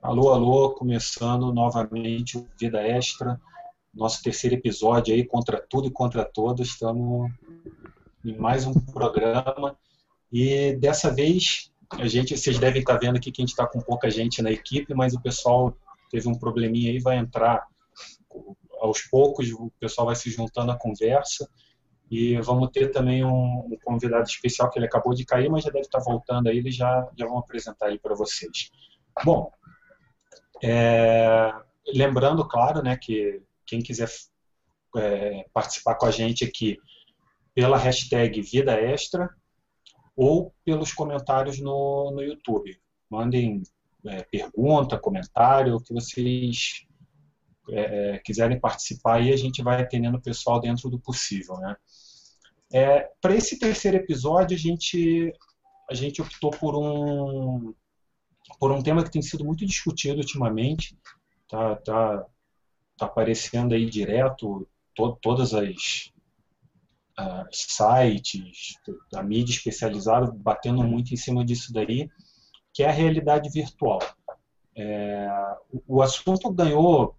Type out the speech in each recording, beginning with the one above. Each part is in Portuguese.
Alô, alô, começando novamente o Vida Extra, nosso terceiro episódio aí, contra tudo e contra todos. Estamos em mais um programa e dessa vez a gente, vocês devem estar vendo aqui que a gente está com pouca gente na equipe, mas o pessoal teve um probleminha aí, vai entrar aos poucos, o pessoal vai se juntando à conversa. E vamos ter também um, um, convidado especial que ele acabou de cair, mas já deve estar voltando aí, eles já, já vão apresentar ele para vocês. Bom, é, lembrando, claro, né, que quem quiser é, participar com a gente aqui pela hashtag Vida Extra ou pelos comentários no, no YouTube. Mandem é, pergunta, comentário, o que vocês é, é, quiserem participar e a gente vai atendendo o pessoal dentro do possível, né? É, Para esse terceiro episódio, a gente, a gente optou por um, por um tema que tem sido muito discutido ultimamente, tá, tá, tá aparecendo aí direto, to, todas as uh, sites, a mídia especializada batendo muito em cima disso daí, que é a realidade virtual. É, o, o assunto ganhou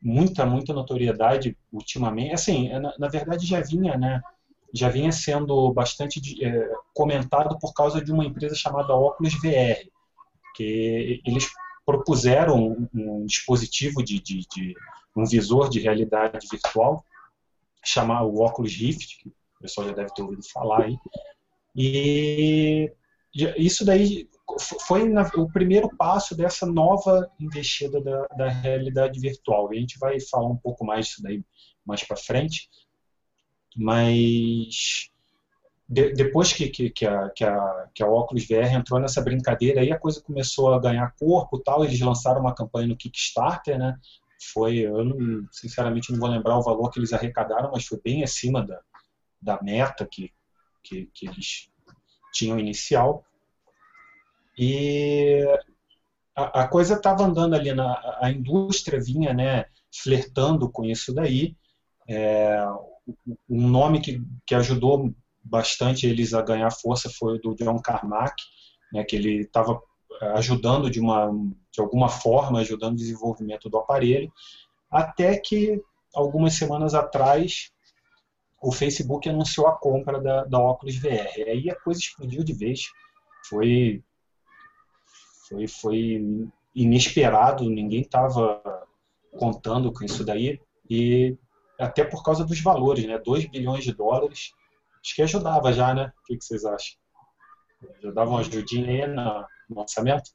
muita, muita notoriedade ultimamente. Assim, na, na verdade já vinha, né? Já vinha sendo bastante é, comentado por causa de uma empresa chamada Oculus VR, que eles propuseram um, um dispositivo de, de, de, um visor de realidade virtual chamado o Oculus Rift, que o pessoal já deve ter ouvido falar aí. E isso daí foi na, o primeiro passo dessa nova investida da, da realidade virtual. E a gente vai falar um pouco mais disso daí mais para frente. Mas de, depois que, que, que, a, que, a, que a Oculus VR entrou nessa brincadeira, aí a coisa começou a ganhar corpo tal. Eles lançaram uma campanha no Kickstarter, né? Foi, eu não, sinceramente não vou lembrar o valor que eles arrecadaram, mas foi bem acima da, da meta que, que, que eles tinham inicial. E a, a coisa estava andando ali, na, a indústria vinha né, flertando com isso daí. É, um nome que, que ajudou bastante eles a ganhar força foi o do John Carmack, né, que ele estava ajudando de, uma, de alguma forma, ajudando o desenvolvimento do aparelho, até que algumas semanas atrás o Facebook anunciou a compra da, da Oculus VR. Aí a coisa explodiu de vez. Foi, foi, foi inesperado, ninguém estava contando com isso daí. E até por causa dos valores, né? 2 bilhões de dólares. Acho que ajudava já, né? O que, que vocês acham? Já dava uma ajudinha aí no, no orçamento?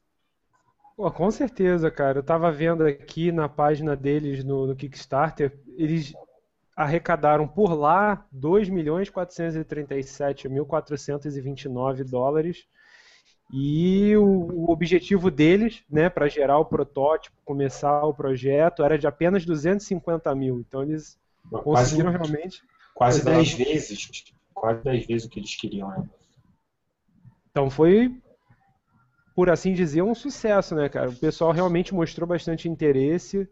Pô, com certeza, cara. Eu tava vendo aqui na página deles no, no Kickstarter, eles arrecadaram por lá 2.437.429 dólares. E o, o, objetivo deles, né, para gerar o protótipo, começar o projeto, era de apenas 250 mil. Então eles quase, conseguiram realmente. Quase 10 vezes. Quase 10 vezes o que eles queriam, né? Então foi, por assim dizer, um sucesso, né, cara? O pessoal realmente mostrou bastante interesse.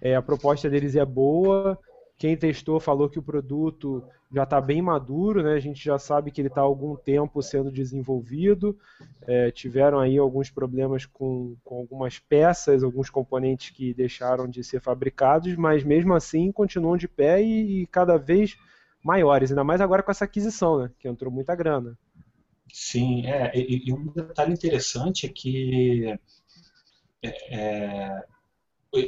É, a proposta deles é boa. Quem testou falou que o produto já está bem maduro, né? A gente já sabe que ele está há algum tempo sendo desenvolvido. É, tiveram aí alguns problemas com, com algumas peças, alguns componentes que deixaram de ser fabricados, mas mesmo assim continuam de pé e, e cada vez maiores, ainda mais agora com essa aquisição, né? Que entrou muita grana. Sim, é, e, e um detalhe interessante é que é, é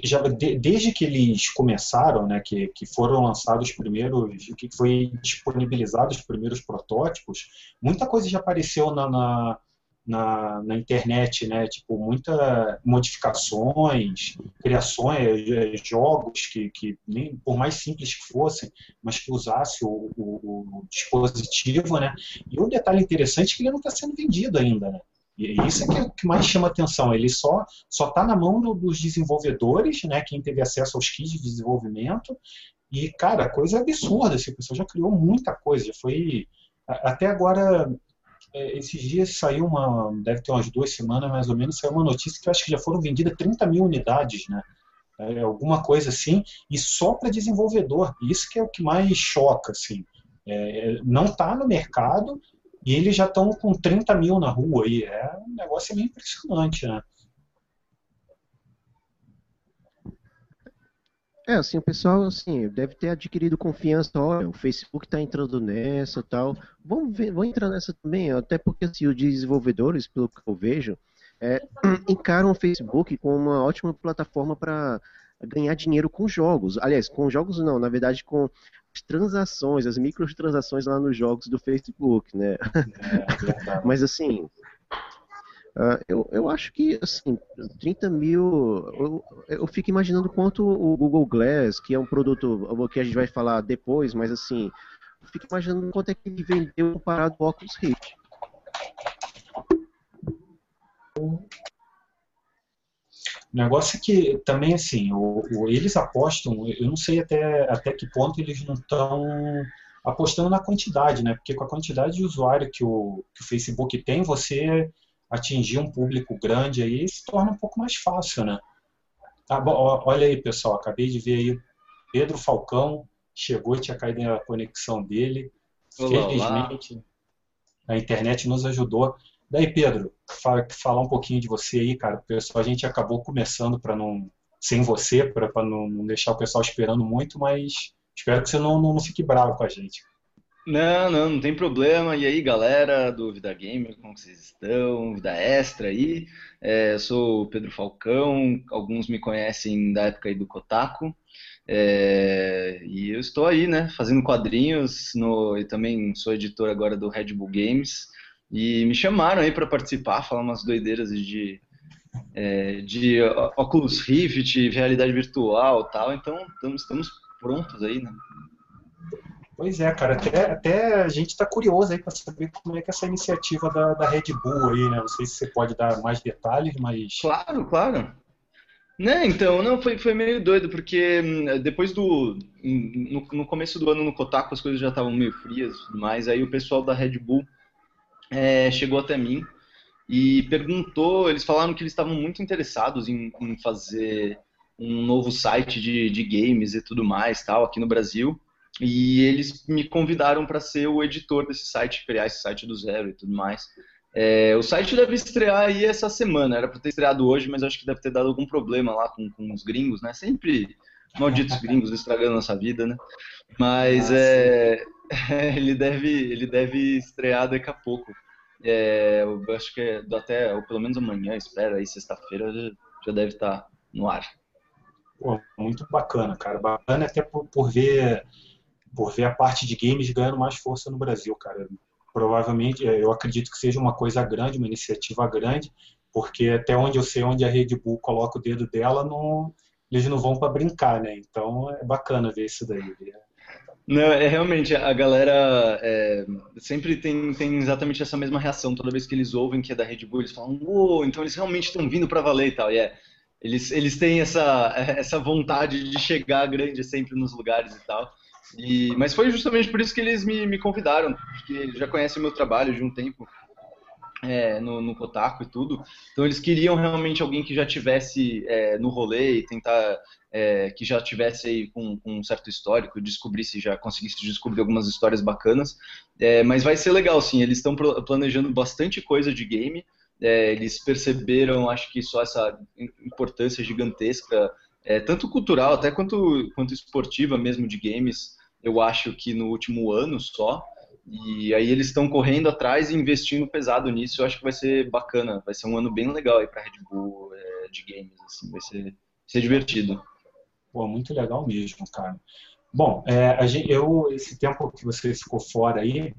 já de, desde que eles começaram, né, que, que foram lançados os primeiros, que foi disponibilizados os primeiros protótipos, muita coisa já apareceu na, na, na, na internet, né, tipo muitas modificações, criações, é, jogos que, que nem por mais simples que fossem, mas que usasse o, o, o dispositivo, né. E um detalhe interessante é que ele não está sendo vendido ainda, né. E isso é que, é o que mais chama atenção. Ele só só está na mão do, dos desenvolvedores, né? Quem teve acesso aos kits de desenvolvimento. E cara, coisa absurda. Assim, a pessoa já criou muita coisa. Já foi até agora. É, esses dias saiu uma, deve ter umas duas semanas mais ou menos, saiu uma notícia que eu acho que já foram vendidas 30 mil unidades, né? É, alguma coisa assim, e só para desenvolvedor. Isso que é o que mais choca, assim. É, não está no mercado e eles já estão com 30 mil na rua aí. É um negócio meio impressionante, né? É, assim, o pessoal, assim, deve ter adquirido confiança, olha, o Facebook está entrando nessa tal. Vamos ver, vamos entrar nessa também, até porque, assim, os desenvolvedores, pelo que eu vejo, é, encaram o Facebook como uma ótima plataforma para ganhar dinheiro com jogos. Aliás, com jogos não, na verdade com as transações, as microtransações lá nos jogos do Facebook, né? É, Mas assim, Uh, eu, eu acho que, assim, 30 mil. Eu, eu fico imaginando quanto o Google Glass, que é um produto que a gente vai falar depois, mas assim, eu fico imaginando quanto é que ele vendeu comparado ao Oculus Rift. O negócio é que também, assim, o, o, eles apostam, eu não sei até, até que ponto eles não estão apostando na quantidade, né? Porque com a quantidade de usuário que o, que o Facebook tem, você atingir um público grande aí se torna um pouco mais fácil, né? Ah, bom, olha aí, pessoal, acabei de ver aí Pedro Falcão chegou tinha caído a conexão dele. Olá, Felizmente, olá. a internet nos ajudou. Daí, Pedro, fala, falar um pouquinho de você aí, cara. Pessoal, a gente acabou começando para não sem você, para não, não deixar o pessoal esperando muito, mas espero que você não, não, não fique bravo com a gente. Não, não, não tem problema. E aí, galera do Vida Gamer, como vocês estão? Vida Extra aí. É, eu sou o Pedro Falcão, alguns me conhecem da época aí do Kotaku. É, e eu estou aí, né, fazendo quadrinhos no, e também sou editor agora do Red Bull Games. E me chamaram aí para participar, falar umas doideiras de, é, de Oculus Rift, realidade virtual tal. Então, estamos, estamos prontos aí, né? Pois é, cara, até, até a gente está curioso aí para saber como é que é essa iniciativa da, da Red Bull aí, né? Não sei se você pode dar mais detalhes, mas. Claro, claro. Né, então, não, foi, foi meio doido, porque hum, depois do. Hum, no, no começo do ano no Kotaku as coisas já estavam meio frias, mas aí o pessoal da Red Bull é, chegou até mim e perguntou, eles falaram que eles estavam muito interessados em, em fazer um novo site de, de games e tudo mais, tal, aqui no Brasil. E eles me convidaram para ser o editor desse site, criar esse site do zero e tudo mais. É, o site deve estrear aí essa semana, era para ter estreado hoje, mas acho que deve ter dado algum problema lá com, com os gringos, né? Sempre malditos gringos estragando nossa vida, né? Mas ah, é, ele, deve, ele deve estrear daqui a pouco. É, eu acho que é até, ou pelo menos amanhã, espero, aí sexta-feira já, já deve estar no ar. Pô, muito bacana, cara. Bacana até por, por ver por ver a parte de games ganhando mais força no Brasil, cara. Provavelmente, é, eu acredito que seja uma coisa grande, uma iniciativa grande, porque até onde eu sei onde a Red Bull coloca o dedo dela, não, eles não vão para brincar, né? Então é bacana ver isso daí. Não, é realmente, a galera é, sempre tem, tem exatamente essa mesma reação. Toda vez que eles ouvem que é da Red Bull, eles falam, uou, então eles realmente estão vindo para valer e tal. E é, eles, eles têm essa, essa vontade de chegar grande sempre nos lugares e tal. E, mas foi justamente por isso que eles me, me convidaram, porque já conhecem meu trabalho de um tempo é, no, no Kotaku e tudo. Então eles queriam realmente alguém que já tivesse é, no rolê e tentar é, que já tivesse aí com, com, um certo histórico, descobrisse, já conseguisse descobrir algumas histórias bacanas. É, mas vai ser legal, sim. Eles estão planejando bastante coisa de game. É, eles perceberam, acho que só essa importância gigantesca, é, tanto cultural até quanto, quanto esportiva mesmo de games eu acho que no último ano só. E aí eles estão correndo atrás e investindo pesado nisso. Eu acho que vai ser bacana, vai ser um ano bem legal aí para Red Bull é, de games, assim, vai ser, ser divertido. Pô, muito legal mesmo, cara. Bom, é, gente, eu esse tempo que você ficou fora aí,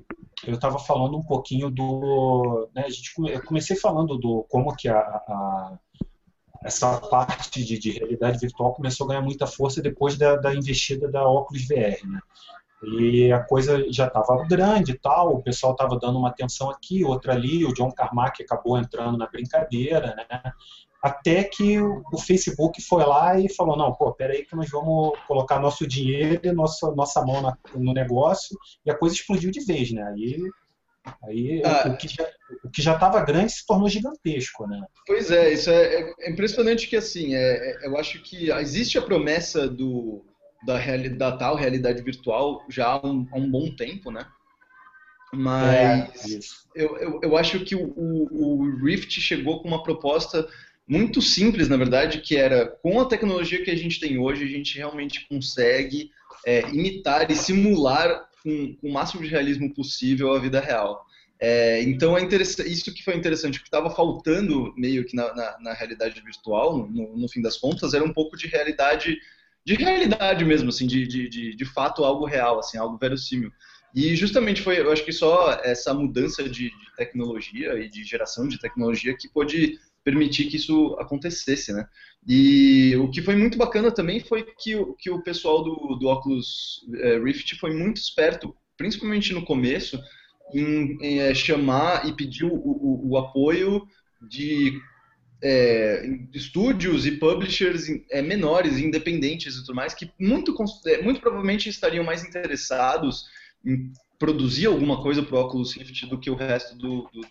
eu estava falando um pouquinho do, né, a gente comecei falando do como que a, a essa parte de, de, realidade virtual começou a ganhar muita força depois da, da investida da óculos VR, né? E a coisa já estava grande e tal, o pessoal estava dando uma atenção aqui, outra ali, o John Carmack acabou entrando na brincadeira, né? Até que o Facebook foi lá e falou, não, pô, peraí que nós vamos colocar nosso dinheiro e nossa, nossa mão na, no negócio, e a coisa explodiu de vez, né? Aí Aí ah, o que já o que já estava grande se tornou gigantesco, né? Pois é, isso é, é impressionante que assim, é, é, eu acho que existe a promessa do da, realidade, da tal realidade virtual já há um, há um bom tempo, né? Mas é, eu, eu, eu, acho que o, o, o, Rift chegou com uma proposta muito simples, na verdade, que era com a tecnologia que a gente tem hoje, a gente realmente consegue é, imitar e simular com, com, o máximo de realismo possível a vida real. É, então é isso que foi interessante, o que estava faltando meio que na, na, na realidade virtual, no, no, fim das contas, era um pouco de realidade, de realidade mesmo, assim, de, de, de, de fato algo real, assim, algo verossímil. E justamente foi, eu acho que só essa mudança de, de tecnologia e de geração de tecnologia que pôde permitir que isso acontecesse, né? E o que foi muito bacana também foi que, que o pessoal do, do Oculus é, Rift foi muito esperto, principalmente no começo, em, em é, chamar e pedir o, o, o apoio de é, estúdios e publishers é, menores, independentes e tudo mais, que muito, é, muito provavelmente estariam mais interessados em produzir alguma coisa para o Oculus Rift do que o resto do, do,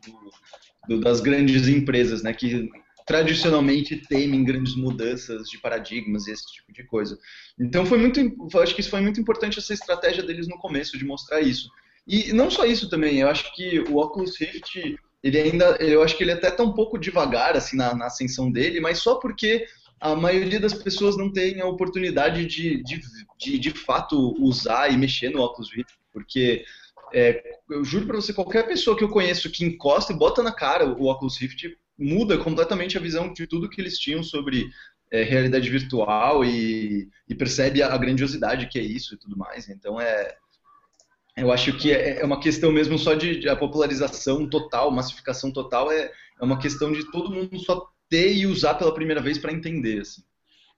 do, das grandes empresas, né? Que tradicionalmente temem grandes mudanças de paradigmas e esse tipo de coisa. Então foi muito, acho que isso foi muito importante essa estratégia deles no começo de mostrar isso. E não só isso também, eu acho que o Oculus Rift ele ainda, eu acho que ele até está um pouco devagar assim na, na, ascensão dele, mas só porque a maioria das pessoas não tem a oportunidade de, de, de, de fato usar e mexer no Oculus Rift, porque é, eu juro para você, qualquer pessoa que eu conheço que encosta e bota na cara o Oculus Rift muda completamente a visão de tudo que eles tinham sobre é, realidade virtual e, e, percebe a grandiosidade que é isso e tudo mais. Então é, eu acho que é, é uma questão mesmo só de, de, a popularização total, massificação total é, é uma questão de todo mundo só ter e usar pela primeira vez para entender. Assim.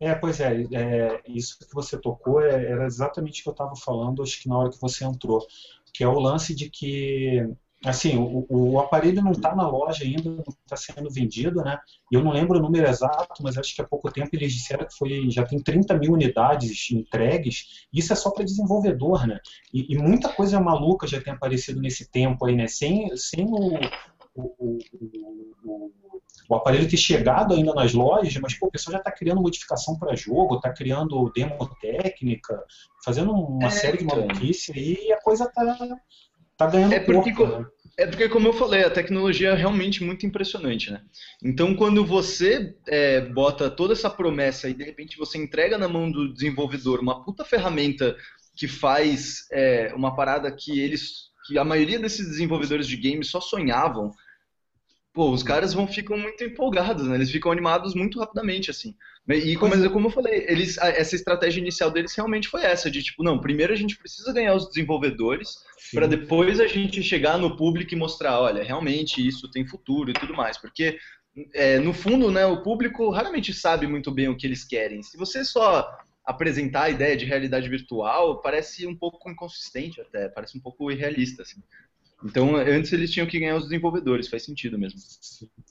É, pois é, é, isso que você tocou é, era exatamente o que eu estava falando, acho que na hora que você entrou que é o lance de que assim, o, o aparelho não está na loja ainda, não está sendo vendido, né? Eu não lembro o número exato, mas acho que há pouco tempo eles disseram que foi, já tem 30 mil unidades entregues. Isso é só para desenvolvedor, né? E, e, muita coisa maluca já tem aparecido nesse tempo aí, né? Sem, sem o, o, o, o aparelho ter chegado ainda nas lojas, mas pô, o pessoal já está criando modificação para jogo, está criando demo técnica, fazendo uma é, série de então. maluquice e a coisa está tá ganhando é porque, corpo, né? É porque, como eu falei, a tecnologia é realmente muito impressionante, né? Então, quando você é, bota toda essa promessa e de repente você entrega na mão do desenvolvedor uma puta ferramenta que faz é, uma parada que eles, que a maioria desses desenvolvedores de games só sonhavam, pô, os caras vão ficam muito empolgados, né? Eles ficam animados muito rapidamente, assim. E como, é. como eu falei, eles, essa estratégia inicial deles realmente foi essa, de tipo, não, primeiro a gente precisa ganhar os desenvolvedores, para depois a gente chegar no público e mostrar, olha, realmente isso tem futuro e tudo mais. Porque, é, no fundo, né, o público raramente sabe muito bem o que eles querem. Se você só apresentar a ideia de realidade virtual, parece um pouco inconsistente até, parece um pouco irrealista, assim. Então, antes eles tinham que ganhar os desenvolvedores, faz sentido mesmo.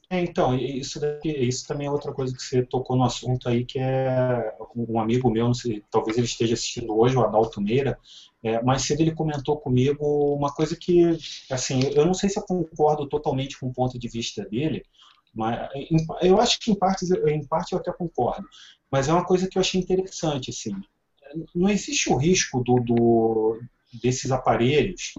É, então, isso, daqui, isso também é outra coisa que você tocou no assunto aí, que é um amigo meu, não sei, talvez ele esteja assistindo hoje, o Adalto Meira, é, mais cedo ele comentou comigo uma coisa que, assim, eu não sei se eu concordo totalmente com o ponto de vista dele, mas eu acho que em parte, em parte eu até concordo, mas é uma coisa que eu achei interessante, assim, não existe o risco do, do desses aparelhos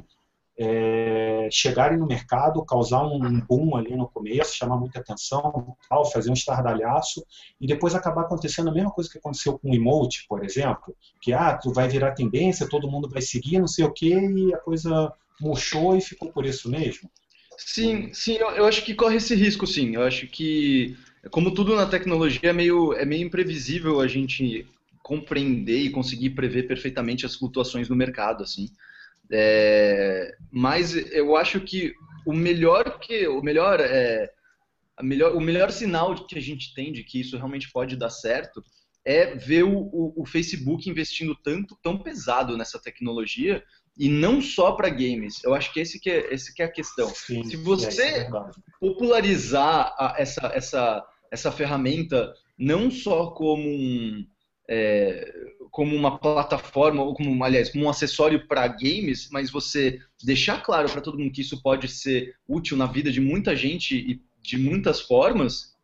é, chegarem no mercado, causar um boom ali no começo, chamar muita atenção, tal, fazer um estardalhaço, e depois acabar acontecendo a mesma coisa que aconteceu com o emote, por exemplo, que ah, tu vai virar tendência, todo mundo vai seguir, não sei o quê, e a coisa murchou e ficou por isso mesmo. Sim, sim, eu, eu acho que corre esse risco, sim. Eu acho que, como tudo na tecnologia, é meio, é meio imprevisível a gente compreender e conseguir prever perfeitamente as flutuações do mercado, assim. É, mas eu acho que o melhor que o melhor é melhor, o melhor sinal que a gente tem de que isso realmente pode dar certo é ver o, o, o Facebook investindo tanto tão pesado nessa tecnologia e não só para games. Eu acho que esse que é, esse que é a questão. Sim, Se você é popularizar a, essa, essa, essa ferramenta não só como um, é, como uma plataforma, ou como, aliás, como um acessório para games, mas você deixar claro para todo mundo que isso pode ser útil na vida de muita gente e de muitas formas,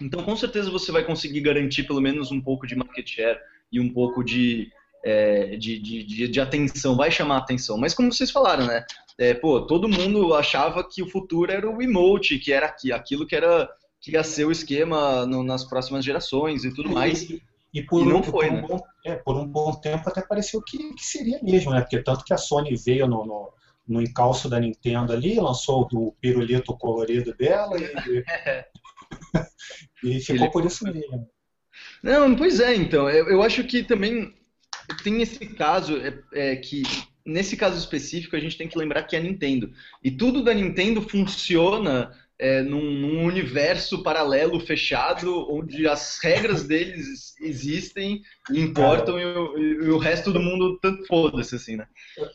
então com certeza você vai conseguir garantir pelo menos um pouco de market share e um pouco de, é, de, de, de, de, atenção, vai chamar atenção. Mas como vocês falaram, né? É, pô, todo mundo achava que o futuro era o emote, que era aquilo que era que ia ser o esquema no, nas próximas gerações e tudo mais. E, por, E não um, foi, por, um né? bom, é, por um bom tempo até pareceu que, que seria mesmo, né? Porque tanto que a Sony veio no, no, no encalço da Nintendo ali, lançou o pirulito colorido dela e, e ficou Ele- por isso mesmo. Não, pois é, então. Eu, eu acho que também tem esse caso, é, é que nesse caso específico a gente tem que lembrar que é a Nintendo. E tudo da Nintendo funciona é, num, num universo paralelo fechado, onde as regras deles existem e importam e, o, e o resto do mundo tanto foda-se, assim, né?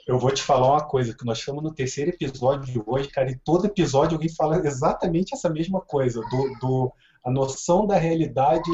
Eu vou te falar uma coisa, que nós estamos no terceiro episódio de hoje, cara, e todo episódio alguém fala exatamente essa mesma coisa, do, do a noção da realidade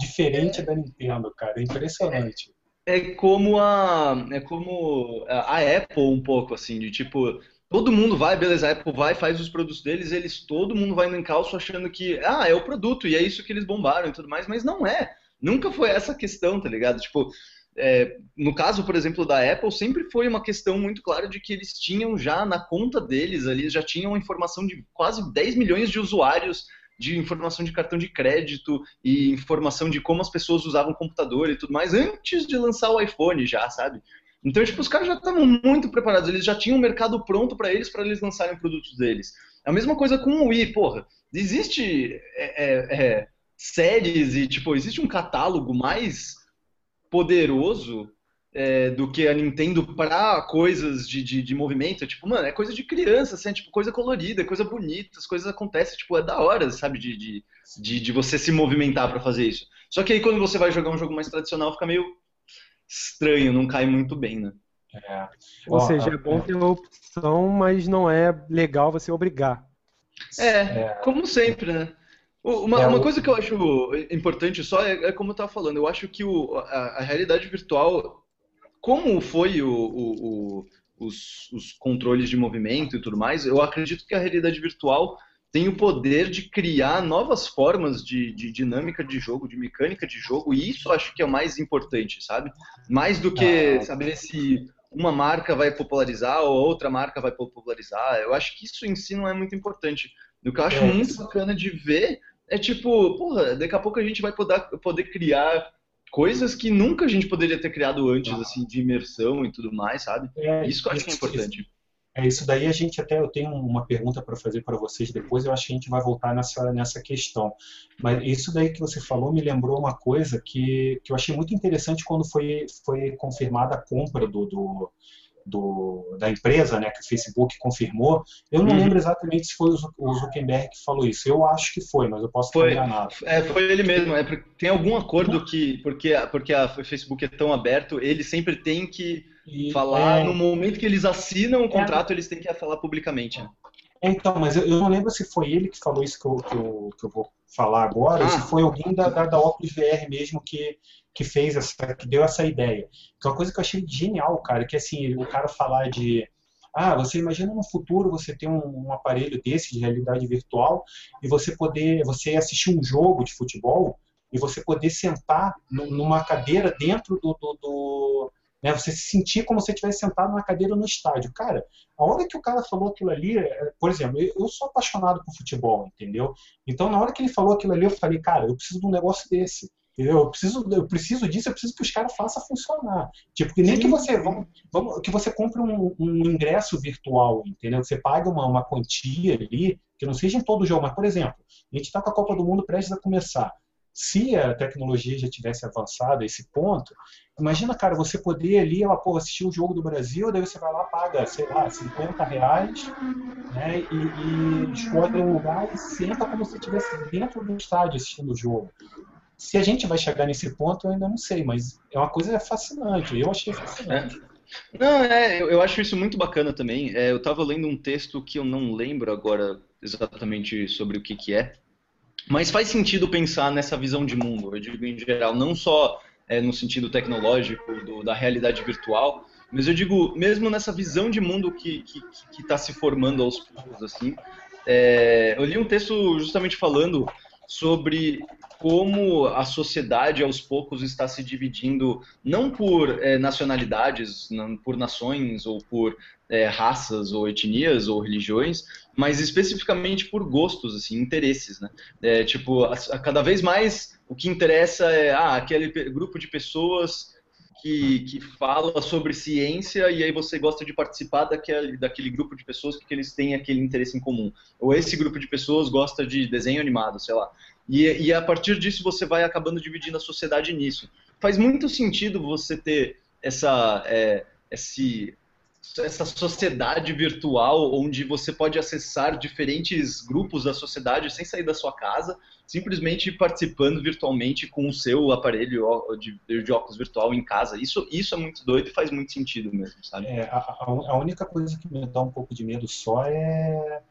diferente da Nintendo, cara. É impressionante. É como a é como a Apple um pouco assim, de tipo, todo mundo vai, beleza, a Apple vai, faz os produtos deles, eles todo mundo vai no encalço achando que, ah, é o produto e é isso que eles bombaram e tudo mais, mas não é. Nunca foi essa questão, tá ligado? Tipo, é, no caso, por exemplo, da Apple, sempre foi uma questão muito clara de que eles tinham já na conta deles ali, já tinham informação de quase 10 milhões de usuários de informação de cartão de crédito e informação de como as pessoas usavam o computador e tudo mais antes de lançar o iPhone já, sabe? Então, tipo, os caras já estavam muito preparados, eles já tinham o mercado pronto para eles, para eles lançarem produtos deles. A mesma coisa com o Wii, porra. Existe é, é, é, séries e, tipo, existe um catálogo mais poderoso é, do que a Nintendo para coisas de, de, de movimento. É, tipo, mano, é coisa de criança, assim, é, tipo, coisa colorida, é coisa bonita, as coisas acontecem, tipo, é da hora, sabe, de, de, de, de você se movimentar para fazer isso. Só que aí quando você vai jogar um jogo mais tradicional, fica meio estranho, não cai muito bem, né? É. Ou Ó, seja, é bom ter a opção, mas não é legal você obrigar. É, como sempre, né? Uma, É, uma coisa que eu acho importante só é, é como eu estava falando, eu acho que o, a, a realidade virtual, como foi o, o- o- os, os controles de movimento e tudo mais, eu acredito que a realidade virtual tem o poder de criar novas formas de, de dinâmica de jogo, de mecânica de jogo, e isso eu acho que é o mais importante, sabe? Mais do que Ah. saber se uma marca vai popularizar ou outra marca vai popularizar. Eu acho que isso em si não é muito importante. O que eu acho É. muito bacana de ver é tipo, porra, daqui a pouco a gente vai poder, poder criar coisas que nunca a gente poderia ter criado antes, Ah. assim, de imersão e tudo mais, sabe? É, Isso que eu acho que é importante. É isso daí a gente até eu tenho uma pergunta para fazer para vocês depois, eu acho que a gente vai voltar nessa, nessa questão. Mas isso daí que você falou me lembrou uma coisa que, que eu achei muito interessante quando foi, foi confirmada a compra do, do, do- da empresa, né, que o Facebook confirmou. Eu não Uhum. lembro exatamente se foi o Zu- o Zuckerberg que falou isso. Eu acho que foi, mas eu posso estar Foi. enganado. É, foi ele mesmo. É, porque tem algum acordo que, porque, porque a Facebook é tão aberto, ele sempre tem que E, falar, é, no momento que eles assinam o contrato, eles têm que falar publicamente. né? Então, mas eu, eu não lembro se foi ele que falou isso que eu, que eu, que eu vou falar agora, ou Ah. se foi alguém da, da, da Oculus VR mesmo que, que fez essa, que deu essa ideia. Que é uma coisa que eu achei genial, cara, que assim, o cara falar de ah, você imagina no futuro você ter um, um aparelho desse de realidade virtual e você poder, você assistir um jogo de futebol e você poder sentar nu- numa cadeira dentro do, do, do né, você se sentir como se estivesse sentado numa cadeira no estádio. Cara, a hora que o cara falou aquilo ali, é, por exemplo, eu, sou apaixonado por futebol, entendeu? Então, na hora que ele falou aquilo ali, eu falei, cara, eu preciso de um negócio desse. Eu preciso, eu preciso disso, eu preciso que os caras façam funcionar. Tipo, que nem que você vamos, vamos- que você compre um, um ingresso virtual, entendeu? Que você pague uma, uma quantia ali, que não seja em todo jogo, mas, por exemplo, a gente está com a Copa do Mundo prestes a começar. Se a tecnologia já tivesse avançado a esse ponto, imagina, cara, você poder ali, ela, pô, assistir o jogo do Brasil, daí você vai lá, paga, sei lá, 50 reais, né, e, e escolhe um lugar e senta como se estivesse dentro do estádio assistindo o jogo. Se a gente vai chegar nesse ponto, eu ainda não sei, mas é uma coisa fascinante, eu achei fascinante. Não, é, eu, eu acho isso muito bacana também. É, eu estava lendo um texto que eu não lembro agora exatamente sobre o que que é, mas faz sentido pensar nessa visão de mundo, eu digo em geral, não só é, no sentido tecnológico do- da realidade virtual, mas eu digo mesmo nessa visão de mundo que está se formando aos poucos assim. É, eu li um texto justamente falando sobre como a sociedade aos poucos está se dividindo não por é, nacionalidades, não por nações ou por é, raças ou etnias ou religiões, mas especificamente por gostos, assim, interesses, né? É, tipo, a, a cada vez mais o que interessa é ah, aquele grupo de pessoas que, que fala sobre ciência e aí você gosta de participar daquele, daquele grupo de pessoas porque eles têm aquele interesse em comum. Ou esse grupo de pessoas gosta de desenho animado, sei lá. E, e a partir disso você vai acabando dividindo a sociedade nisso. Faz muito sentido você ter essa, é, esse, essa sociedade virtual onde você pode acessar diferentes grupos da sociedade sem sair da sua casa, simplesmente participando virtualmente com o seu aparelho de, de óculos virtual em casa. Isso, isso é muito doido e faz muito sentido mesmo, sabe? É, a, a única coisa que me dá um pouco de medo só é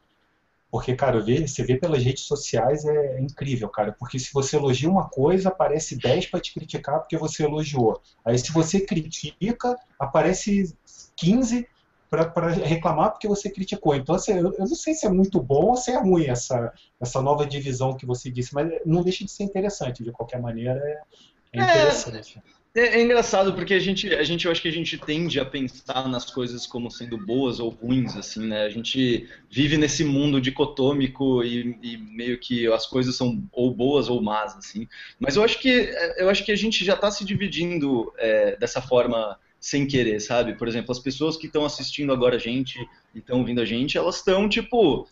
porque, cara, você vê pelas redes sociais é incrível, cara. Porque se você elogia uma coisa, aparece 10 para te criticar porque você elogiou. Aí se você critica, aparece 15 para reclamar porque você criticou. Então, assim, eu, eu, não sei se é muito bom ou se é ruim essa, essa nova divisão que você disse, mas não deixa de ser interessante, de qualquer maneira, é, é interessante. É... É, é, engraçado porque a gente, a gente, eu acho que a gente tende a pensar nas coisas como sendo boas ou ruins, assim, né? A gente vive nesse mundo dicotômico e, e meio que as coisas são ou boas ou más, assim. Mas eu acho que, eu acho que a gente já está se dividindo é, dessa forma sem querer, sabe? Por exemplo, as pessoas que estão assistindo agora a gente e estão ouvindo a gente, elas estão, tipo,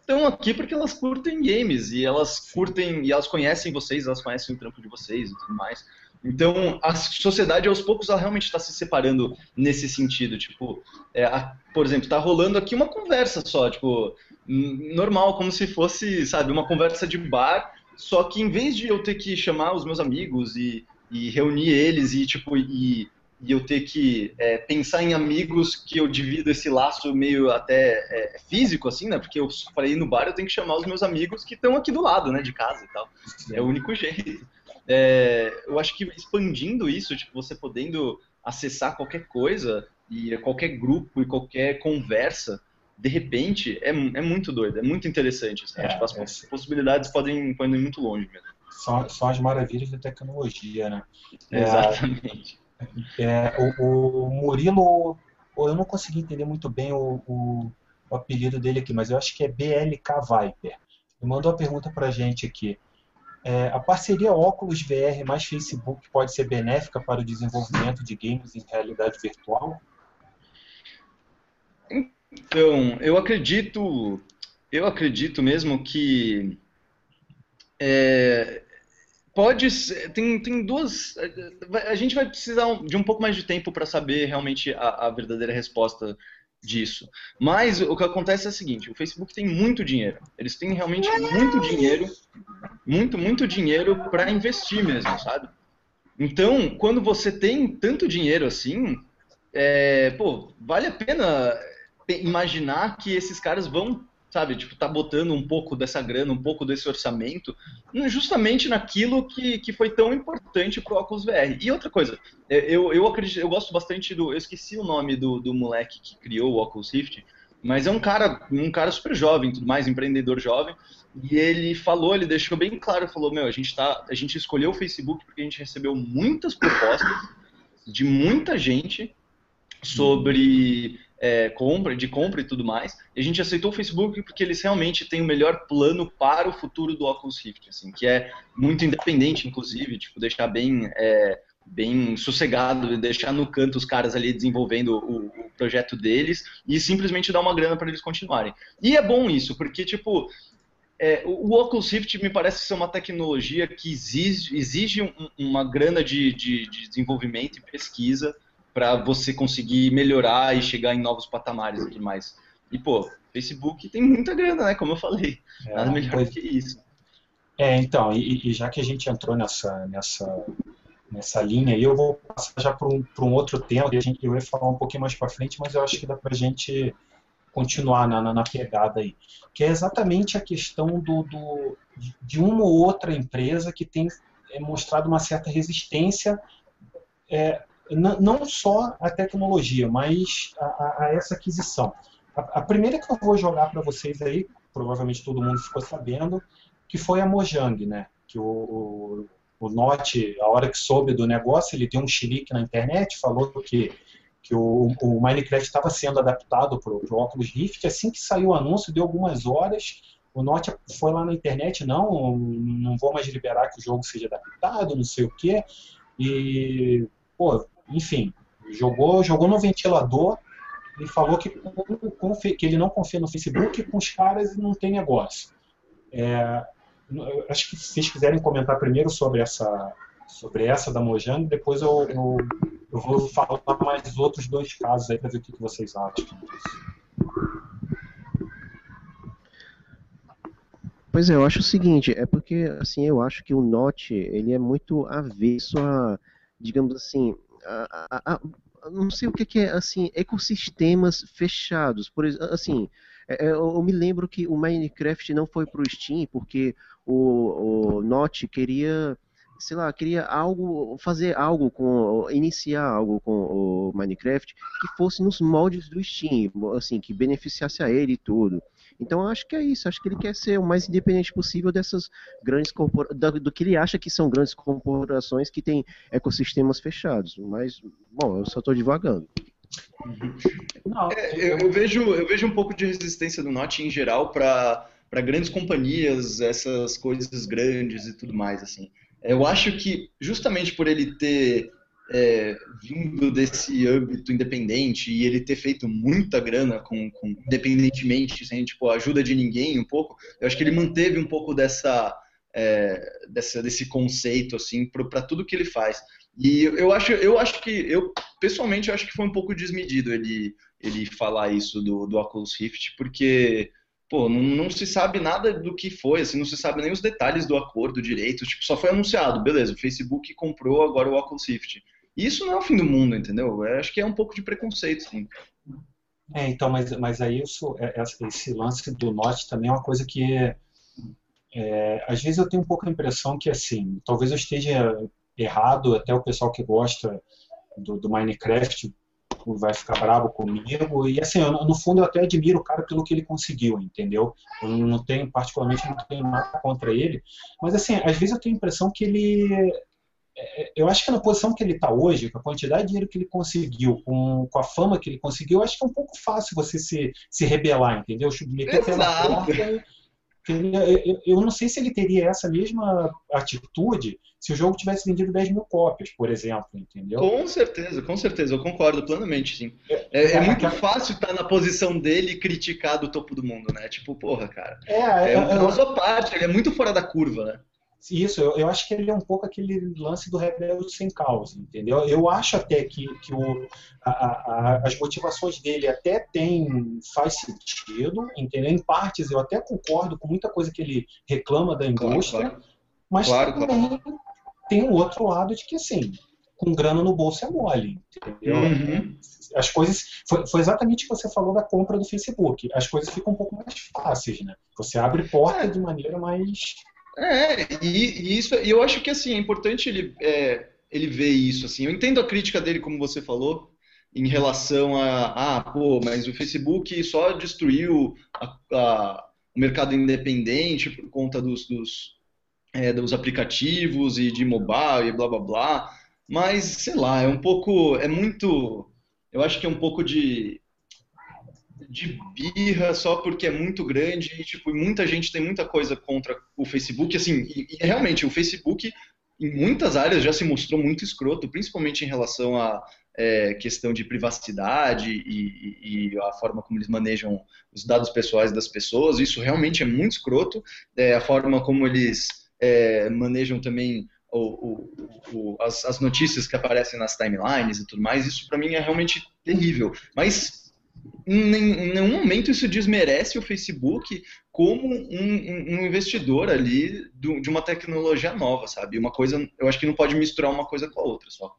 estão aqui porque elas curtem games e elas curtem e elas conhecem vocês, elas conhecem o trampo de vocês e tudo mais. Então, a sociedade aos poucos ela realmente está se separando nesse sentido. Tipo, é, a, por exemplo, está rolando aqui uma conversa só, tipo, normal, como se fosse, sabe, uma conversa de bar. Só que em vez de eu ter que chamar os meus amigos e, e reunir eles e tipo e e eu ter que é, pensar em amigos que eu divido esse laço meio até é, físico, assim, né? Porque eu falei no bar, eu tenho que chamar os meus amigos que estão aqui do lado, né? De casa e tal. É o único jeito. É, eu acho que expandindo isso, tipo, você podendo acessar qualquer coisa e qualquer grupo e qualquer conversa, de repente, é, é muito doido, é muito interessante. Assim, é, tipo, as é. possibilidades podem, podem ir muito longe mesmo. São, são as maravilhas da tecnologia, né? Exatamente. É, o, o, Murilo, eu não consegui entender muito bem o, o, o, apelido dele aqui, mas eu acho que é BLK Viper. Ele mandou uma pergunta para a gente aqui. É, a parceria óculos VR mais Facebook pode ser benéfica para o desenvolvimento de games em realidade virtual? Então, eu acredito, eu acredito mesmo que é, Pode ser, tem, tem duas. A gente vai precisar de um pouco mais de tempo para saber realmente a, a, verdadeira resposta disso. Mas o que acontece é o seguinte: o Facebook tem muito dinheiro. Eles têm realmente muito dinheiro, muito, muito dinheiro para investir mesmo, sabe? Então, quando você tem tanto dinheiro assim, é, pô, vale a pena imaginar que esses caras vão sabe? Tipo, tá botando um pouco dessa grana, um pouco desse orçamento, justamente naquilo que, que foi tão importante pro Oculus VR. E outra coisa, é, eu, eu acredito, eu gosto bastante do. Eu esqueci o nome do, do moleque que criou o Oculus Rift, mas é um cara, um cara super jovem, tudo mais, empreendedor jovem. E ele falou, ele deixou bem claro, falou, meu, a gente tá, a gente escolheu o Facebook porque a gente recebeu muitas propostas de muita gente sobre é, compra, de compra e tudo mais. E a gente aceitou o Facebook porque eles realmente têm o melhor plano para o futuro do Oculus Rift, assim, que é muito independente, inclusive, tipo, deixar bem, é, bem sossegado, deixar no canto os caras ali desenvolvendo o, o projeto deles e simplesmente dar uma grana para eles continuarem. E é bom isso, porque, tipo, é, o Oculus Rift me parece ser uma tecnologia que exige, exige um, uma grana de, de, de desenvolvimento e pesquisa para você conseguir melhorar e chegar em novos patamares e tudo mais. E, pô, Facebook tem muita grana, né? Como eu falei. É, Nada melhor pois... que isso. É, então, e, e, já que a gente entrou nessa, nessa, nessa linha aí, eu vou passar já para um, um outro tema, que a gente, eu ia falar um pouquinho mais para frente, mas eu acho que dá para a gente continuar na, na, na, pegada aí. Que é exatamente a questão do, do, de uma ou outra empresa que tem é, mostrado uma certa resistência é, não só a tecnologia, mas a, a essa aquisição. A, a, primeira que eu vou jogar para vocês aí, provavelmente todo mundo ficou sabendo, que foi a Mojang, né? que o, o Note, a hora que soube do negócio, ele deu um chilique na internet, falou que, que o, o Minecraft estava sendo adaptado para o Oculus Rift. Assim que saiu o anúncio, deu algumas horas, o Note foi lá na internet, não, não vou mais liberar que o jogo seja adaptado, não sei o quê. E, pô, enfim, jogou, jogou no ventilador e falou que, que ele não confia no Facebook e com os caras não tem negócio. É, acho que se vocês quiserem comentar primeiro sobre essa, sobre essa da Mojang, depois eu, eu, eu vou falar mais outros dois casos aí para ver o que, vocês acham. Pois é, eu acho o seguinte, é porque assim eu acho que o Note ele é muito avesso a, digamos assim, a, a, a não sei o que, é assim ecossistemas fechados, por assim é, é, eu me lembro que o Minecraft não foi para o Steam porque o, o queria sei lá, queria algo, fazer algo com, iniciar algo com o Minecraft que fosse nos moldes do Steam, assim, que beneficiasse a ele e tudo. Então acho que é isso, acho que ele quer ser o mais independente possível dessas grandes corporações, do que ele acha que são grandes corporações que têm ecossistemas fechados. Mas, bom, eu só estou divagando. É, eu, eu, vejo, eu vejo um pouco de resistência do Note em geral para grandes companhias, essas coisas grandes e tudo mais, assim. Eu acho que justamente por ele ter é, vindo desse âmbito independente e ele ter feito muita grana com, com independentemente, sem tipo, ajuda de ninguém um pouco, eu acho que ele manteve um pouco dessa, é, dessa desse conceito assim para tudo que ele faz. E eu acho, eu acho que eu pessoalmente eu acho que foi um pouco desmedido ele ele falar isso do, do Oculus Rift, porque pô, não, não, se sabe nada do que foi, assim, não se sabe nem os detalhes do acordo direito, tipo, só foi anunciado, beleza, o Facebook comprou agora o Oculus Rift. Isso não é o fim do mundo, entendeu? Eu acho que é um pouco de preconceito, sim. É, então, mas, mas aí isso, é, esse lance do norte também é uma coisa que é, às vezes eu tenho um pouco a impressão que assim, talvez eu esteja errado, até o pessoal que gosta do, do Minecraft vai ficar bravo comigo. E assim, eu, no fundo eu até admiro o cara pelo que ele conseguiu, entendeu? Eu não tenho, particularmente, não tenho nada contra ele. Mas assim, às vezes eu tenho a impressão que ele eu acho que na posição que ele está hoje, com a quantidade de dinheiro que ele conseguiu, com, com a fama que ele conseguiu, eu acho que é um pouco fácil você se, se rebelar, entendeu? Meter pela porta. Eu, eu não sei se ele teria essa mesma atitude se o jogo tivesse vendido 10 mil cópias, por exemplo, entendeu? Com certeza, com certeza, eu concordo plenamente, sim. É, é, é muito fácil estar na posição dele e criticar do topo do mundo, né? Tipo, porra, cara. É, é, é uma sua parte, ele é muito fora da curva, né? Isso, eu, eu, acho que ele é um pouco aquele lance do rebelde sem causa, entendeu? Eu acho até que, que o, a, a, as motivações dele até tem, faz sentido, entendeu? Em partes eu até concordo com muita coisa que ele reclama da indústria, claro, claro. mas claro, também tem o outro lado de que, assim, com grana no bolso é mole, entendeu? Uhum. As coisas, foi, foi, exatamente o que você falou da compra do Facebook, as coisas ficam um pouco mais fáceis, né? Você abre porta é. de maneira mais é, e, e isso, e eu acho que assim, é importante ele, é, ele ver isso, assim. Eu entendo a crítica dele, como você falou, em relação a, ah, pô, mas o Facebook só destruiu a, a, o mercado independente por conta dos, dos, é, dos aplicativos e de mobile e blá blá blá. Mas, sei lá, é um pouco, é muito, eu acho que é um pouco de de birra só porque é muito grande e tipo, muita gente tem muita coisa contra o Facebook, assim, e, e, realmente o Facebook em muitas áreas já se mostrou muito escroto, principalmente em relação à é, questão de privacidade e, e, e, a forma como eles manejam os dados pessoais das pessoas, isso realmente é muito escroto, é, a forma como eles é, manejam também o, o, o, as, as notícias que aparecem nas timelines e tudo mais, isso para mim é realmente terrível, mas em nenhum momento isso desmerece o Facebook como um, um investidor ali do, de uma tecnologia nova, sabe? Uma coisa, eu acho que não pode misturar uma coisa com a outra só.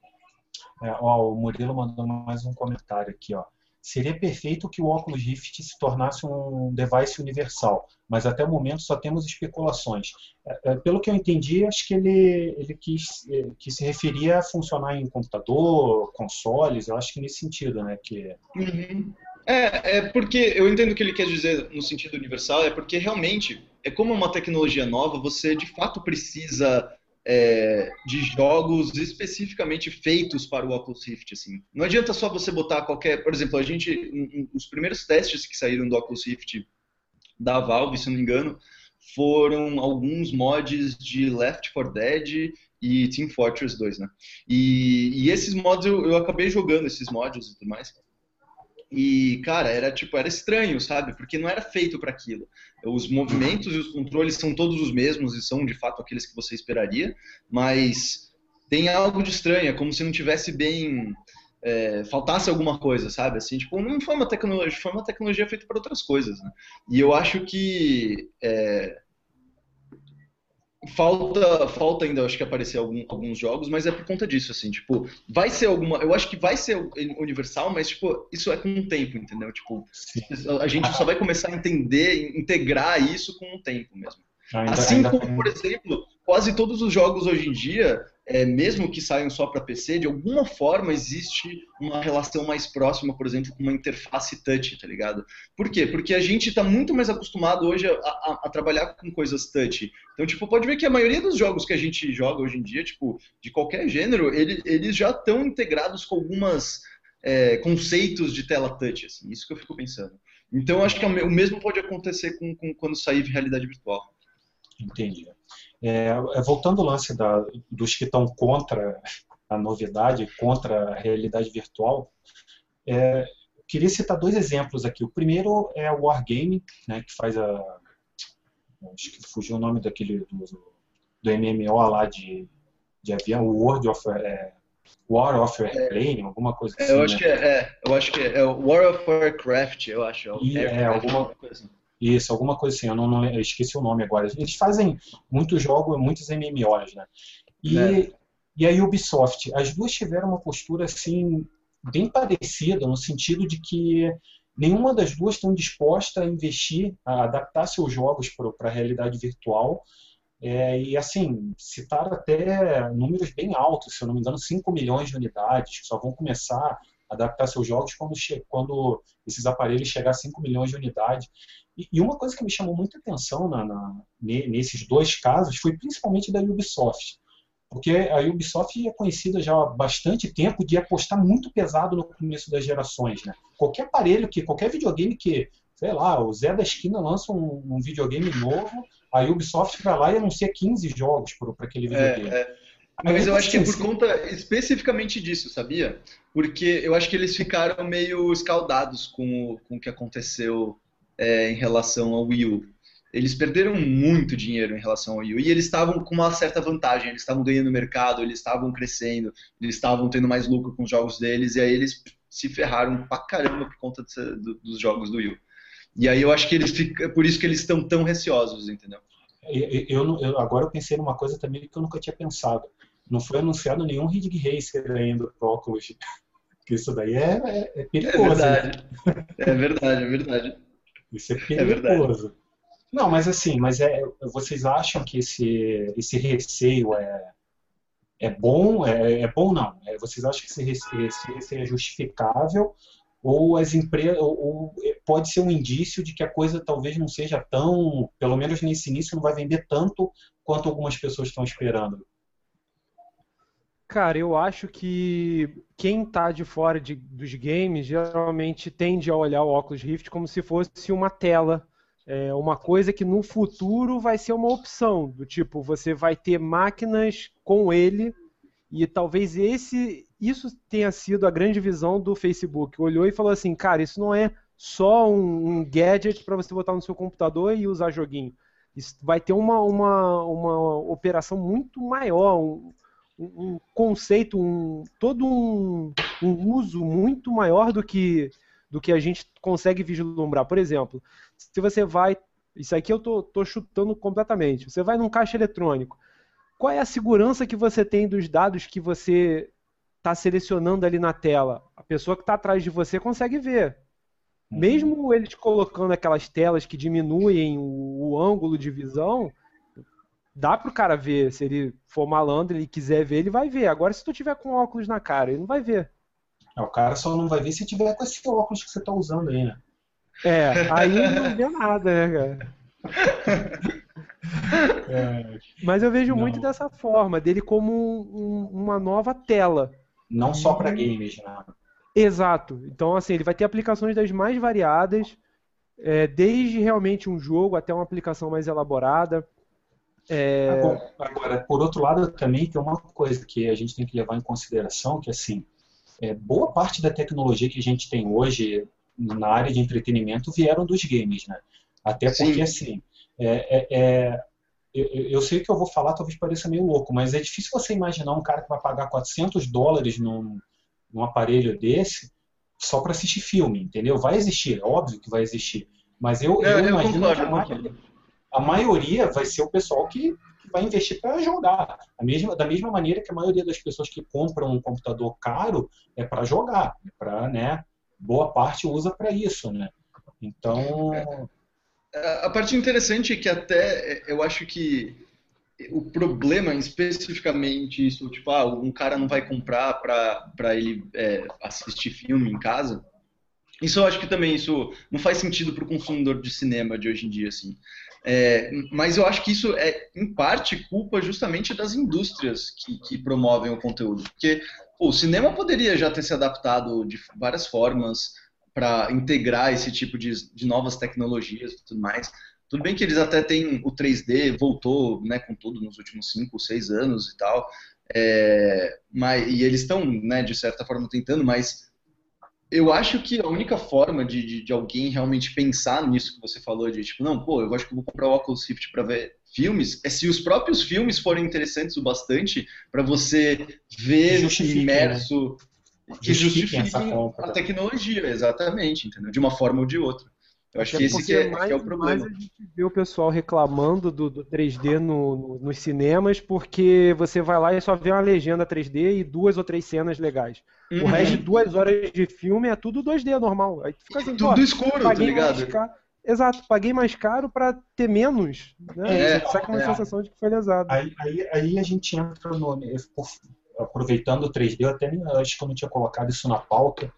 É, ó, o Murilo mandou mais um comentário aqui, ó. Seria perfeito que o Oculus Rift se tornasse um device universal, mas até o momento só temos especulações. É, é pelo que eu entendi, acho que ele, ele quis é, que se referia a funcionar em computador, consoles, eu acho que nesse sentido, né? Que... Uhum. É, é porque eu entendo o que ele quer dizer no sentido universal, é porque realmente é como uma tecnologia nova, você de fato precisa é, de jogos especificamente feitos para o Oculus Rift, assim. Não adianta só você botar qualquer, por exemplo, a gente, os primeiros testes que saíram do Oculus Rift da Valve, se não me engano, foram alguns mods de Left 4 Dead e Team Fortress 2, né? E, e esses mods eu, eu, acabei jogando esses mods e tudo mais. E, cara, era tipo, era estranho, sabe? Porque não era feito para aquilo. Os movimentos e os controles são todos os mesmos e são de fato aqueles que você esperaria, mas tem algo de estranho, é como se não tivesse bem é, faltasse alguma coisa, sabe? Assim, tipo, não foi uma tecnologia, foi uma tecnologia feita para outras coisas, né? E eu acho que é, falta, falta ainda, acho que aparecer algum, alguns jogos, mas é por conta disso, assim, tipo, vai ser alguma, eu acho que vai ser universal, mas tipo, isso é com o tempo, entendeu? Tipo, a gente só vai começar a entender, integrar isso com o tempo mesmo. Ainda, assim ainda como, tem... por exemplo, quase todos os jogos hoje em dia é, mesmo que saiam só para PC, de alguma forma existe uma relação mais próxima, por exemplo, com uma interface touch, tá ligado? Por quê? Porque a gente está muito mais acostumado hoje a, a, a, trabalhar com coisas touch. Então, tipo, pode ver que a maioria dos jogos que a gente joga hoje em dia, tipo, de qualquer gênero, ele, eles já estão integrados com algumas é, conceitos de tela touch, assim, isso que eu fico pensando. Então, acho que é o mesmo pode acontecer com, com quando sair realidade virtual. Entendi. É, é, voltando ao lance da, dos que estão contra a novidade, contra a realidade virtual, é, queria citar dois exemplos aqui. O primeiro é o Wargaming, né, que faz a. Acho que fugiu o nome daquele do, do MMO lá de, de avião, o World of. É, War of Airplane, alguma coisa assim. Eu acho né? que é, é, eu acho que é, é War of Warcraft, eu acho. É e, é, alguma coisa assim. Isso, alguma coisa assim, eu não, não eu esqueci o nome agora. Eles fazem muitos jogos, muitos MMOs, né? E, é. e a Ubisoft, as duas tiveram uma postura assim bem parecida, no sentido de que nenhuma das duas estão disposta a investir, a adaptar seus jogos para a realidade virtual. É, e assim, citaram até números bem altos, se eu não me engano, 5 milhões de unidades, que só vão começar adaptar seus jogos quando, quando esses aparelhos chegar a 5 milhões de unidades. E, uma coisa que me chamou muita atenção na, na, nesses dois casos foi principalmente da Ubisoft. Porque a Ubisoft é conhecida já há bastante tempo de apostar muito pesado no começo das gerações. Né? Qualquer aparelho, que qualquer videogame que, sei lá, o Zé da esquina lança um, um videogame novo, a Ubisoft vai lá e anuncia 15 jogos para aquele é, videogame. É, é. Mas eu acho que é por conta especificamente disso, sabia? Porque eu acho que eles ficaram meio escaldados com o, com o que aconteceu é, em relação ao Wii U. Eles perderam muito dinheiro em relação ao Wii U e eles estavam com uma certa vantagem, eles estavam ganhando mercado, eles estavam crescendo, eles estavam tendo mais lucro com os jogos deles e aí eles se ferraram pra caramba por conta de, do, dos jogos do Wii U. E aí eu acho que eles ficam, por isso que eles estão tão receosos, entendeu? Eu, eu, agora eu pensei numa coisa também que eu nunca tinha pensado. Não foi anunciado nenhum Ridge Racer ainda pro Oculus. Isso daí é, é, é perigoso. É verdade. Né? É verdade, é verdade. Isso é, é perigoso. Não, mas assim, mas é, vocês acham que esse, esse receio é, é bom? É, é bom não? É, vocês acham que esse receio, esse receio é justificável? Ou as empresas, ou, ou pode ser um indício de que a coisa talvez não seja tão, pelo menos nesse início, não vai vender tanto quanto algumas pessoas estão esperando? Cara, eu acho que quem está de fora de, dos games geralmente tende a olhar o Oculus Rift como se fosse uma tela, é, uma coisa que no futuro vai ser uma opção, do tipo, você vai ter máquinas com ele e talvez esse isso tenha sido a grande visão do Facebook. Olhou e falou assim, cara, isso não é só um, um gadget para você botar no seu computador e usar joguinho. Isso vai ter uma, uma, uma operação muito maior, um, um conceito, um, todo um, um uso muito maior do que, do que a gente consegue vislumbrar. Por exemplo, se você vai. Isso aqui eu tô, tô chutando completamente. Você vai num caixa eletrônico. Qual é a segurança que você tem dos dados que você está selecionando ali na tela? A pessoa que está atrás de você consegue ver. Uhum. Mesmo eles colocando aquelas telas que diminuem o, o ângulo de visão, dá pro cara ver. Se ele for malandro e quiser ver, ele vai ver. Agora, se tu tiver com óculos na cara, ele não vai ver. É, o cara só não vai ver se tiver com esse óculos que você tá usando aí, né? É, aí não vê nada, né, cara? É. Mas eu vejo não. muito dessa forma, dele como um, uma nova tela. Não só para games, né? Exato. Então, assim, ele vai ter aplicações das mais variadas, é, desde realmente um jogo até uma aplicação mais elaborada. É... Agora, agora, por outro lado, também tem uma coisa que a gente tem que levar em consideração, que assim, é, boa parte da tecnologia que a gente tem hoje na área de entretenimento vieram dos games, né? Até porque, Sim. assim, é, é, é eu, eu, sei que eu vou falar, talvez pareça meio louco, mas é difícil você imaginar um cara que vai pagar 400 dólares num, num aparelho desse só para assistir filme, entendeu? Vai existir, é óbvio que vai existir. Mas eu, é, eu, eu imagino concordo, que a maioria, a maioria, vai ser o pessoal que, que vai investir para jogar. A mesma, da mesma maneira que a maioria das pessoas que compram um computador caro é para jogar, é para, né? Boa parte usa para isso, né? Então. É, a parte interessante é que até eu acho que o problema especificamente isso, tipo, ah, um cara não vai comprar para ele é, assistir filme em casa. Isso eu acho que também isso não faz sentido para o consumidor de cinema de hoje em dia, assim. É, mas eu acho que isso é, em parte, culpa justamente das indústrias que, que promovem o conteúdo. Porque pô, o cinema poderia já ter se adaptado de várias formas para integrar esse tipo de, de novas tecnologias e tudo mais. Tudo bem que eles até têm o 3D, voltou né, com tudo nos últimos 5, 6 anos e tal. É, mas, e eles estão, né, de certa forma, tentando, mas eu acho que a única forma de, de, de, alguém realmente pensar nisso que você falou, de tipo, não, pô, eu acho que eu vou comprar o Oculus Rift para ver filmes, é se os próprios filmes forem interessantes o bastante para você ver imerso. Né? Que justifiquem a tecnologia, exatamente, entendeu? De uma forma ou de outra. Eu acho Até que esse que é, mais, que é, o problema. Mais a gente vê o pessoal reclamando do, do 3D no, no, nos cinemas porque você vai lá e só vê uma legenda 3D e duas ou três cenas legais. Uhum. O resto de duas horas de filme é tudo 2D normal. Aí fica assim, tudo escuro, tá ligado? Caro... Exato, paguei mais caro para ter menos. Né? É, sai com uma é. sensação de que foi lesado. Aí, aí, aí a gente entra no. Aproveitando o 3D, eu até acho que eu não tinha colocado isso na pauta,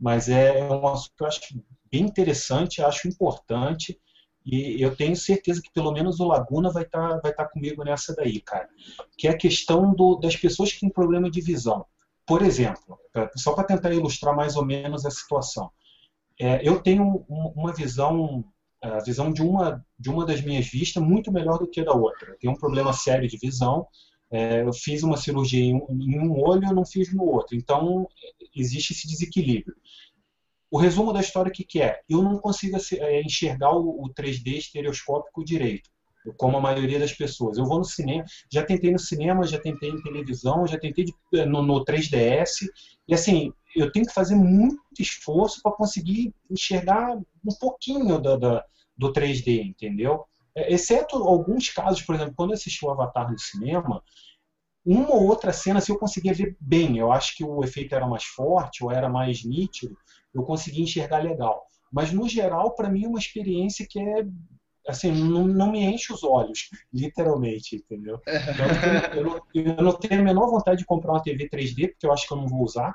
mas é um assunto que eu acho bem interessante, acho importante. E eu tenho certeza que pelo menos o Laguna vai estar tá, vai tá comigo nessa daí, cara. Que é a questão do, das pessoas que têm problema de visão. Por exemplo, só para tentar ilustrar mais ou menos a situação. É, eu tenho uma visão, a visão de uma, de uma das minhas vistas muito melhor do que a da outra. Eu tenho um problema sério de visão. É, eu fiz uma cirurgia em um, em um olho, eu não fiz no outro. Então, existe esse desequilíbrio. O resumo da história que, que é? Eu não consigo é, enxergar o, o 3D estereoscópico direito, como a maioria das pessoas. Eu vou no cinema, já tentei no cinema, já tentei em televisão, já tentei é, no, no 3DS, e assim, eu tenho que fazer muito esforço para conseguir enxergar um pouquinho da, do 3D, entendeu? É, exceto alguns casos, por exemplo, quando eu assisti o Avatar no cinema, uma ou outra cena assim, eu conseguia ver bem. Eu acho que o efeito era mais forte ou era mais nítido, eu consegui enxergar legal. Mas, no geral, para mim é uma experiência que é assim, não, não, me enche os olhos, literalmente, entendeu? Então, eu, eu, não tenho a menor vontade de comprar uma TV 3D, porque eu acho que eu não vou usar,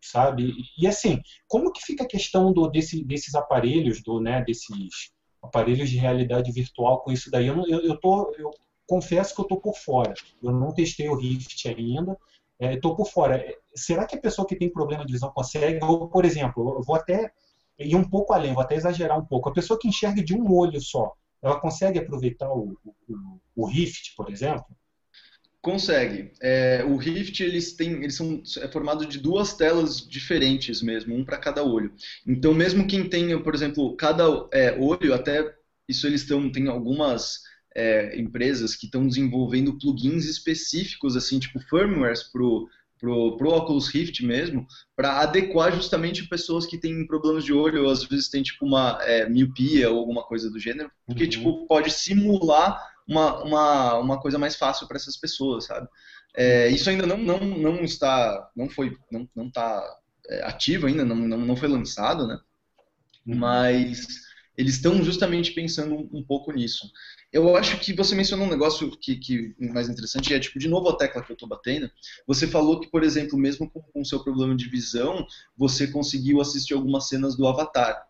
sabe? E, assim, como que fica a questão do, desse, desses aparelhos, do, né, desses aparelhos de realidade virtual com isso daí? Eu, eu, eu, tô, eu confesso que eu tô por fora. Eu não testei o Rift ainda, estou é, por fora. Será que a pessoa que tem problema de visão consegue? Ou, por exemplo, vou até ir um pouco além, vou até exagerar um pouco. A pessoa que enxerga de um olho só, ela consegue aproveitar o, o, o Rift, por exemplo? Consegue. É, o Rift eles têm, eles são é formado de duas telas diferentes mesmo, um para cada olho. Então mesmo quem tem, por exemplo, cada é, olho, até isso eles tem algumas é, empresas que estão desenvolvendo plugins específicos, assim, tipo firmwares pro pro, pro Oculus Rift mesmo, para adequar justamente pessoas que têm problemas de olho, ou às vezes tem tipo uma é, miopia ou alguma coisa do gênero, porque uhum. tipo pode simular uma, uma, uma coisa mais fácil para essas pessoas, sabe? É, isso ainda não, não, não está, não foi, não, não está é, ativo ainda, não, não, não foi lançado, né? Uhum. Mas eles estão justamente pensando um, pouco nisso. Eu acho que você mencionou um negócio que, que mais interessante, é tipo, de novo a tecla que eu estou batendo. Você falou que, por exemplo, mesmo com o seu problema de visão, você conseguiu assistir algumas cenas do Avatar.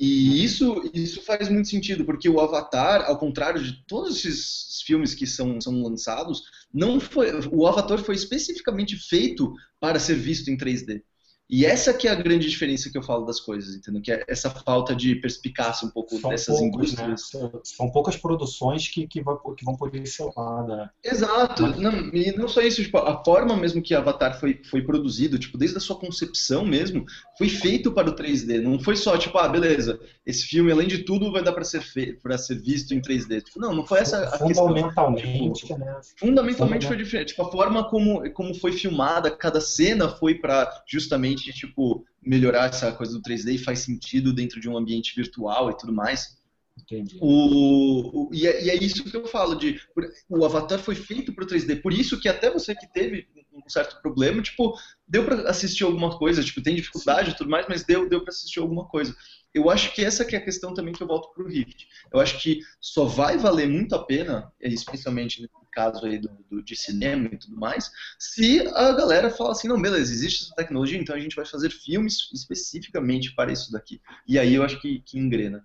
E isso, isso faz muito sentido, porque o Avatar, ao contrário de todos esses filmes que são, são lançados, não foi, o Avatar foi especificamente feito para ser visto em 3D. E essa que é a grande diferença que eu falo das coisas, entendeu? Que é essa falta de perspicácia um pouco são dessas poucos, indústrias. Né? São poucas produções que, que, vão, que vão poder ser lá, né? Exato. Mas... Não, e não só isso, tipo, a forma mesmo que Avatar foi, foi produzido, tipo, desde a sua concepção mesmo, foi feito para o 3D. Não foi só, tipo, ah, beleza, esse filme, além de tudo, vai dar para ser, fe... ser visto em 3D. Tipo, não, não foi essa a Fundamentalmente, questão. Né? Fundamentalmente foi diferente. Tipo, a forma como, como foi filmada, cada cena foi para justamente realmente, tipo, melhorar essa coisa do 3D e faz sentido dentro de um ambiente virtual e tudo mais. Entendi. O, o e, é, e, é, isso que eu falo de o Avatar foi feito para o 3D, por isso que até você que teve um certo problema, tipo, deu para assistir alguma coisa, tipo, tem dificuldade e tudo mais, mas deu, deu para assistir alguma coisa. Eu acho que essa que é a questão também que eu volto para o Rift. Eu acho que só vai valer muito a pena, especialmente no caso aí do, do, de cinema e tudo mais, se a galera fala assim, não, beleza, existe essa tecnologia, então a gente vai fazer filmes especificamente para isso daqui. E aí eu acho que, que engrena.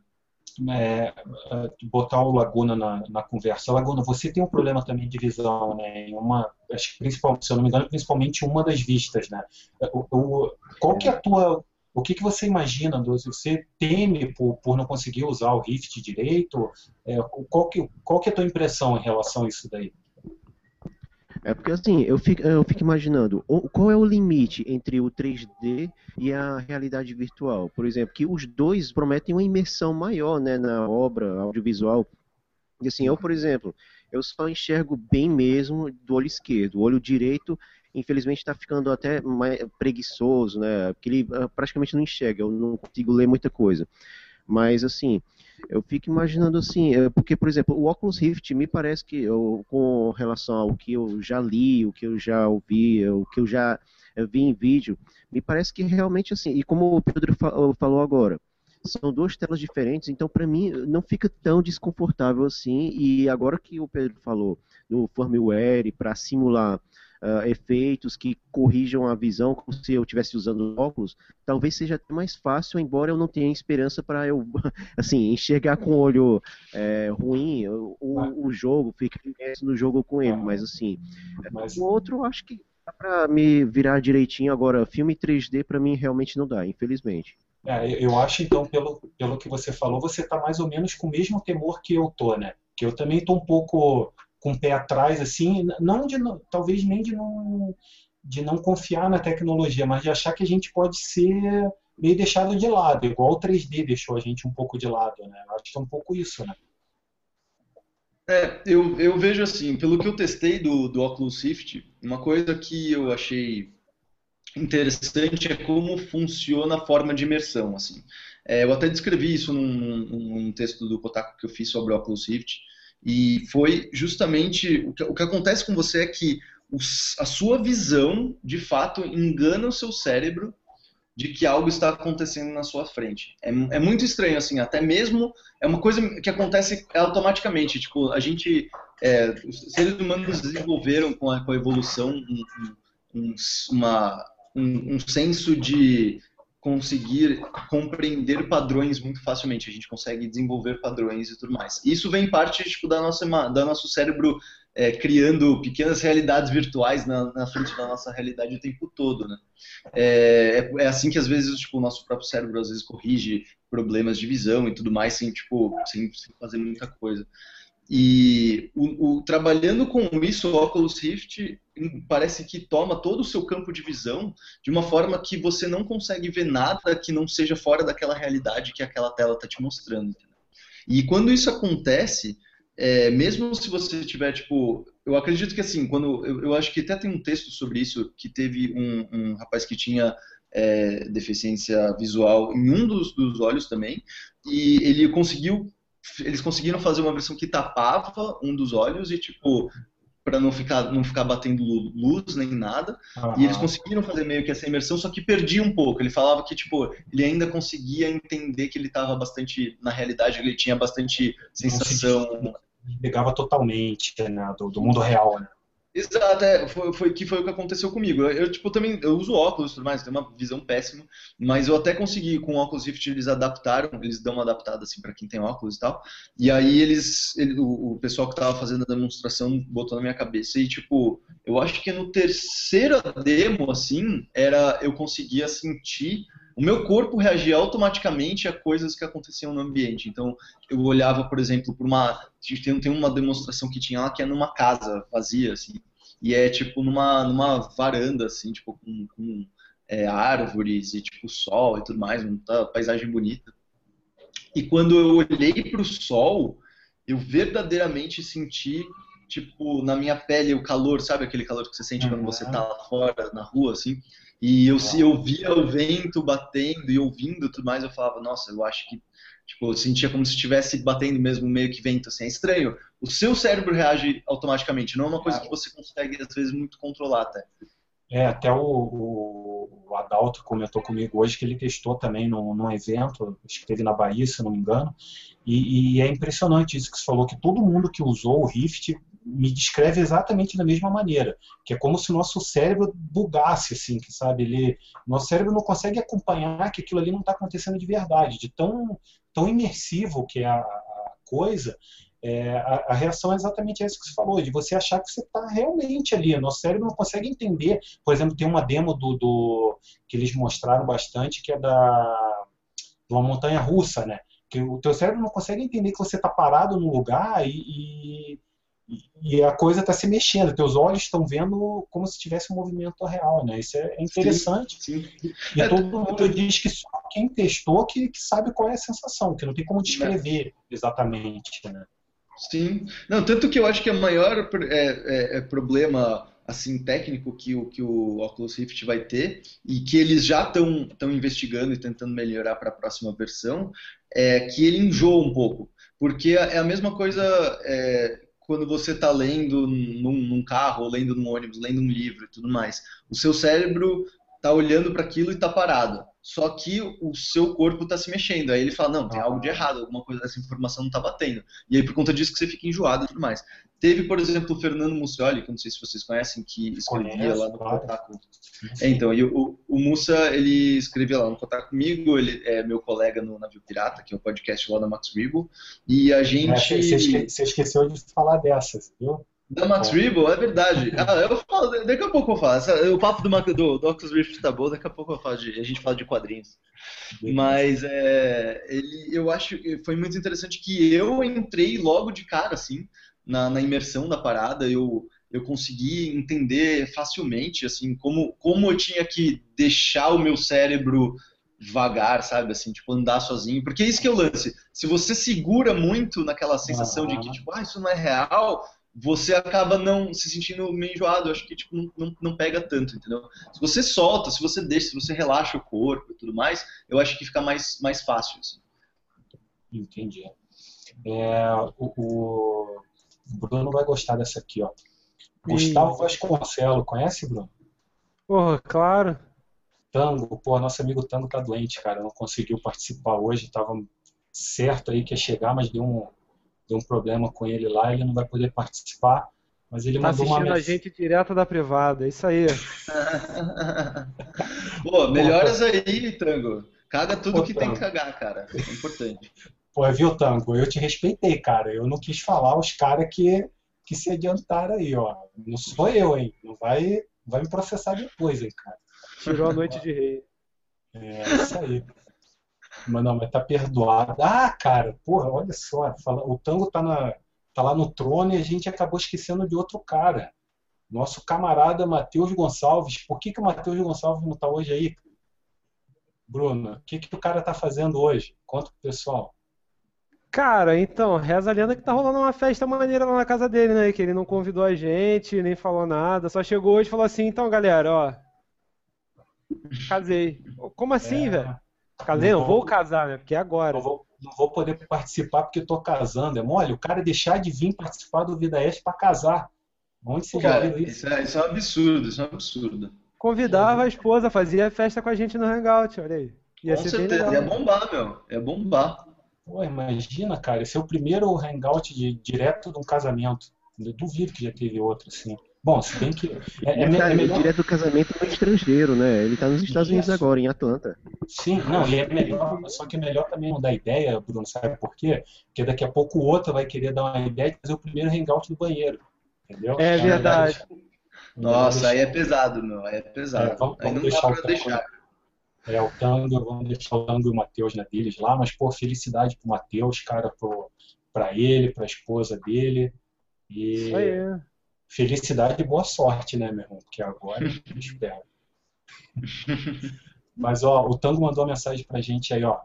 É, é botar o Laguna na, na, conversa. Laguna, você tem um problema também de visão, né? Em uma, acho que se eu não me engano, principalmente uma das vistas, né? O, o, qual que é a tua o que, que você imagina? Você teme por, por não conseguir usar o Rift direito? É, qual, que, qual que é a tua impressão em relação a isso daí? É porque assim, eu fico, eu fico imaginando, qual é o limite entre o 3D e a realidade virtual? Por exemplo, que os dois prometem uma imersão maior né, na obra audiovisual. E assim, eu, por exemplo, eu só enxergo bem mesmo do olho esquerdo. O olho direito infelizmente está ficando até mais preguiçoso, né? Porque ele ah, praticamente não enxerga, eu não consigo ler muita coisa. Mas assim, eu fico imaginando assim, é, porque por exemplo, o Oculus Rift me parece que eu, com relação ao que eu já li, o que eu já ouvi, o que eu já eh, vi em vídeo, me parece que realmente assim, e como o Pedro falou agora, são duas telas diferentes, então para mim não fica tão desconfortável assim. E agora que o Pedro falou do firmware para simular uh, efeitos que corrijam a visão como se eu estivesse usando óculos, talvez seja até mais fácil, embora eu não tenha esperança para eu assim enxergar com o olho é, ruim o, o, jogo, ficar no jogo com ele, mas assim, mas... o outro acho que dá para me virar direitinho agora, filme 3D para mim realmente não dá, infelizmente. É, eu acho então, pelo, pelo que você falou, você está mais ou menos com o mesmo temor que eu tô, né? Que eu também estou um pouco com o pé atrás, assim, não de, talvez nem de não, de não confiar na tecnologia, mas de achar que a gente pode ser meio deixado de lado, igual o 3D deixou a gente um pouco de lado, né? Acho que é um pouco isso, né? É, eu, eu vejo assim, pelo que eu testei do, do Oculus Rift, uma coisa que eu achei interessante é como funciona a forma de imersão, assim. É, eu até descrevi isso num, num, texto do Kotaku que eu fiz sobre o Oculus Rift, e foi justamente o que, o que acontece com você é que os, a sua visão, de fato, engana o seu cérebro de que algo está acontecendo na sua frente. É, é, muito estranho, assim, até mesmo é uma coisa que acontece automaticamente. Tipo, a gente, é, os seres humanos desenvolveram com a, com a evolução um, um, uma, um, um senso de conseguir compreender padrões muito facilmente. A gente consegue desenvolver padrões e tudo mais. Isso vem parte tipo, da nossa, da nosso cérebro é, criando pequenas realidades virtuais na, na, frente da nossa realidade o tempo todo, né? É, é, é, assim que às vezes tipo, o nosso próprio cérebro às vezes corrige problemas de visão e tudo mais sem tipo sem, sem fazer muita coisa. E o, o, trabalhando com isso, o Oculus Rift parece que toma todo o seu campo de visão de uma forma que você não consegue ver nada que não seja fora daquela realidade que aquela tela está te mostrando. E quando isso acontece, é, mesmo se você tiver, tipo, eu acredito que assim, quando eu, eu, acho que até tem um texto sobre isso que teve um, um rapaz que tinha é, deficiência visual em um dos, dos olhos também, e ele conseguiu eles conseguiram fazer uma versão que tapava um dos olhos e tipo para não ficar não ficar batendo luz nem nada. E eles conseguiram fazer meio que essa imersão só que perdia um pouco. Ele falava que tipo ele ainda conseguia entender que ele estava bastante na realidade ele tinha bastante sensação. pegava totalmente né, do, do, mundo real né? Exato, é, foi, foi, que foi o que aconteceu comigo. Eu, tipo, também eu uso óculos e tudo mais, tenho uma visão péssima, mas eu até consegui, com o óculos Rift, eles adaptaram, eles dão uma adaptada assim para quem tem óculos e tal. E aí eles, ele, o, o, pessoal que tava fazendo a demonstração botou na minha cabeça e tipo, eu acho que no terceiro demo assim, era eu conseguia sentir o meu corpo reagia automaticamente a coisas que aconteciam no ambiente. Então, eu olhava, por exemplo, por uma. Tem, tem uma demonstração que tinha lá que é numa casa vazia, assim. E é tipo numa, numa varanda, assim, tipo, com, com é, árvores e tipo sol e tudo mais, uma paisagem bonita. E quando eu olhei para o sol, eu verdadeiramente senti, tipo, na minha pele o calor, sabe aquele calor que você sente uhum. quando você tá lá fora, na rua, assim? E eu, se eu via o vento batendo e ouvindo tudo mais, eu falava, nossa, eu acho que Tipo, eu sentia como se estivesse batendo mesmo meio que vento, assim, é estranho. O seu cérebro reage automaticamente, não é uma coisa que você consegue, às vezes, muito controlar até. É, até o, o, o, Adalto comentou comigo hoje que ele testou também num, num evento, acho que teve na Bahia, se não me engano, e, e, é impressionante isso que você falou, que todo mundo que usou o Rift me descreve exatamente da mesma maneira, que é como se o nosso cérebro bugasse, assim, que sabe, ele, nosso cérebro não consegue acompanhar que aquilo ali não está acontecendo de verdade, de tão, tão imersivo que é a, a coisa, é, a, a, reação é exatamente essa que você falou, de você achar que você está realmente ali. Nosso cérebro não consegue entender. Por exemplo, tem uma demo do, do que eles mostraram bastante, que é da uma montanha russa, né? Que o teu cérebro não consegue entender que você está parado num lugar e, e, e a coisa está se mexendo. Teus olhos estão vendo como se tivesse um movimento real, né? Isso é interessante. Sim, sim. E é, todo mundo diz que só quem testou que, que, sabe qual é a sensação, que não tem como descrever exatamente, né? Sim. Não, tanto que eu acho que o maior é, é, é problema assim técnico que o que o Oculus Rift vai ter e que eles já estão estão investigando e tentando melhorar para a próxima versão é que ele enjoa um pouco porque é a mesma coisa é, quando você está lendo num, num, carro ou lendo num ônibus lendo um livro e tudo mais o seu cérebro está olhando para aquilo e está parado só que o seu corpo está se mexendo. Aí ele fala, não, tem algo de errado, alguma coisa dessa informação não está batendo. E aí por conta disso que você fica enjoado e tudo mais. Teve, por exemplo, o Fernando Mussoli, que eu não sei se vocês conhecem, que escrevia Conheço, lá no claro. Kotaku. É, então, e o, o Mussa, ele escrevia lá no Kotaku comigo, ele é meu colega no Navio Pirata, que é um podcast lá da Max Rebo, e a gente... É, você esqueceu de falar dessas, viu? Da Max Rebo, é verdade. Ah, eu falo, daqui a pouco eu falo. O papo do, do, do Oculus Rift tá bom, daqui a pouco eu falo de, a gente fala de quadrinhos. Mas é, ele, eu acho que foi muito interessante que eu entrei logo de cara, assim, na, na imersão da parada. Eu, eu consegui entender facilmente, assim, como, como eu tinha que deixar o meu cérebro vagar, sabe? Assim, tipo, andar sozinho. Porque é isso que é o lance. Se você segura muito naquela sensação de que, tipo, ah, isso não é real, você acaba não se sentindo meio enjoado. Acho que tipo, não, não, não, pega tanto, entendeu? Se você solta, se você deixa, se você relaxa o corpo e tudo mais, eu acho que fica mais, mais fácil. Assim. Entendi. É, o, o, Bruno vai gostar dessa aqui, ó. Gustavo Vasconcelos, conhece, Bruno? Porra, claro. Tango, pô, nosso amigo Tango tá doente, cara, não conseguiu participar hoje, tava certo aí que ia chegar, mas deu um, deu um problema com ele lá, ele não vai poder participar. Mas ele tá mandou uma mensagem. a gente direto da privada, é isso aí. Pô, melhoras aí, Tango. Caga tudo Pô, que tango. tem que cagar, cara. É importante. Pô, viu, Tango? Eu te respeitei, cara. Eu não quis falar os caras que, que se adiantaram aí, ó. Não sou eu, hein? Não vai, vai me processar depois, hein, cara. Tirou a noite de rei. É, isso aí. Mas não, mas tá perdoado. Ah, cara, porra, olha só. o Tango tá, na, tá lá no trono e a gente acabou esquecendo de outro cara. Nosso camarada Matheus Gonçalves. Por que, que o Matheus Gonçalves não tá hoje aí? Bruno, o que, que o cara tá fazendo hoje? Conta pro pessoal. Cara, então, reza a lenda que tá rolando uma festa maneira lá na casa dele, né? Que ele não convidou a gente, nem falou nada, só chegou hoje e falou assim, então, galera, ó. Casei. Como assim, é... velho? Casei, não, não vou casar, né? Porque é agora. Não vou, não vou poder participar porque estou casando. É mole? O cara deixar de vir participar do Vida Este para casar. Onde você cara, já viu isso? Isso é, isso é um absurdo, isso é um absurdo. Convidava a esposa, fazia festa com a gente no Hangout, olha aí. Ia com certeza, ia bombar, meu. Ia bombar. Pô, imagina, cara, esse é o primeiro hangout de, direto de um casamento. Eu duvido que já teve outro, assim. Bom, se bem que. É, é, tá, é melhor... Direto do casamento no estrangeiro, né? Ele está nos Estados Unidos agora, em Atlanta. Sim, não, e é melhor, só que é melhor também não dar ideia, Bruno, sabe por quê? Porque daqui a pouco o outro vai querer dar uma ideia de fazer o primeiro hangout do banheiro. Entendeu? É verdade. Nossa, aí é pesado, meu. Aí é pesado. É, vamos, vamos aí não dá pra deixar. É, o Tango, vamos deixar o Tango e o Matheus na deles lá, mas, pô, felicidade pro Matheus, cara, pro, pra ele, pra esposa dele. E Isso aí. felicidade e boa sorte, né, meu irmão? Porque agora eu espero. Mas, ó, o Tango mandou uma mensagem pra gente aí, ó,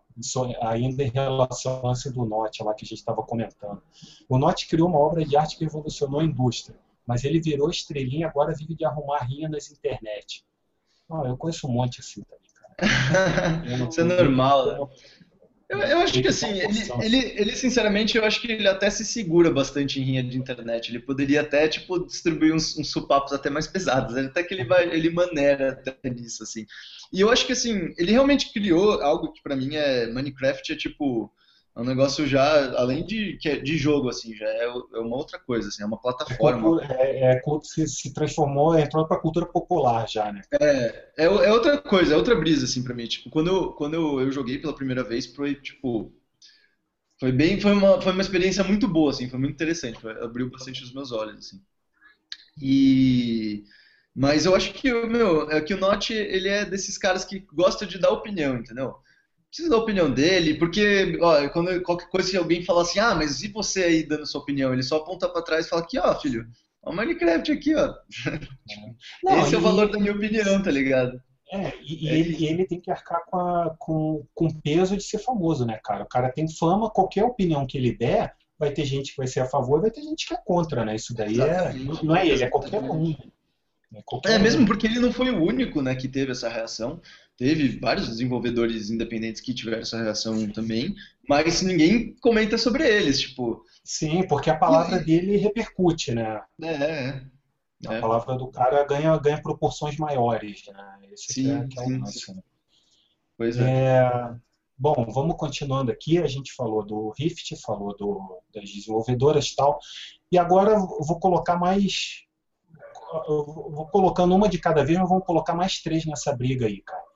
ainda em relação ao lance do Note, lá que a gente estava comentando. O Note criou uma obra de arte que revolucionou a indústria, mas ele virou estrelinha e agora vive de arrumar rinha nas internet. Ó, eu conheço um monte assim também. Isso é normal, né? Eu, eu, acho que assim, ele, ele, ele, sinceramente, eu acho que ele até se segura bastante em rinha de internet. Ele poderia até, tipo, distribuir uns, uns supapos até mais pesados. Até que ele vai, ele maneira até nisso, assim. E eu acho que, assim, ele realmente criou algo que para mim é, Minecraft é, tipo, um negócio já, além de, é de jogo, assim, já é, é uma outra coisa, assim, é uma plataforma. É, é, se, se transformou, entrou pra cultura popular já, né? É, é, é outra coisa, é outra brisa, assim, pra mim. Tipo, quando eu, quando eu, eu joguei pela primeira vez, foi, tipo, foi bem, foi uma, foi uma experiência muito boa, assim, foi muito interessante, foi, abriu bastante os meus olhos, assim. E... Mas eu acho que, meu, é que o Notch, ele é desses caras que gosta de dar opinião, entendeu? Precisa da opinião dele, porque ó, quando qualquer coisa que alguém fala assim, ah, mas e você aí dando sua opinião? Ele só aponta para trás e fala aqui, ó, filho, ó, o Minecraft aqui, ó. Não, Esse e... é o valor da minha opinião, tá ligado? É, e, e é. Ele, ele, tem que arcar com, a, com, com o peso de ser famoso, né, cara? O cara tem fama, qualquer opinião que ele der, vai ter gente que vai ser a favor e vai ter gente que é contra, né? Isso daí é, não é ele, é qualquer um. É, qualquer é mesmo porque ele não foi o único né, que teve essa reação. Teve vários desenvolvedores independentes que tiveram essa reação também, mas ninguém comenta sobre eles, tipo. Sim, porque a palavra dele repercute, né? É, é. A é. palavra do cara ganha, ganha proporções maiores, né? Esse sim, é, que é o lance, né? Pois é. é. Bom, vamos continuando aqui. A gente falou do Rift, falou do, das desenvolvedoras e tal. E agora eu vou colocar mais. Eu vou colocando uma de cada vez, mas vamos colocar mais três nessa briga aí, cara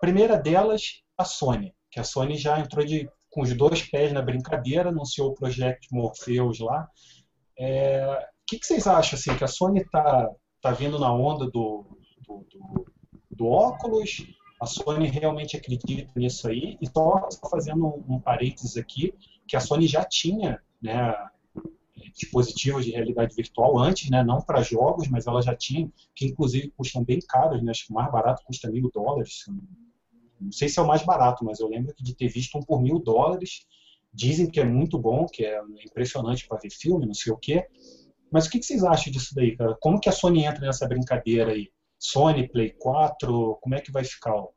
primeira delas, a Sony, que a Sony já entrou de, com os dois pés na brincadeira, anunciou o Project Morpheus lá. É, o que, que, vocês acham assim, que a Sony está tá vindo na onda do, do, do, do óculos? A Sony realmente acredita nisso aí? E só, fazendo um, um parênteses aqui, que a Sony já tinha né, dispositivos de realidade virtual antes, né, não para jogos, mas ela já tinha, que inclusive custam bem caros, né, acho que o mais barato custa mil dólares, não sei se é o mais barato, mas eu lembro de ter visto um por mil dólares. Dizem que é muito bom, que é impressionante para ver filme, não sei o quê. Mas o que vocês acham disso daí, cara? Como que a Sony entra nessa brincadeira aí? Sony, Play 4, como é que vai ficar? O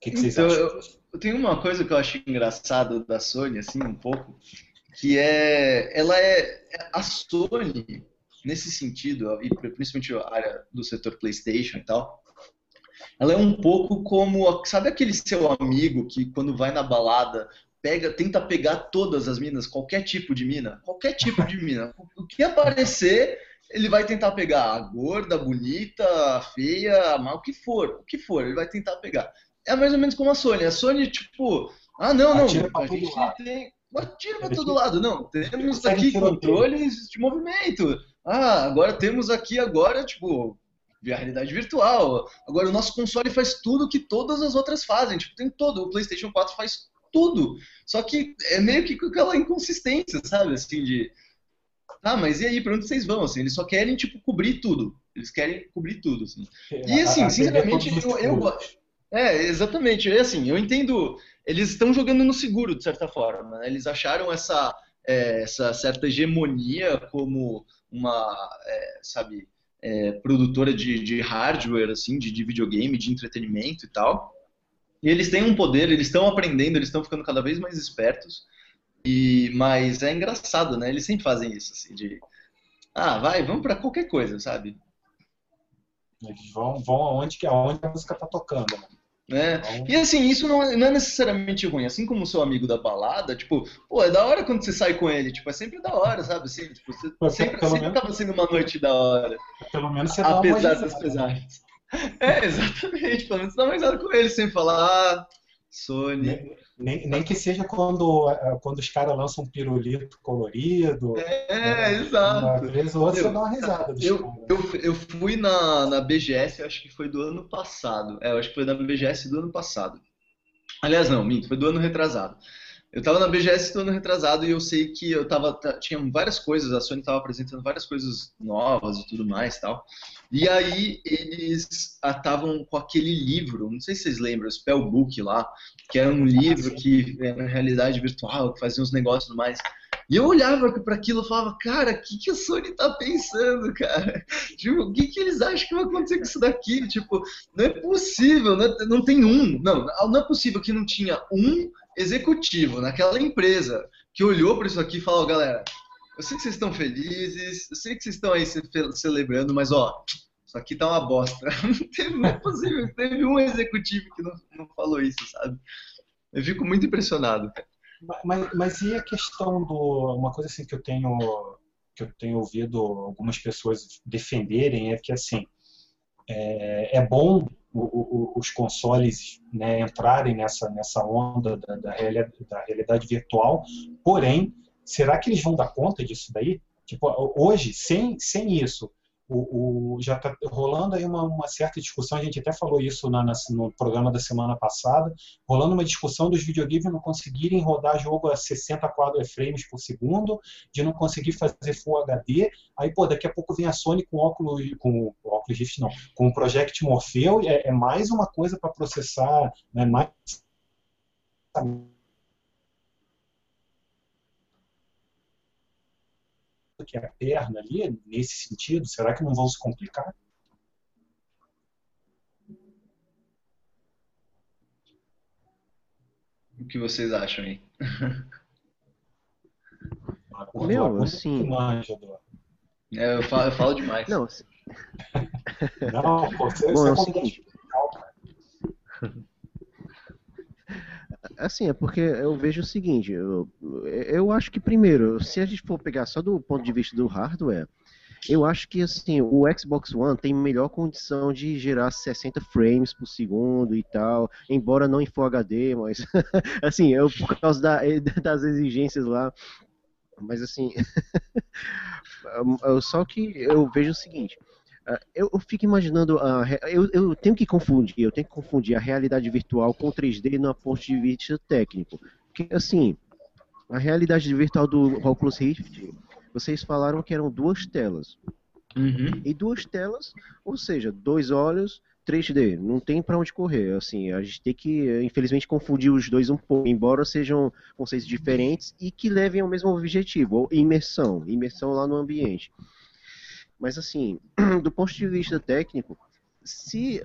que, que vocês então, acham? Eu, eu tenho uma coisa que eu acho engraçado da Sony, assim, um pouco, que é, ela é, a Sony, nesse sentido, e principalmente a área do setor PlayStation e tal, ela é um pouco como, sabe aquele seu amigo que quando vai na balada pega, tenta pegar todas as minas, qualquer tipo de mina, qualquer tipo de mina, o que aparecer ele vai tentar pegar a gorda, a bonita, a feia, a o que for, o que for, ele vai tentar pegar. É mais ou menos como a Sony. A Sony, tipo, ah, não, não, Atira a gente tem. Atira pra todo lado. Não, temos aqui controles de movimento. Ah, agora temos aqui agora, tipo, via realidade virtual. Agora, o nosso console faz tudo que todas as outras fazem. Tipo, tem todo. O PlayStation 4 faz tudo. Só que é meio que com aquela inconsistência, sabe? Assim, de. Ah, mas e aí, pra onde vocês vão? Assim, eles só querem, tipo, cobrir tudo. Eles querem cobrir tudo, assim. E, assim, sinceramente, eu, eu gosto. É, exatamente. É assim, eu entendo. Eles estão jogando no seguro, de certa forma. Né? Eles acharam essa, é, essa certa hegemonia como uma, é, sabe, é, produtora de, de, hardware, assim, de, de, videogame, de entretenimento e tal. E eles têm um poder, eles estão aprendendo, eles estão ficando cada vez mais espertos. E mas é engraçado, né? Eles sempre fazem isso, assim, de ah, vai, vamos para qualquer coisa, sabe? Eles vão, vão aonde que aonde a música tá tocando. Né? Né? Então... E assim, isso não é, não é, necessariamente ruim. Assim como o seu amigo da balada, tipo, pô, é da hora quando você sai com ele. Tipo, é sempre da hora, sabe? Assim, tipo, você Pô, sempre, sempre menos... tava sendo uma noite da hora. Pelo menos você Apesar das pesares. É, exatamente. Pelo menos você dá mais hora com ele, sem falar, ah, Sony. Nem, nem que seja quando, é, quando os caras lançam um pirulito colorido. É, né? exato. Uma vez ou outra eu, você dá uma risada. Eu, eu, eu, fui na, na BGS, acho que foi do ano passado. É, eu acho que foi na BGS do ano passado. Aliás, não, minto, foi do ano retrasado. Eu tava na BGS do ano retrasado e eu sei que eu tava. Tinha várias coisas, a Sony tava apresentando várias coisas novas e tudo mais tal. E aí eles estavam com aquele livro, não sei se vocês lembram, o Spellbook lá, que era um livro que era realidade virtual, que fazia uns negócios mais. E eu olhava para aquilo e falava, cara, o que, que a Sony tá pensando, cara? Tipo, o que, que eles acham que vai acontecer com isso daqui? Tipo, não é possível, não, é, não tem um. Não, não é possível que não tinha um executivo naquela empresa que olhou para isso aqui e falou, galera, eu sei que vocês estão felizes, eu sei que vocês estão aí celebrando, mas ó, isso aqui tá uma bosta. não é possível, teve um executivo que não, não falou isso, sabe? Eu fico muito impressionado. Mas, mas e a questão do. Uma coisa assim que eu tenho que eu tenho ouvido algumas pessoas defenderem é que assim é, é bom o, o, os consoles né, entrarem nessa, nessa onda da, da, da realidade virtual, porém, será que eles vão dar conta disso daí? Tipo, hoje, sem, sem isso, o, o, já está rolando aí uma, uma, certa discussão, a gente até falou isso na, na, no programa da semana passada, rolando uma discussão dos videogames não conseguirem rodar jogo a 60 quadro frames por segundo, de não conseguir fazer Full HD, aí pô, daqui a pouco vem a Sony com óculos, com óculos Rift não, com o Project Morpheus, é, é mais uma coisa para processar, né, mais que é a perna ali, nesse sentido? Será que não vão se complicar? O que vocês acham aí? Meu, assim... É, eu, falo, eu falo demais. Não, não você, Bom, é o seguinte... Assim, é porque eu vejo o seguinte, eu, eu acho que primeiro, se a gente for pegar só do ponto de vista do hardware, eu acho que assim, o Xbox One tem melhor condição de gerar 60 frames por segundo e tal, embora não em Full HD, mas assim, eu por causa da, das exigências lá, mas assim, só que eu vejo o seguinte, eu, eu, fico imaginando, uh, eu, eu, tenho que confundir, eu tenho que confundir a realidade virtual com 3D no ponto de vista técnico. Porque, assim, a realidade virtual do Oculus Rift, vocês falaram que eram duas telas. Uhum. E duas telas, ou seja, dois olhos, 3D, não tem para onde correr. Assim, a gente tem que, infelizmente, confundir os dois um pouco, embora sejam conceitos diferentes e que levem ao mesmo objetivo, imersão, imersão lá no ambiente. Mas assim, do ponto de vista técnico, se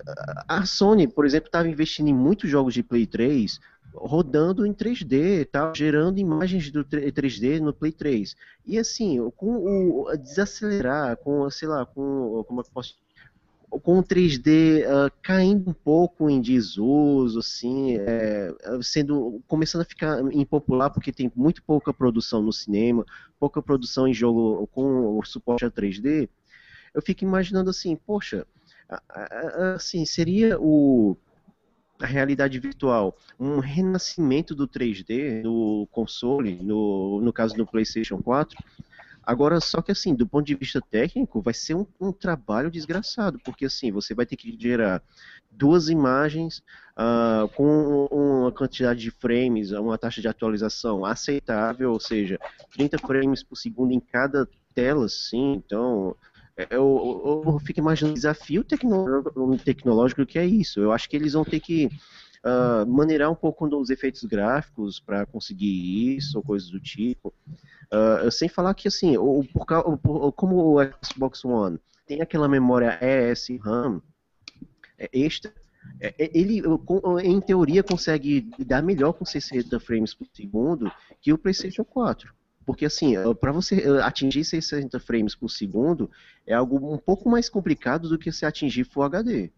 a Sony, por exemplo, estava investindo em muitos jogos de Play 3, rodando em 3D, tá? gerando imagens do 3D no Play 3. E assim, com o desacelerar, com, sei lá, com como é que posso com o 3D uh, ah, caindo um pouco em desuso, assim, é, sendo começando a ficar impopular porque tem muito pouca produção no cinema, pouca produção em jogo com o suporte a 3D eu fico imaginando assim, poxa, assim, seria o a realidade virtual um renascimento do 3D no console, no, no caso do PlayStation 4. Agora, só que assim, do ponto de vista técnico, vai ser um, um trabalho desgraçado, porque assim, você vai ter que gerar duas imagens uh, com uma quantidade de frames, uma taxa de atualização aceitável, ou seja, 30 frames por segundo em cada tela, sim, então eu, eu, fico imaginando o desafio tecnológico que é isso. Eu acho que eles vão ter que uh, maneirar um pouco os efeitos gráficos para conseguir isso, ou coisas do tipo. Uh, sem falar que, assim, o, o, como o Xbox One tem aquela memória ES RAM é, extra, é, é, ele, em teoria, consegue dar melhor com 60 frames por segundo que o PlayStation 4. Porque assim, para você atingir 60 frames por segundo é algo um pouco mais complicado do que você atingir Full HD.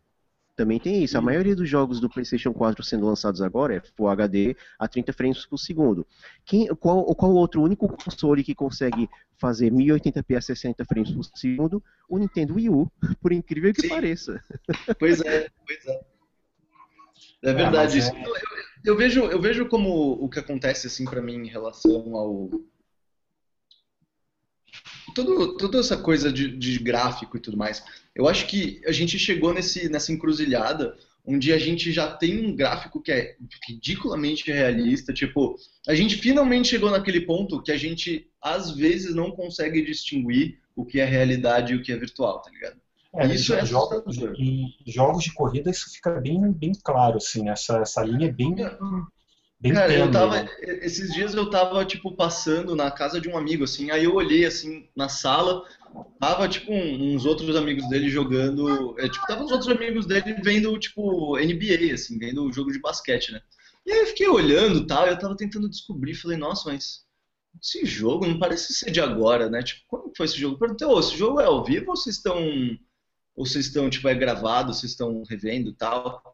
também tem isso. A maioria dos jogos do PlayStation 4 sendo lançados agora é Full HD a 30 frames por segundo. Quem, qual, qual outro único console que consegue fazer 1080p a 60 frames por segundo? O Nintendo Wii U, por incrível que Sim. pareça. Pois é, pois é. É verdade é, isso. É... Eu, eu, vejo, eu vejo como o que acontece assim para mim em relação ao todo, toda essa coisa de, de, gráfico e tudo mais. Eu acho que a gente chegou nesse, nessa encruzilhada onde a gente já tem um gráfico que é ridiculamente realista. Tipo, a gente finalmente chegou naquele ponto que a gente às vezes não consegue distinguir o que é realidade e o que é virtual, tá ligado? É, isso é jogos, em jogos de corrida isso fica bem, bem claro, assim, essa, essa linha é bem, é. Bem Cara, eu tava, esses dias eu tava, tipo, passando na casa de um amigo, assim, aí eu olhei, assim, na sala, tava, tipo, uns outros amigos dele jogando, é, tipo, tava os outros amigos dele vendo, tipo, NBA, assim, vendo o jogo de basquete, né? E aí eu fiquei olhando tal, eu tava tentando descobrir, falei, nossa, mas esse jogo não parece ser de agora, né? Tipo, quando foi esse jogo? Eu perguntei, ô, esse jogo é ao vivo ou vocês estão ou vocês estão, tipo, é gravado, vocês estão revendo e tal.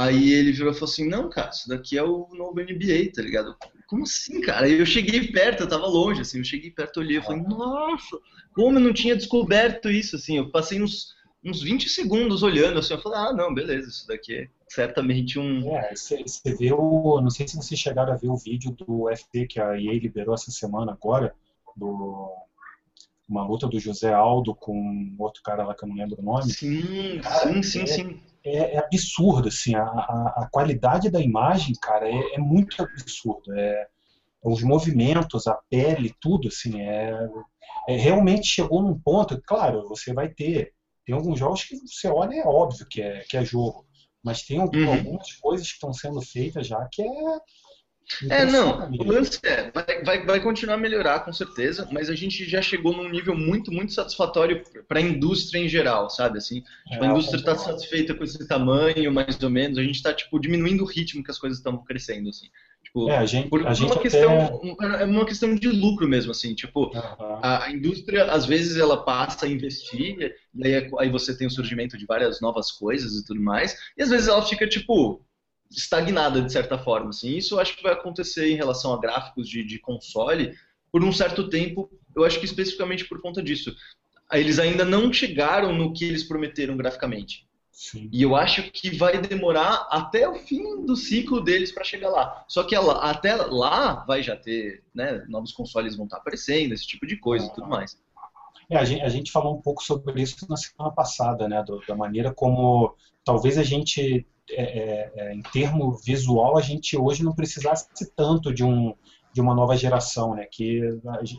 Aí ele virou e falou assim, não, cara, isso daqui é o novo NBA, tá ligado? Como assim, cara? Eu cheguei perto, eu tava longe, assim, eu cheguei perto, olhei, eu falei, nossa, como eu não tinha descoberto isso, assim, eu passei uns, uns 20 segundos olhando, assim, eu falei, ah, não, beleza, isso daqui é certamente um... É, você vê o, não sei se vocês chegaram a ver o vídeo do FT que a EA liberou essa semana agora, do uma luta do José Aldo com outro cara lá que eu não lembro o nome. Sim, cara, sim, sim, é, sim. É, é, absurdo, assim, a, a, qualidade da imagem, cara, é, é muito absurdo. É, os movimentos, a pele, tudo, assim, é, é, realmente chegou num ponto, claro, você vai ter, tem alguns jogos que você olha, é óbvio que é, que é jogo, mas tem uhum. algumas coisas que estão sendo feitas já que é é, não, o lance é, vai, vai, vai continuar a melhorar com certeza, mas a gente já chegou num nível muito, muito satisfatório para a indústria em geral, sabe? Assim, tipo, a é, indústria está satisfeita com esse tamanho, mais ou menos, a gente está tipo, diminuindo o ritmo que as coisas estão crescendo, assim. Tipo, é, a gente, por a gente uma questão, é uma questão de lucro mesmo, assim, tipo, uhum. a, a, indústria, às vezes, ela passa a investir, e aí, aí você tem o surgimento de várias novas coisas e tudo mais, e às vezes ela fica, tipo, estagnada de certa forma. Assim. Isso eu acho que vai acontecer em relação a gráficos de, de console por um certo tempo. Eu acho que especificamente por conta disso. Eles ainda não chegaram no que eles prometeram graficamente. Sim. E eu acho que vai demorar até o fim do ciclo deles para chegar lá. Só que ela, até lá vai já ter, né, novos consoles vão estar aparecendo, esse tipo de coisa e tudo mais. É, a, gente, a, gente, falou um pouco sobre isso na semana passada, né, do, da maneira como talvez a gente é, é, é, em termo visual, a gente hoje não precisasse tanto de, um, de uma nova geração, né? Que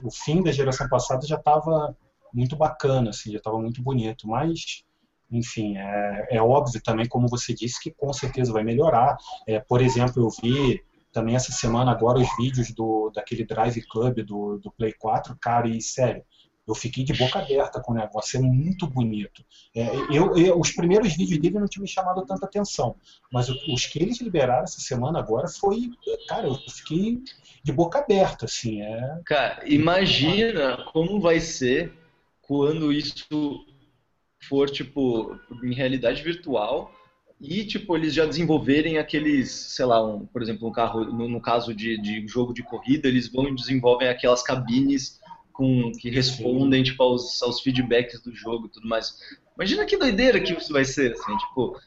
o fim da geração passada já estava muito bacana, assim, já estava muito bonito, mas enfim, é, é, óbvio também, como você disse, que com certeza vai melhorar. É, por exemplo, eu vi também essa semana agora os vídeos do, daquele Drive Club do, do Play 4, cara, e sério, eu fiquei de boca aberta com o negócio, é muito bonito. É, eu, eu, os primeiros vídeos dele não tinham me chamado tanta atenção, mas os que eles liberaram essa semana agora foi, cara, eu fiquei de boca aberta, assim. É... Cara, imagina como vai ser quando isso for, tipo, em realidade virtual e, tipo, eles já desenvolverem aqueles, sei lá, um, por exemplo, um carro, no, no caso de, de jogo de corrida, eles vão e desenvolvem aquelas cabines com que respondem tipo aos, aos feedbacks do jogo e tudo mais. Imagina que doideira que isso vai ser, assim, tipo,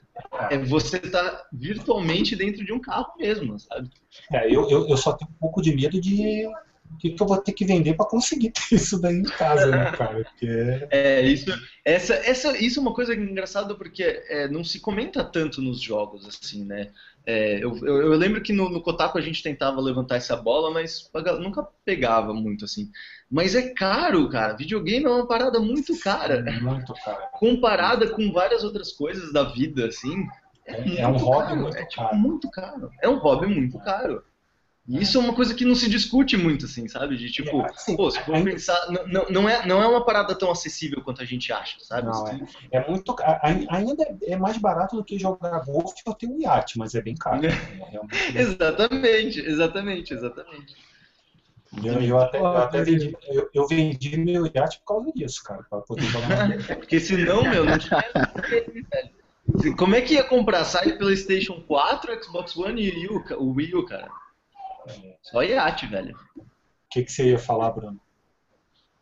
é você tá virtualmente dentro de um carro mesmo, sabe? É, eu, eu, eu só tenho um pouco de medo de que, que eu vou ter que vender para conseguir ter isso daí em casa, né, cara? Porque... É, isso, essa, essa, isso é uma coisa engraçada porque é, não se comenta tanto nos jogos, assim, né? É, eu, eu, eu, lembro que no, no Kotaku a gente tentava levantar essa bola, mas nunca pegava muito, assim. Mas é caro, cara. Videogame é uma parada muito cara. Muito cara. Comparada com várias outras coisas da vida, assim. É, é um hobby caro. muito é, tipo, caro. muito caro. É um hobby muito caro. E isso é uma coisa que não se discute muito, assim, sabe? De tipo, é, assim, pô, se for ainda... pensar, não, não, é, não é uma parada tão acessível quanto a gente acha, sabe? Não, é, é muito Ainda é mais barato do que jogar golfe ou ter um iate, mas é bem caro. Né? É exatamente, exatamente, exatamente. Eu, eu, até, eu, até vendi, eu, eu, vendi meu iate por causa disso, cara, pra poder jogar Porque senão, meu, não tinha velho. Como é que ia comprar? Sai PlayStation 4, Xbox One e o Wii U, cara. Só iate, velho. O que, que você ia falar, Bruno?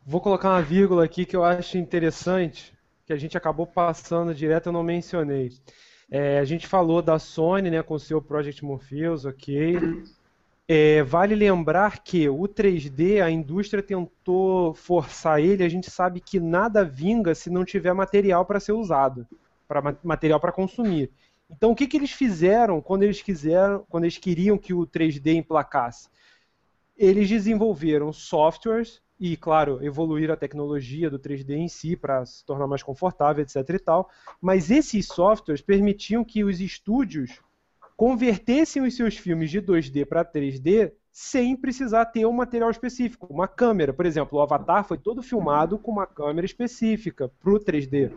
Vou colocar uma vírgula aqui que eu acho interessante, que a gente acabou passando direto, eu não mencionei. É, a gente falou da Sony, né, com o seu Project Morpheus, ok. É, vale lembrar que o 3D, a indústria tentou forçar ele, a gente sabe que nada vinga se não tiver material para ser usado, para material para consumir. Então o que, que eles fizeram quando eles quiseram, quando eles queriam que o 3D emplacasse? Eles desenvolveram softwares e, claro, evoluir a tecnologia do 3D em si para se tornar mais confortável, etc e tal. Mas esses softwares permitiam que os estúdios convertessem os seus filmes de 2D para 3D sem precisar ter um material específico, uma câmera. Por exemplo, o Avatar foi todo filmado com uma câmera específica para o 3D.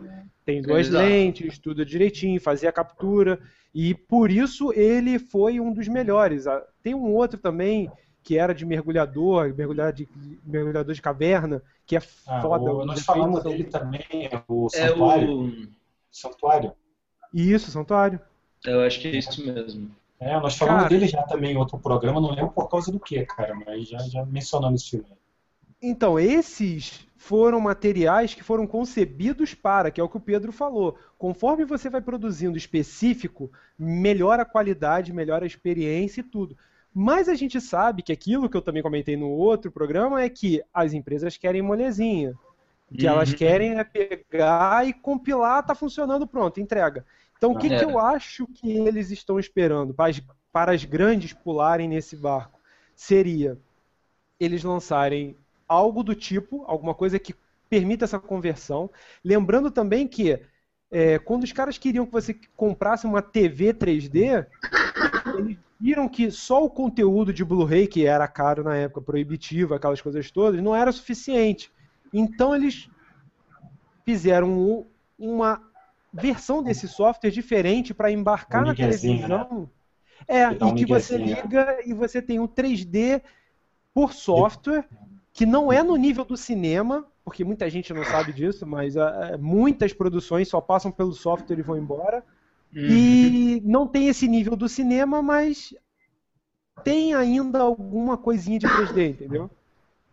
Tem duas Exato. lentes, tudo direitinho, fazia a captura, e por isso ele foi um dos melhores. Tem um outro também que era de mergulhador, mergulhador de, mergulhador de caverna, que é ah, foda. O, nós falamos dele também, o Santuário. É o... Santuário. Isso, Santuário. Eu acho que é isso mesmo. É, nós falamos cara, dele já também em outro programa, não lembro por causa do que, cara, mas já, já mencionamos esse filme. Então, esses foram materiais que foram concebidos para, que é o que o Pedro falou. Conforme você vai produzindo específico, melhora a qualidade, melhora a experiência e tudo. Mas a gente sabe que aquilo que eu também comentei no outro programa é que as empresas querem molezinha. O que uhum. elas querem é pegar e compilar, tá funcionando, pronto, entrega. Então o que, é. que eu acho que eles estão esperando para as, para as grandes pularem nesse barco? Seria eles lançarem algo do tipo, alguma coisa que permita essa conversão. Lembrando também que é, quando os caras queriam que você comprasse uma TV 3D, eles viram que só o conteúdo de Blu-ray, que era caro na época, proibitivo, aquelas coisas todas, não era suficiente. Então eles fizeram uma versão desse software diferente para embarcar um na televisão. Né? É, e que você liga e você tem um 3D por software, que não é no nível do cinema, porque muita gente não sabe disso, mas uh, muitas produções só passam pelo software e vão embora. Uhum. E não tem esse nível do cinema, mas tem ainda alguma coisinha de 3D, entendeu?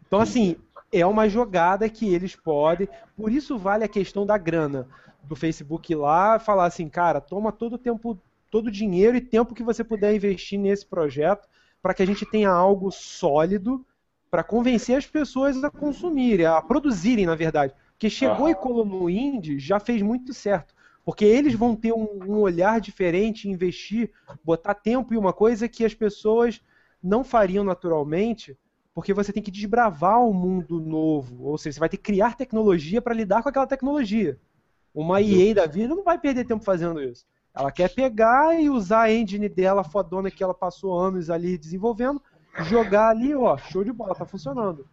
Então, assim, é uma jogada que eles podem. Por isso vale a questão da grana do Facebook lá, falar assim, cara, toma todo o tempo, todo o dinheiro e tempo que você puder investir nesse projeto para que a gente tenha algo sólido para convencer as pessoas a consumirem, a produzirem, na verdade. Porque chegou e colou no indie, já fez muito certo. Porque eles vão ter um, um olhar diferente, investir, botar tempo em uma coisa que as pessoas não fariam naturalmente, porque você tem que desbravar um mundo novo. Ou seja, você vai ter que criar tecnologia para lidar com aquela tecnologia. Uma EA da vida não vai perder tempo fazendo isso. Ela quer pegar e usar a engine dela fodona que ela passou anos ali desenvolvendo, jogar ali, ó, show de bola, tá funcionando.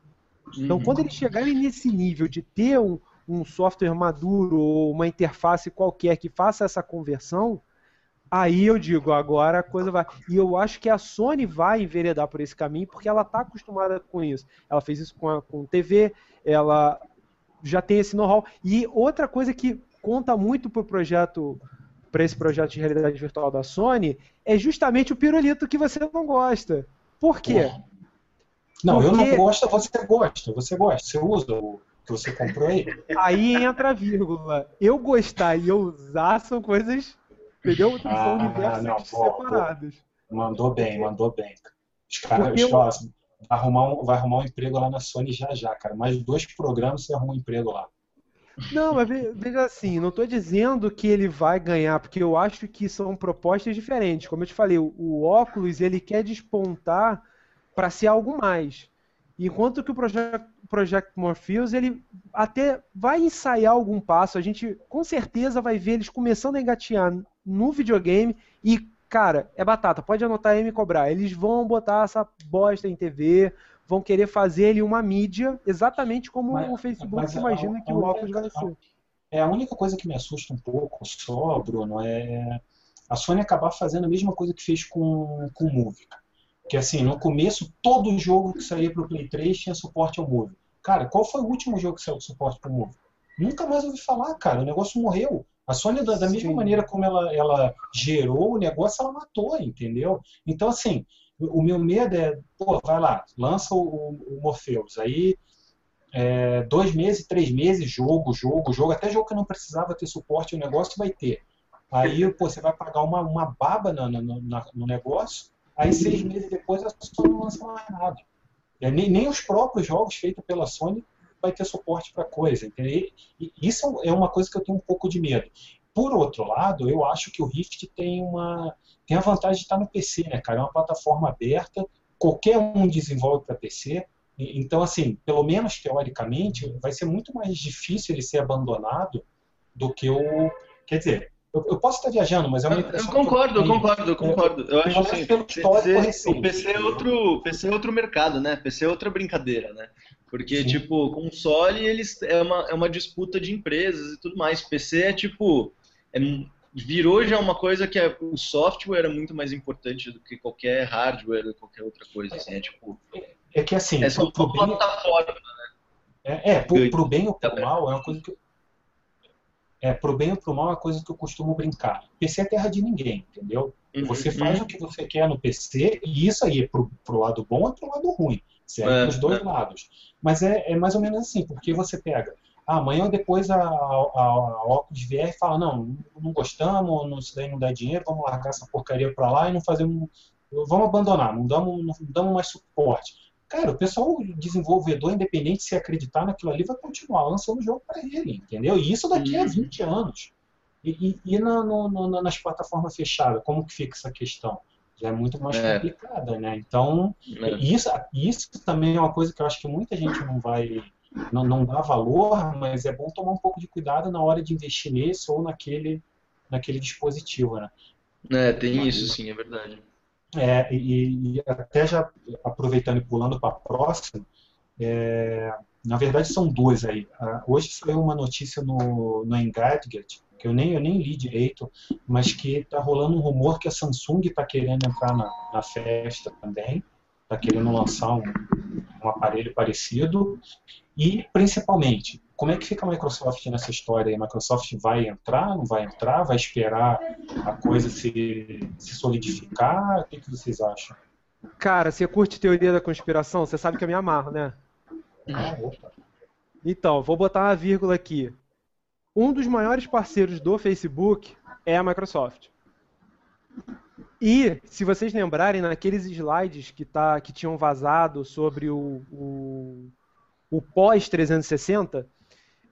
Então, uhum. quando eles chegarem nesse nível de ter um, um software maduro ou uma interface qualquer que faça essa conversão, aí eu digo, agora a coisa vai. E eu acho que a Sony vai enveredar por esse caminho porque ela está acostumada com isso. Ela fez isso com, a, com TV, ela já tem esse know-how. E outra coisa que conta muito pro projeto para esse projeto de realidade virtual da Sony é justamente o pirulito que você não gosta. Por quê? Não, Porque... eu não gosto, você gosta, você gosta, você usa o que você comprou aí. Aí entra a vírgula. Eu gostar e eu usar são coisas, entendeu? São ah, universos não, separados. Pô, mandou bem, mandou bem. Os caras, eu... vai, arrumar um, vai arrumar um emprego lá na Sony já já, cara. Mais dois programas você arruma um emprego lá. Não, mas veja assim, não estou dizendo que ele vai ganhar, porque eu acho que são propostas diferentes. Como eu te falei, o, óculos ele quer despontar para ser algo mais. Enquanto que o Project, Project Morpheus, ele até vai ensaiar algum passo, a gente com certeza vai ver eles começando a engatear no videogame e, cara, é batata, pode anotar e me cobrar. Eles vão botar essa bosta em TV, vão querer fazer ele uma mídia exatamente como mas, o Facebook imagina a, que a o óculos vai ser. É a única coisa que me assusta um pouco só, Bruno, é a Sony acabar fazendo a mesma coisa que fez com, com o Move. Que assim, no começo, todo jogo que saía para o Play 3 tinha suporte ao Move. Cara, qual foi o último jogo que saiu com suporte para o Move? Nunca mais ouvi falar, cara. O negócio morreu. A Sony, da, da mesma maneira como ela, ela gerou o negócio, ela matou, entendeu? Então, assim, o meu medo é, pô, vai lá, lança o, o Morpheus, aí é, dois meses, três meses, jogo, jogo, jogo, até jogo que não precisava ter suporte, o negócio vai ter. Aí pô, você vai pagar uma, uma baba no, no, no negócio, aí seis meses depois a Sony não lança mais nada. É, nem, nem os próprios jogos feitos pela Sony vai ter suporte para coisa. Entendeu? E isso é uma coisa que eu tenho um pouco de medo. Por outro lado, eu acho que o Rift tem uma tem a vantagem de estar no PC, né, cara? É uma plataforma aberta, qualquer um desenvolve para PC. Então, assim, pelo menos teoricamente, vai ser muito mais difícil ele ser abandonado do que o. Quer dizer, eu, eu posso estar viajando, mas é uma Eu concordo, eu concordo, eu concordo. Eu, eu acho assim, PC, o PC é outro, PC é outro mercado, né? PC é outra brincadeira, né? Porque, Sim. tipo, console eles é uma, é uma disputa de empresas e tudo mais. PC é tipo. É, virou já uma coisa que é, o software é muito mais importante do que qualquer hardware ou qualquer outra coisa. Assim, é tipo. É que assim. É só uma plataforma, né? É, é pro, pro bem ou pro mal, é uma coisa que. É, pro bem ou pro mal é uma coisa que eu costumo brincar. PC é terra de ninguém, entendeu? Uhum, você faz uhum. o que você quer no PC e isso aí é pro, pro lado bom e pro lado ruim. Serve é, os dois é. lados. Mas é, é mais ou menos assim, porque você pega amanhã ou depois a, a, a Oculus vier e fala, não, não gostamos, não, isso daí não dá dinheiro, vamos largar essa porcaria para lá e não fazemos. Vamos abandonar, não damos, não damos mais suporte. Cara, o pessoal desenvolvedor, independente se acreditar naquilo ali, vai continuar lançando o jogo para ele, entendeu? E isso daqui a 20 uhum. anos. E, e, e na, no, no, nas plataformas fechadas, como que fica essa questão? Já é muito mais é. complicada, né? Então, é. isso, isso também é uma coisa que eu acho que muita gente não vai não, não dá valor, mas é bom tomar um pouco de cuidado na hora de investir nesse ou naquele, naquele dispositivo, né? É, tem isso sim, é verdade. É, e, e até já aproveitando e pulando para a próxima, é, na verdade são duas aí. Hoje saiu uma notícia no, no Engadget, que eu nem, eu nem li direito, mas que está rolando um rumor que a Samsung está querendo entrar na, na festa também, está querendo lançar um, um aparelho parecido, e, principalmente, como é que fica a Microsoft nessa história? A Microsoft vai entrar, não vai entrar? Vai esperar a coisa se, se solidificar? O que, que vocês acham? Cara, você curte teoria da conspiração? Você sabe que eu me amarro, né? Ah, opa. Então, vou botar uma vírgula aqui. Um dos maiores parceiros do Facebook é a Microsoft. E, se vocês lembrarem, naqueles slides que, tá, que tinham vazado sobre o, o, o pós-360,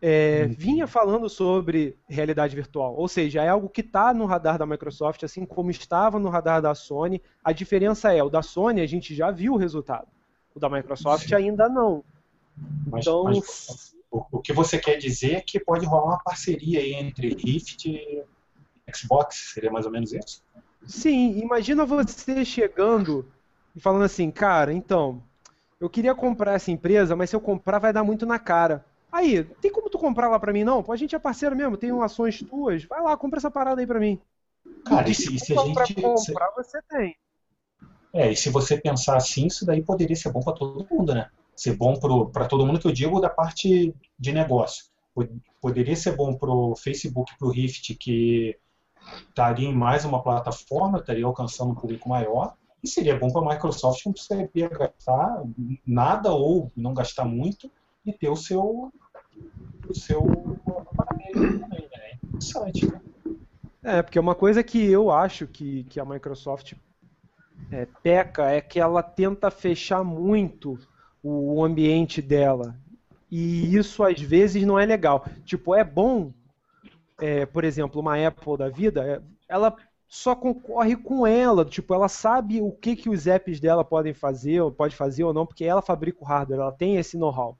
é, uhum. vinha falando sobre realidade virtual. Ou seja, é algo que está no radar da Microsoft, assim como estava no radar da Sony. A diferença é, o da Sony a gente já viu o resultado. O da Microsoft Sim. ainda não. Mas, então, mas, o, o, que você quer dizer é que pode rolar uma parceria entre Rift e Xbox, seria mais ou menos isso? Sim, imagina você chegando e falando assim, cara, então, eu queria comprar essa empresa, mas se eu comprar vai dar muito na cara. Aí, tem como tu comprar lá pra mim, não? Pô, a gente é parceiro mesmo, tem ações tuas. Vai lá, compra essa parada aí pra mim. Cara, e se, e se a gente... comprar, você tem. É, e se você pensar assim, isso daí poderia ser bom para todo mundo, né? Ser bom para todo mundo que eu digo da parte de negócio. Poderia ser bom pro Facebook, pro Rift, que estaria em mais uma plataforma, estaria alcançando um público maior. E seria bom para a Microsoft não precisaria gastar nada ou não gastar muito e ter o seu, o seu né? É interessante, né? É, porque uma coisa que eu acho que, que a Microsoft é, peca é que ela tenta fechar muito o ambiente dela. E isso às vezes não é legal. Tipo, é bom, é, por exemplo, uma Apple da vida, é, ela só concorre com ela, tipo, ela sabe o que, que os apps dela podem fazer, ou pode fazer ou não, porque ela fabrica o hardware, ela tem esse know-how.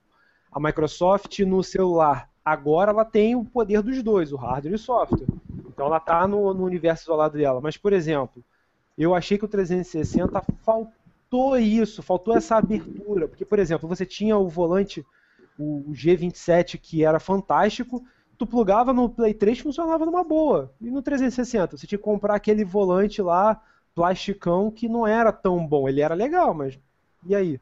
A Microsoft no celular, agora ela tem o poder dos dois, o hardware e o software. Então ela está no, no, universo isolado dela. Mas, por exemplo, eu achei que o 360 faltou isso, faltou essa abertura. Porque, por exemplo, você tinha o volante, o G27, que era fantástico, tu plugava no Play 3 funcionava numa boa. E no 360, você tinha que comprar aquele volante lá, plasticão, que não era tão bom. Ele era legal, mas e aí?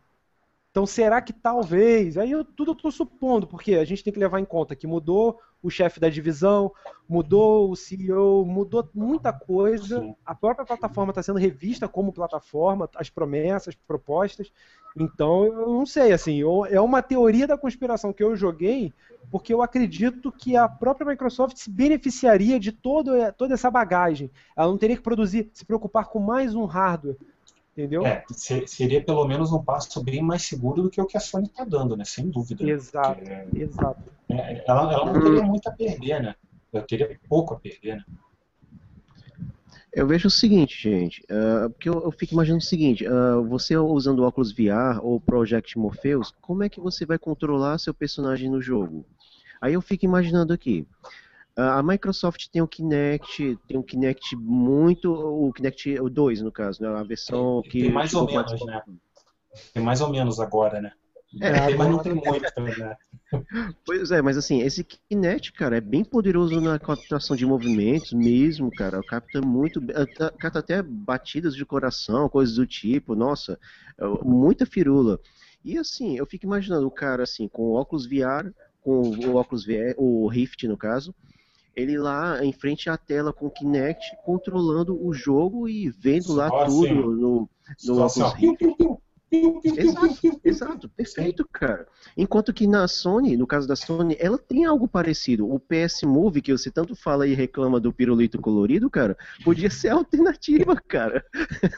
Então, será que talvez? Aí eu, tudo eu estou supondo, porque a gente tem que levar em conta que mudou o chefe da divisão, mudou o CEO, mudou muita coisa. A própria plataforma está sendo revista como plataforma, as promessas, propostas. Então, eu não sei, assim, é uma teoria da conspiração que eu joguei, porque eu acredito que a própria Microsoft se beneficiaria de todo, toda essa bagagem. Ela não teria que produzir, se preocupar com mais um hardware Entendeu? É, seria pelo menos um passo bem mais seguro do que o que a Sony está dando, né? Sem dúvida. Exato, é, exato. É, ela, ela não teria muito a perder, né? Eu teria pouco a perder, né? Eu vejo o seguinte, gente, uh, porque eu, eu, fico imaginando o seguinte, uh, você usando óculos VR ou Project Morpheus, como é que você vai controlar seu personagem no jogo? Aí eu fico imaginando aqui, a Microsoft tem o Kinect, tem o Kinect muito, o Kinect 2 no caso, né? A versão tem, que tem mais ou menos, né? Tem mais ou menos agora, né? É, tem, mas não tem muito, né? Pois é, mas assim, esse Kinect, cara, é bem poderoso na captação de movimentos mesmo, cara. Capta muito, capta até batidas de coração, coisas do tipo, nossa, é, muita firula. E assim, eu fico imaginando o cara assim, com o óculos VR, com o óculos VR, o Rift no caso, ele lá em frente à tela com o Kinect, controlando o jogo e vendo lá Só tudo assim. no, no Oculus Rift. Exato, exato, perfeito, cara. Enquanto que na Sony, no caso da Sony, ela tem algo parecido. O PS Move, que você tanto fala e reclama do pirulito colorido, cara, podia ser a alternativa, cara.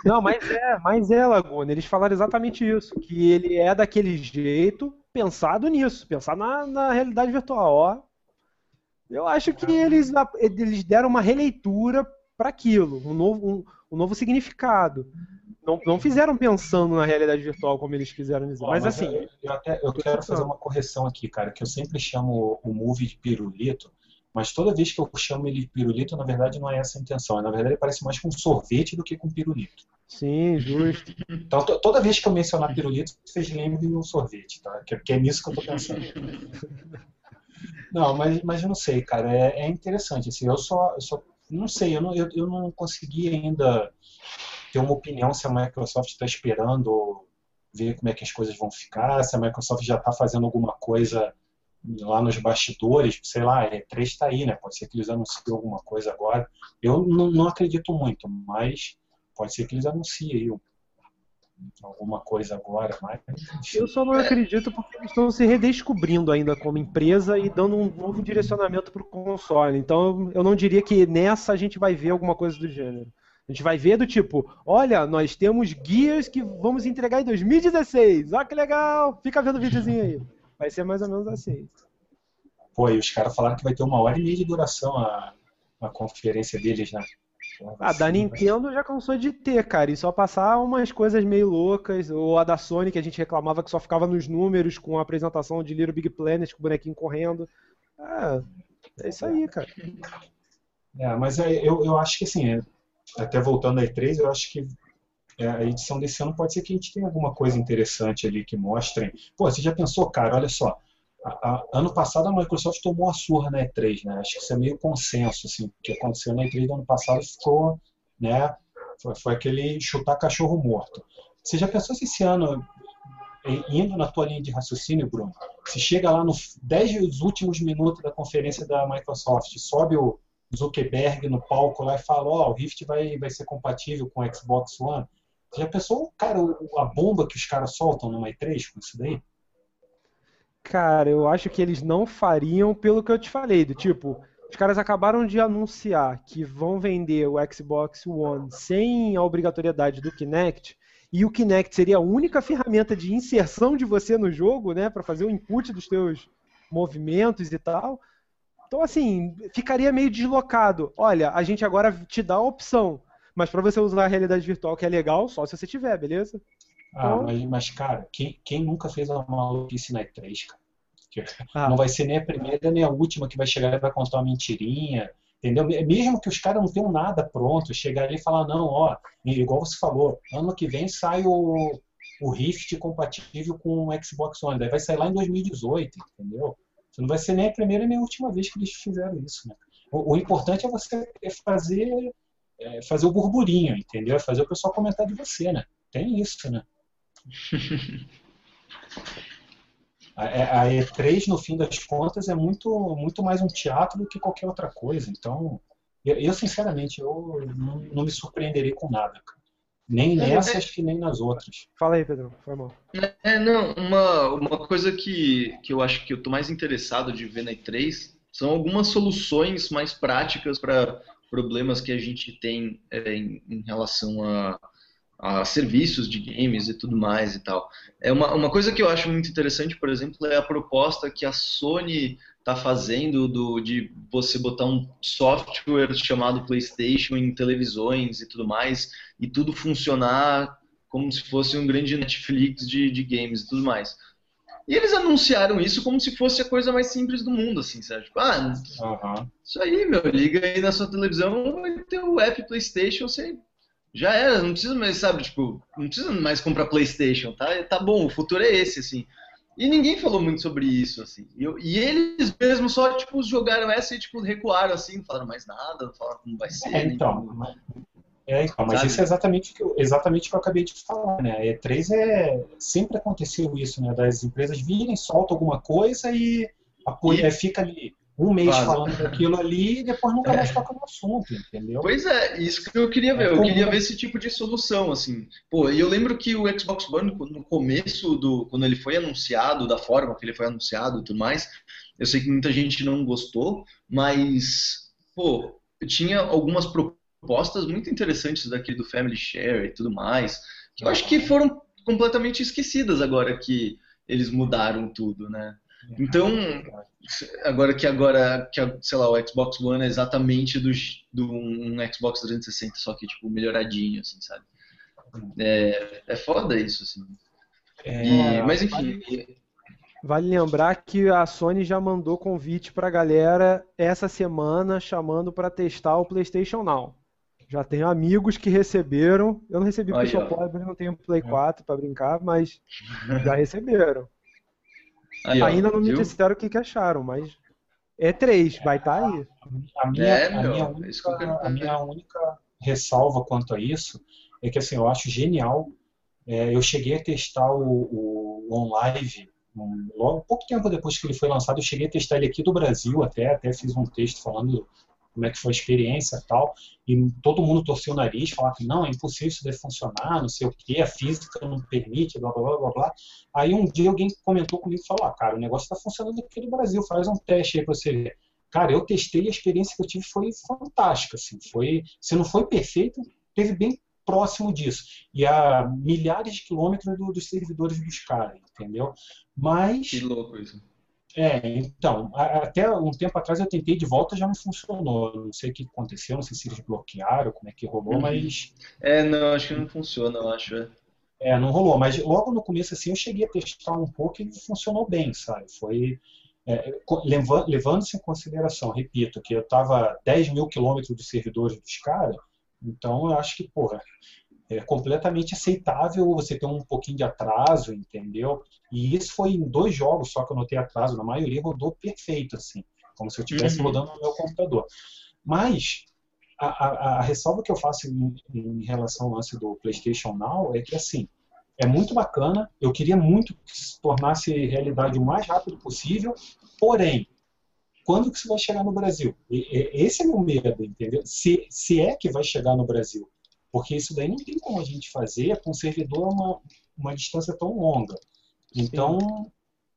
Não, mas é, mas é, Laguna. Eles falaram exatamente isso. Que ele é daquele jeito, pensado nisso, pensar na, na realidade virtual. Ó, eu acho que eles, eles deram uma releitura para aquilo, um novo, um, um, novo significado. Não, não fizeram pensando na realidade virtual como eles quiseram dizer. mas, mas, assim. Eu, eu, até, eu quero fazer uma correção aqui, cara, que eu sempre chamo o movie de pirulito, mas toda vez que eu chamo ele de pirulito, na verdade não é essa a intenção. Na verdade, ele parece mais com sorvete do que com pirulito. Sim, justo. Então, toda vez que eu mencionar pirulito, vocês lembrem de um sorvete, tá? Que, que é nisso que eu tô pensando. Não, mas, mas não sei, cara. É, é interessante. Assim, eu só, eu só não sei, eu não, eu, eu não consegui ainda ter uma opinião se a Microsoft está esperando ver como é que as coisas vão ficar, se a Microsoft já está fazendo alguma coisa lá nos bastidores, sei lá, a E3 está aí, né? Pode ser que eles anunciem alguma coisa agora. Eu não, não acredito muito, mas pode ser que eles anunciem aí alguma coisa agora, mas. Eu só não acredito porque eles estão se redescobrindo ainda como empresa e dando um novo direcionamento para o console. Então eu não diria que nessa a gente vai ver alguma coisa do gênero. A gente vai ver do tipo, olha, nós temos guias que vamos entregar em 2016. Olha que legal! Fica vendo o videozinho aí. Vai ser mais ou menos assim. Pô, e os caras falaram que vai ter uma hora e meia de duração a, a conferência deles, né? Ah, da Nintendo já cansou de ter, cara, e só passar umas coisas meio loucas, ou a da Sony que a gente reclamava que só ficava nos números com a apresentação de Little Big Planet com o bonequinho correndo. Ah, é isso aí, cara. É, mas é, eu, eu acho que assim, é, até voltando à E3, eu acho que a edição desse ano pode ser que a gente tenha alguma coisa interessante ali que mostrem. Pô, você já pensou, cara, olha só, a, a, ano passado a Microsoft tomou a surra na E3, né? Acho que isso é meio consenso, assim, o que aconteceu na E3 do ano passado ficou, né? Foi, foi aquele chutar cachorro morto. Você já pensou se esse ano, indo na tua linha de raciocínio, Bruno, se chega lá nos 10 últimos minutos da conferência da Microsoft, sobe o Zuckerberg no palco lá e fala, ó, oh, o Rift vai, vai ser compatível com o Xbox One. Você já pensou, cara, a bomba que os caras soltam numa E3 com isso daí? Cara, eu acho que eles não fariam pelo que eu te falei, do tipo, os caras acabaram de anunciar que vão vender o Xbox One sem a obrigatoriedade do Kinect, e o Kinect seria a única ferramenta de inserção de você no jogo, né, para fazer o input dos teus movimentos e tal. Então, assim, ficaria meio deslocado. Olha, a gente agora te dá a opção, mas para você usar a realidade virtual, que é legal, só se você tiver, beleza? Ah, então... mas, mas, cara, quem, quem nunca fez uma maluquice na E3, cara? Ah. Não vai ser nem a primeira nem a última que vai chegar e vai contar uma mentirinha, entendeu? Mesmo que os caras não tenham nada pronto, chegar ali e falar, não, ó, igual você falou, ano que vem sai o, o Rift compatível com o Xbox One, daí vai sair lá em 2018, entendeu? Não vai ser nem a primeira nem a última vez que eles fizeram isso, né? O, o importante é você fazer, é, fazer o burburinho, entendeu? É fazer o pessoal comentar de você, né? Tem isso, né? A, a E3, no fim das contas, é muito, muito mais um teatro do que qualquer outra coisa. Então, eu, eu sinceramente, eu não, não, me surpreenderei com nada, cara. Nem nessas que nem nas outras. Fala aí, Pedro, foi mal. É, não, uma, uma coisa que, que eu acho que eu tô mais interessado de ver na E3 são algumas soluções mais práticas para problemas que a gente tem é, em, em, relação a, a, serviços de games e tudo mais e tal. É uma, uma coisa que eu acho muito interessante, por exemplo, é a proposta que a Sony está fazendo do, de você botar um software chamado PlayStation em televisões e tudo mais, e tudo funcionar como se fosse um grande Netflix de, de games e tudo mais. E eles anunciaram isso como se fosse a coisa mais simples do mundo, assim, sabe? Tipo, ah, uhum. isso aí, meu, liga aí na sua televisão, vai ter o app PlayStation, você já era, não precisa mais, sabe, tipo, não precisa mais comprar PlayStation, tá? Tá bom, o futuro é esse, assim. E ninguém falou muito sobre isso, assim. E, eu, e eles mesmos só, tipo, jogaram essa e, tipo, recuaram, assim, não falaram mais nada, não falaram como vai ser. É, então, é, então, mas isso é exatamente o, que eu, exatamente o que eu acabei de falar, né? A E3 é. Sempre aconteceu isso, né? Das empresas virem, soltam alguma coisa e, apoia, e... fica ali um mês falando daquilo ali e depois nunca mais é. toca no assunto, entendeu? Pois é, isso que eu queria ver. É eu queria ver esse tipo de solução, assim. Pô, e eu lembro que o Xbox One, no começo do. Quando ele foi anunciado, da forma que ele foi anunciado e tudo mais, eu sei que muita gente não gostou, mas. Pô, tinha algumas propostas propostas muito interessantes daqui do Family Share e tudo mais, que eu acho que foram completamente esquecidas agora que eles mudaram tudo, né? Então, agora que agora que sei lá, o Xbox One é exatamente do, do um Xbox 360, só que tipo melhoradinho, assim, sabe? É, é foda isso, assim. É, e, mas enfim. Vale lembrar que a Sony já mandou convite pra galera essa semana chamando para testar o PlayStation Now. Já tenho amigos que receberam. Eu não recebi porque pobre, não tenho Play 4 para brincar, mas já receberam. Aí, Ainda não me disseram o que, que acharam, mas é 3, vai estar tá aí. A minha, é, a, minha única, a minha única ressalva quanto a isso é que assim, eu acho genial. É, eu cheguei a testar o, o OnLive um, logo pouco tempo depois que ele foi lançado, eu cheguei a testar ele aqui do Brasil até, até fiz um texto falando como é que foi a experiência tal, e todo mundo torceu o nariz, falava que não, é impossível isso deve funcionar, não sei o que, a física não permite, blá, blá, blá, blá, blá. Aí um dia alguém comentou comigo e falou, ah, cara, o negócio está funcionando aqui no Brasil, faz um teste aí para você ver. Cara, eu testei e a experiência que eu tive foi fantástica, assim, foi, se não foi perfeito, teve bem próximo disso. E a milhares de quilômetros do, dos servidores dos caras, entendeu? Mas... Que louco isso. É, então, até um tempo atrás eu tentei de volta já não funcionou. Não sei o que aconteceu, não sei se eles bloquearam, como é que rolou, uhum. mas. É, não, acho que não funciona, eu acho. É. é, não rolou, mas logo no começo assim eu cheguei a testar um pouco e funcionou bem, sabe? Foi. É, levando-se em consideração, repito, que eu estava 10 mil quilômetros dos servidores dos caras, então eu acho que, porra, é completamente aceitável você ter um pouquinho de atraso, entendeu? E isso foi em dois jogos só que eu notei atraso, na maioria rodou perfeito, assim, como se eu estivesse uhum. rodando no meu computador. Mas a, a, a, ressalva que eu faço em, em relação ao lance do PlayStation Now é que, assim, é muito bacana, eu queria muito que se tornasse realidade o mais rápido possível, porém, quando que isso vai chegar no Brasil? E, e, esse é meu medo, entendeu? Se, se é que vai chegar no Brasil. Porque isso daí não tem como a gente fazer com um servidor uma, uma distância tão longa. Então, Sim.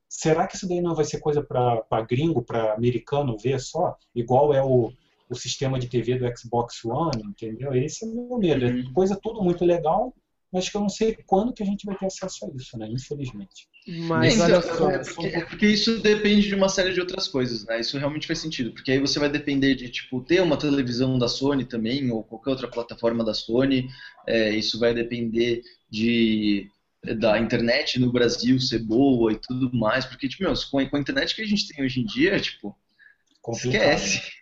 será que isso daí não vai ser coisa para gringo, para americano ver só? Igual é o, o sistema de TV do Xbox One, entendeu? Esse é o meu medo. É uhum. coisa tudo muito legal, mas que eu não sei quando que a gente vai ter acesso a isso, né? Infelizmente. Mas então, só, é porque, é porque, isso depende de uma série de outras coisas, né? Isso realmente faz sentido, porque aí você vai depender de tipo ter uma televisão da Sony também ou qualquer outra plataforma da Sony. É, isso vai depender de da internet no Brasil ser boa e tudo mais, porque tipo, meu, com a internet que a gente tem hoje em dia, tipo, Complicado. esquece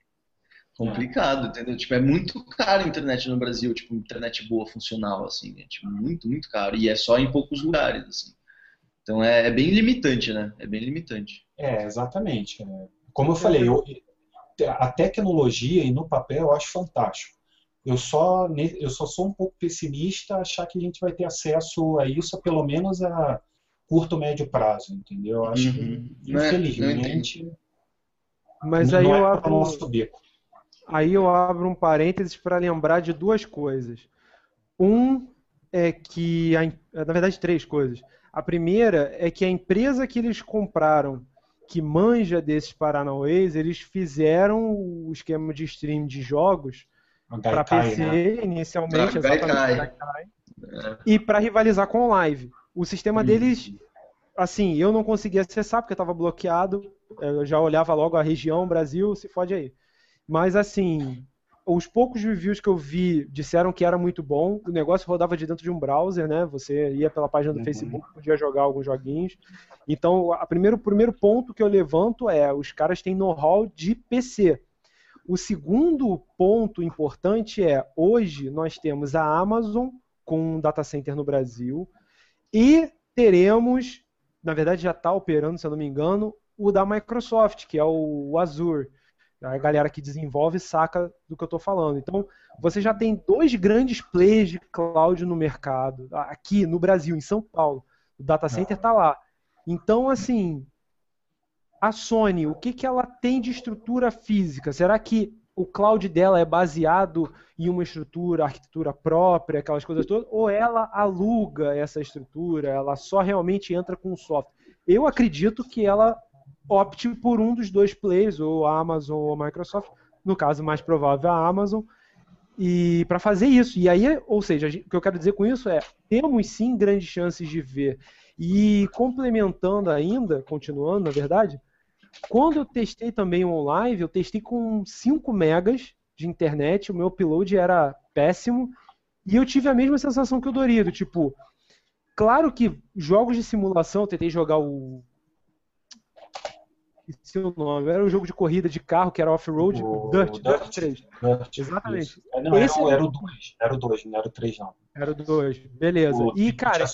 complicado, entendeu? Tipo, é muito caro a internet no Brasil, tipo, internet boa, funcional, assim, né? tipo, muito, muito caro. E é só em poucos lugares, assim. Então é, é bem limitante, né? É bem limitante. É, exatamente. Como eu falei, eu, a tecnologia e no papel eu acho fantástico. Eu só, eu só sou um pouco pessimista achar que a gente vai ter acesso a isso, pelo menos a curto médio prazo, entendeu? Eu acho Uhum. que, Não é- infelizmente, Mas não aí é eu abro, nosso bico. Aí eu abro um parênteses para lembrar de duas coisas. Um é que, a na verdade, três coisas. A primeira é que a empresa que eles compraram, que manja desses Paranauês, eles fizeram o esquema de stream de jogos para PC né? inicialmente, Ah, exatamente. Gaikai, e para rivalizar com o live. O sistema deles, assim, eu não conseguia acessar porque estava bloqueado. Eu já olhava logo a região, Brasil, se fode aí. Mas assim, os poucos reviews que eu vi disseram que era muito bom. O negócio rodava de dentro de um browser, né? Você ia pela página do Uhum. Facebook, podia jogar alguns joguinhos. Então, a primeiro, o primeiro ponto que eu levanto é: os caras têm know-how de PC. O segundo ponto importante é: hoje nós temos a Amazon com um data center no Brasil e teremos, na verdade já está operando, se eu não me engano, o da Microsoft, que é o Azure. A galera que desenvolve saca do que eu estou falando. Então, você já tem dois grandes players de cloud no mercado, aqui no Brasil, em São Paulo. O data center está lá. Então, assim, a Sony, o que, que ela tem de estrutura física? Será que o cloud dela é baseado em uma estrutura, arquitetura própria, aquelas coisas todas, ou ela aluga essa estrutura, ela só realmente entra com o software? Eu acredito que ela opte por um dos dois players, ou a Amazon ou a Microsoft, no caso mais provável a Amazon, e para fazer isso. E aí, ou seja, o que eu quero dizer com isso é, temos sim grandes chances de ver. E complementando ainda, continuando, na verdade, quando eu testei também o OnLive, eu testei com 5 megas de internet, o meu upload era péssimo, e eu tive a mesma sensação que o Dorido, tipo, claro que jogos de simulação, eu tentei jogar o esqueci o nome, era um jogo de corrida de carro que era off-road, O Dirt, Dirt, Dirt. 3. Dirt, Exatamente. É, Não, era, Esse o- era o- o 2, era o 2, não era o 3 não. Era o 2, beleza. O E, Dirt cara,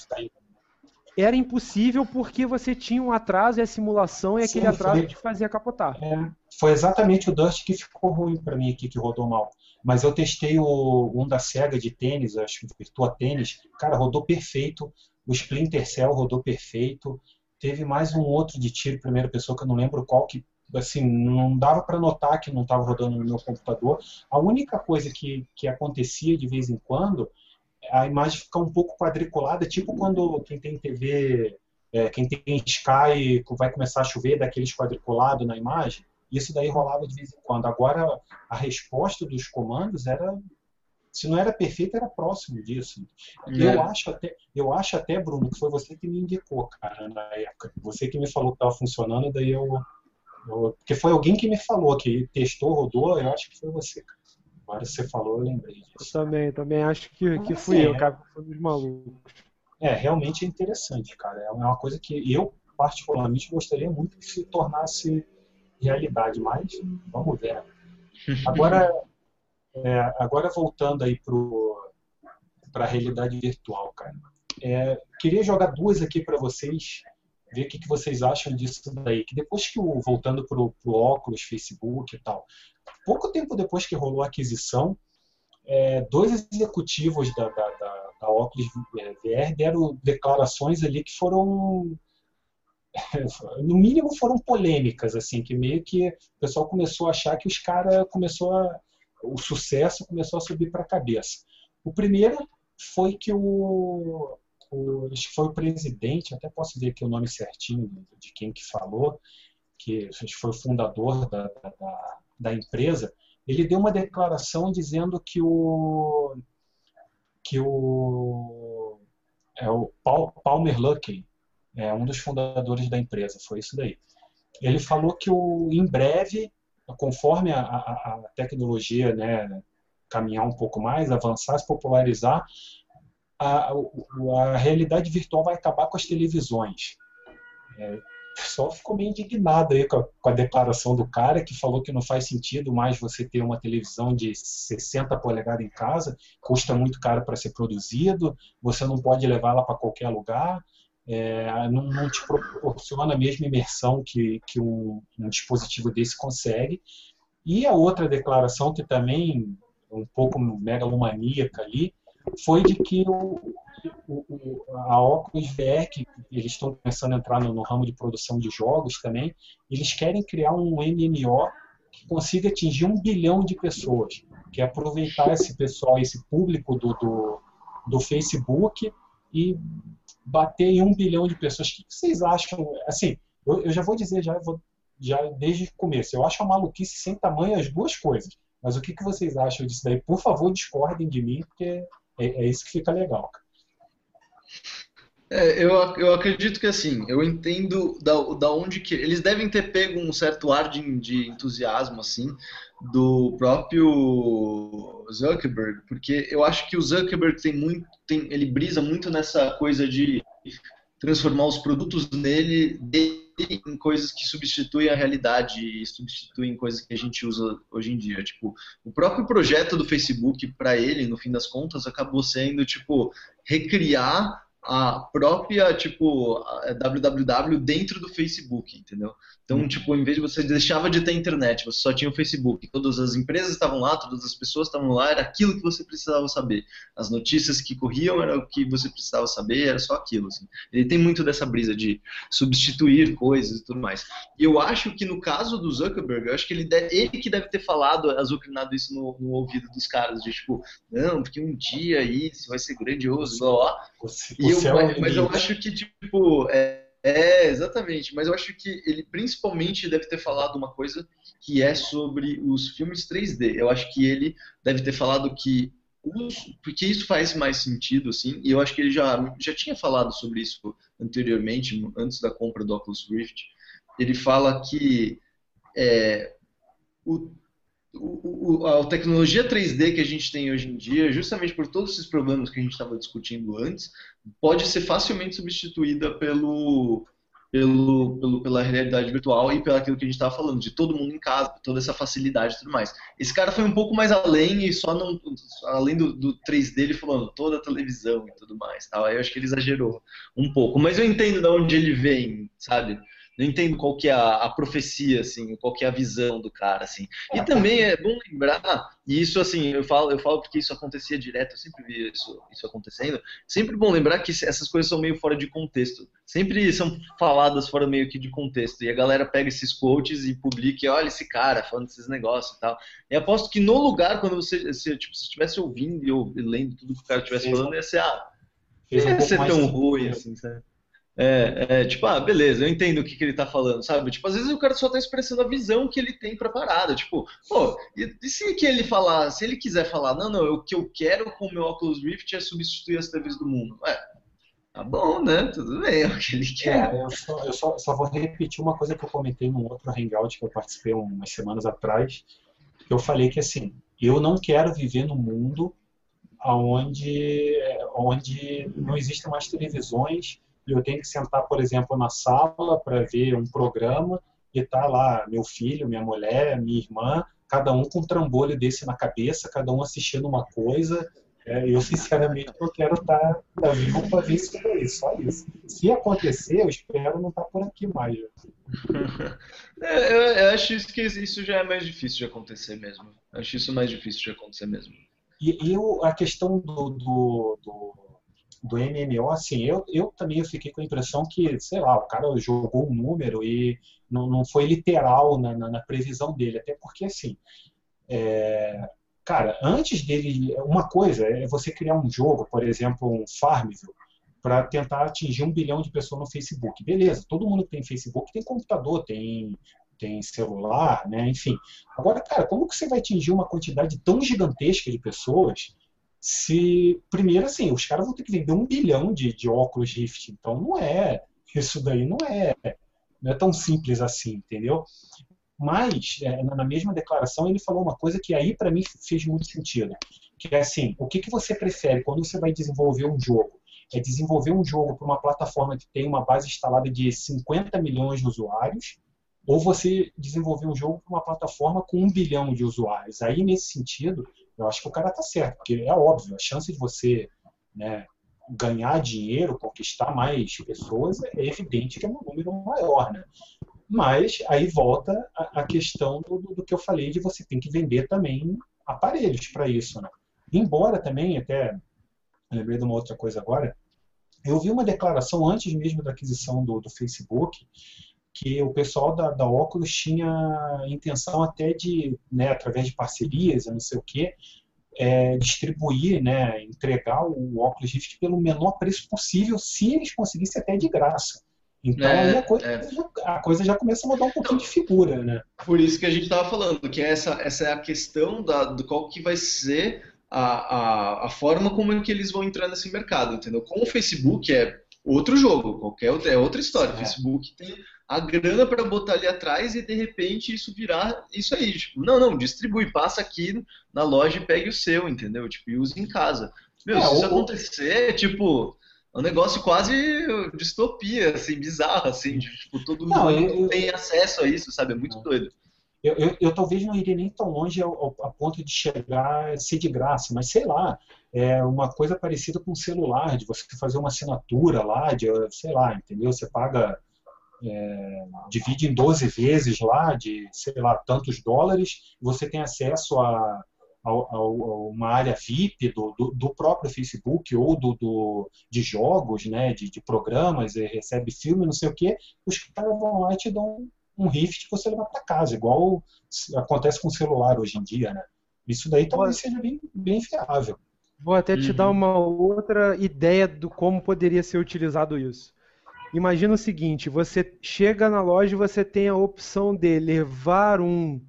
era impossível porque você tinha um atraso e a simulação e Sim, aquele atraso foi- te fazia capotar. É, foi exatamente o Dust que ficou ruim para mim aqui, que rodou mal. Mas eu testei o, um da SEGA de tênis, acho que Virtua Tênis, cara, rodou perfeito. O Splinter Cell rodou perfeito. Teve mais um outro de tiro, primeira pessoa, que eu não lembro qual, que assim, não dava para notar que não estava rodando no meu computador. A única coisa que, que acontecia de vez em quando, a imagem fica um pouco quadriculada, tipo quando quem tem TV, é, quem tem Sky vai começar a chover daqueles quadriculados na imagem. Isso daí rolava de vez em quando. Agora, a resposta dos comandos era, se não era perfeita, era próximo disso. É. Eu acho até, eu acho até, Bruno, que foi você que me indicou, cara, na época. Você que me falou que estava funcionando, daí eu, eu- porque foi alguém que me falou que testou, rodou. Eu acho que foi você. Cara. Agora você falou, eu lembrei Eu disso. também, também acho que, que Mas, fui assim, eu, é- cara, que fui dos malucos. É, realmente é interessante, cara. É uma coisa que eu, particularmente, gostaria muito que se tornasse realidade, mas vamos ver. Agora, é, agora voltando aí para a realidade virtual, cara. É, queria jogar duas aqui para vocês, ver o que, que vocês acham disso daí. Que depois que o voltando para o óculos, Facebook e tal, pouco tempo depois que rolou a aquisição, é, dois executivos da, da, da, da Oculus é, VR deram declarações ali que foram no mínimo foram polêmicas assim que meio que o pessoal começou a achar que os caras começou a o sucesso começou a subir para a cabeça o primeiro foi que o, o foi o presidente até posso ver aqui o nome certinho de quem que falou que foi o fundador da, da, da empresa ele deu uma declaração dizendo que o que o é o Paul, Palmer Luckey é um dos fundadores da empresa, foi isso daí. Ele falou que o, em breve, conforme a, a, a tecnologia né, caminhar um pouco mais, avançar, se popularizar, a, a realidade virtual vai acabar com as televisões. É, o pessoal ficou meio indignado aí com a, com a, declaração do cara que falou que não faz sentido mais você ter uma televisão de 60 polegadas em casa, custa muito caro para ser produzido, você não pode levá-la para qualquer lugar, é, não, não, te proporciona a mesma imersão que, que um, um, dispositivo desse consegue. E a outra declaração, que também um pouco megalomaníaca ali, foi de que o, o, a Oculus VR, que eles estão começando a entrar no, no, ramo de produção de jogos também, eles querem criar um MMO que consiga atingir um bilhão de pessoas, que é aproveitar esse pessoal, esse público do, do, do Facebook e bater em um bilhão de pessoas. O que vocês acham? Assim, eu, eu já vou dizer já, vou, já desde o começo, eu acho uma maluquice sem tamanho as duas coisas. Mas o que, que vocês acham disso daí? Por favor, discordem de mim, porque é, é isso que fica legal. É, eu, eu acredito que assim, eu entendo da, da onde que. Eles devem ter pego um certo ar de, de entusiasmo, assim, do próprio Zuckerberg, porque eu acho que o Zuckerberg tem muito. Tem, ele brisa muito nessa coisa de transformar os produtos nele, dele em coisas que substituem a realidade e substituem coisas que a gente usa hoje em dia. Tipo, o próprio projeto do Facebook para ele, no fim das contas, acabou sendo tipo recriar a própria, tipo, a www dentro do Facebook, entendeu? Então, uhum. tipo, em vez de você deixava de ter internet, você só tinha o Facebook, todas as empresas estavam lá, todas as pessoas estavam lá, era aquilo que você precisava saber. As notícias que corriam era o que você precisava saber, era só aquilo, assim. Ele tem muito dessa brisa de substituir coisas e tudo mais. E eu acho que no caso do Zuckerberg, eu acho que ele, deve, ele que deve ter falado, azucrinado isso no, no, ouvido dos caras, de tipo, não, porque um dia isso vai ser grandioso, blá, blá. E eu, mas, mas eu acho que, tipo, é, é, exatamente. Mas eu acho que ele principalmente deve ter falado uma coisa que é sobre os filmes 3D. Eu acho que ele deve ter falado que porque isso faz mais sentido, assim, e eu acho que ele já, já tinha falado sobre isso anteriormente, antes da compra do Oculus Rift. Ele fala que é, o o, a tecnologia 3D que a gente tem hoje em dia, justamente por todos esses problemas que a gente estava discutindo antes, pode ser facilmente substituída pelo, pelo, pelo, pela realidade virtual e pelo aquilo que a gente estava falando, de todo mundo em casa, toda essa facilidade e tudo mais. Esse cara foi um pouco mais além e só não, além do, do 3D ele falando toda a televisão e tudo mais. Tal. Aí eu acho que ele exagerou um pouco, mas eu entendo de onde ele vem, sabe? Não entendo qual que é a, a, profecia, assim, qual que é a visão do cara, assim. E também é bom lembrar, e isso, assim, eu falo, eu falo porque isso acontecia direto, eu sempre vi isso, isso acontecendo, sempre bom lembrar que essas coisas são meio fora de contexto. Sempre são faladas fora meio que de contexto. E a galera pega esses quotes e publica, olha esse cara falando esses negócios e tal. E aposto que no lugar, quando você, se, tipo, se estivesse ouvindo e lendo tudo que o cara estivesse falando, ia ser, ah, ia ser tão ruim, assim, sabe? É, é, tipo, ah, beleza, eu entendo o que, que ele tá falando, sabe? Tipo, às vezes o cara só tá expressando a visão que ele tem pra parada. Tipo, pô, e, e se que ele falar, se ele quiser falar, não, não, o que eu quero com o meu Oculus Rift é substituir as TVs do mundo. É, tá bom, né? Tudo bem, é o que ele quer. É, eu, só, eu só, só, vou repetir uma coisa que eu comentei num outro hangout que eu participei umas semanas atrás. Que eu falei que assim, eu não quero viver num mundo onde, onde não existem mais televisões eu tenho que sentar, por exemplo, na sala para ver um programa e tá lá meu filho, minha mulher, minha irmã, cada um com um trambolho desse na cabeça, cada um assistindo uma coisa. É, eu, sinceramente, eu quero estar tá, vivo para ver isso daí, só isso. Se acontecer, eu espero não estar tá por aqui mais. É, eu, eu, acho que isso já é mais difícil de acontecer mesmo. Eu acho isso mais difícil de acontecer mesmo. E, e a questão do, do, do do MMO, assim, eu, eu também fiquei com a impressão que, sei lá, o cara jogou um número e não, não foi literal na, na, na previsão dele, até porque, assim, é, cara, antes dele, uma coisa é você criar um jogo, por exemplo, um Farmville, para tentar atingir um bilhão de pessoas no Facebook. Beleza, todo mundo que tem Facebook tem computador, tem, tem celular, né? enfim. Agora, cara, como que você vai atingir uma quantidade tão gigantesca de pessoas se primeiro assim, os caras vão ter que vender um bilhão de, de óculos Rift, então não é, isso daí não é, não é tão simples assim, entendeu? Mas é, na mesma declaração ele falou uma coisa que aí para mim fez muito sentido, que é assim, o que, que você prefere quando você vai desenvolver um jogo? É desenvolver um jogo para uma plataforma que tem uma base instalada de 50 milhões de usuários, ou você desenvolver um jogo para uma plataforma com um bilhão de usuários. Aí, nesse sentido, eu acho que o cara está certo, porque é óbvio, a chance de você né, ganhar dinheiro, conquistar mais pessoas, é evidente que é um número maior, né? Mas aí volta a, a questão do, do, que eu falei de você tem que vender também aparelhos para isso, né? Embora também até lembrei de uma outra coisa agora. Eu vi uma declaração antes mesmo da aquisição do, do Facebook, que o pessoal da, da Oculus tinha intenção até de, né, através de parcerias, não sei o quê, é, distribuir, né, entregar o Oculus Rift pelo menor preço possível, se eles conseguissem até de graça. Então é, aí a coisa, é. a coisa, já começa a mudar um pouquinho de figura, né? Por isso que a gente estava falando, que essa, essa é a questão da, do qual que vai ser a, a, a forma como é que eles vão entrar nesse mercado, entendeu? Com o Facebook é outro jogo, qualquer outra, é outra história. O Facebook tem a grana para botar ali atrás e de repente isso virar isso aí, tipo, não, não, distribui, passa aqui na loja e pegue o seu, entendeu? Tipo, e use em casa. Meu, é, se isso acontecer, tipo, é um negócio quase distopia, assim, bizarro, assim, tipo, todo mundo eu, tem acesso a isso, sabe? É muito doido. Eu, eu, eu, talvez não iria nem tão longe ao, ao, a ponto de chegar a ser de graça, mas sei lá, é uma coisa parecida com um celular, de você fazer uma assinatura lá, de, sei lá, entendeu? Você paga, é, divide em 12 vezes lá, de, sei lá, tantos dólares, e você tem acesso a a, uma área VIP do, do, do, próprio Facebook ou do, do de jogos, né, de, de programas, recebe filme, não sei o quê, os caras vão lá e te dão um Rift que você leva para casa, igual acontece com o celular hoje em dia, né? Isso daí talvez seja bem, bem fiável. Vou até te uhum. dar uma outra ideia do como poderia ser utilizado isso. Imagina o seguinte, você chega na loja e você tem a opção de levar um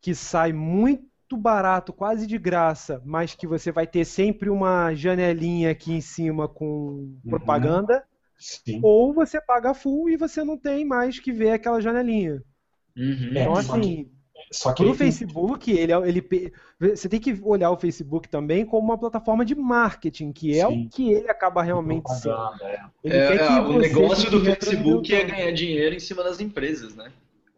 que sai muito barato, quase de graça, mas que você vai ter sempre uma janelinha aqui em cima com uhum. propaganda. Sim. Ou você paga full e você não tem mais que ver aquela janelinha. Uhum. Então, é, assim, só que, Facebook, ele, é, ele, você tem que olhar o Facebook também como uma plataforma de marketing, que é Sim. o que ele acaba realmente sendo. É. é, é o negócio do Facebook é ganhar dinheiro em cima das empresas, né?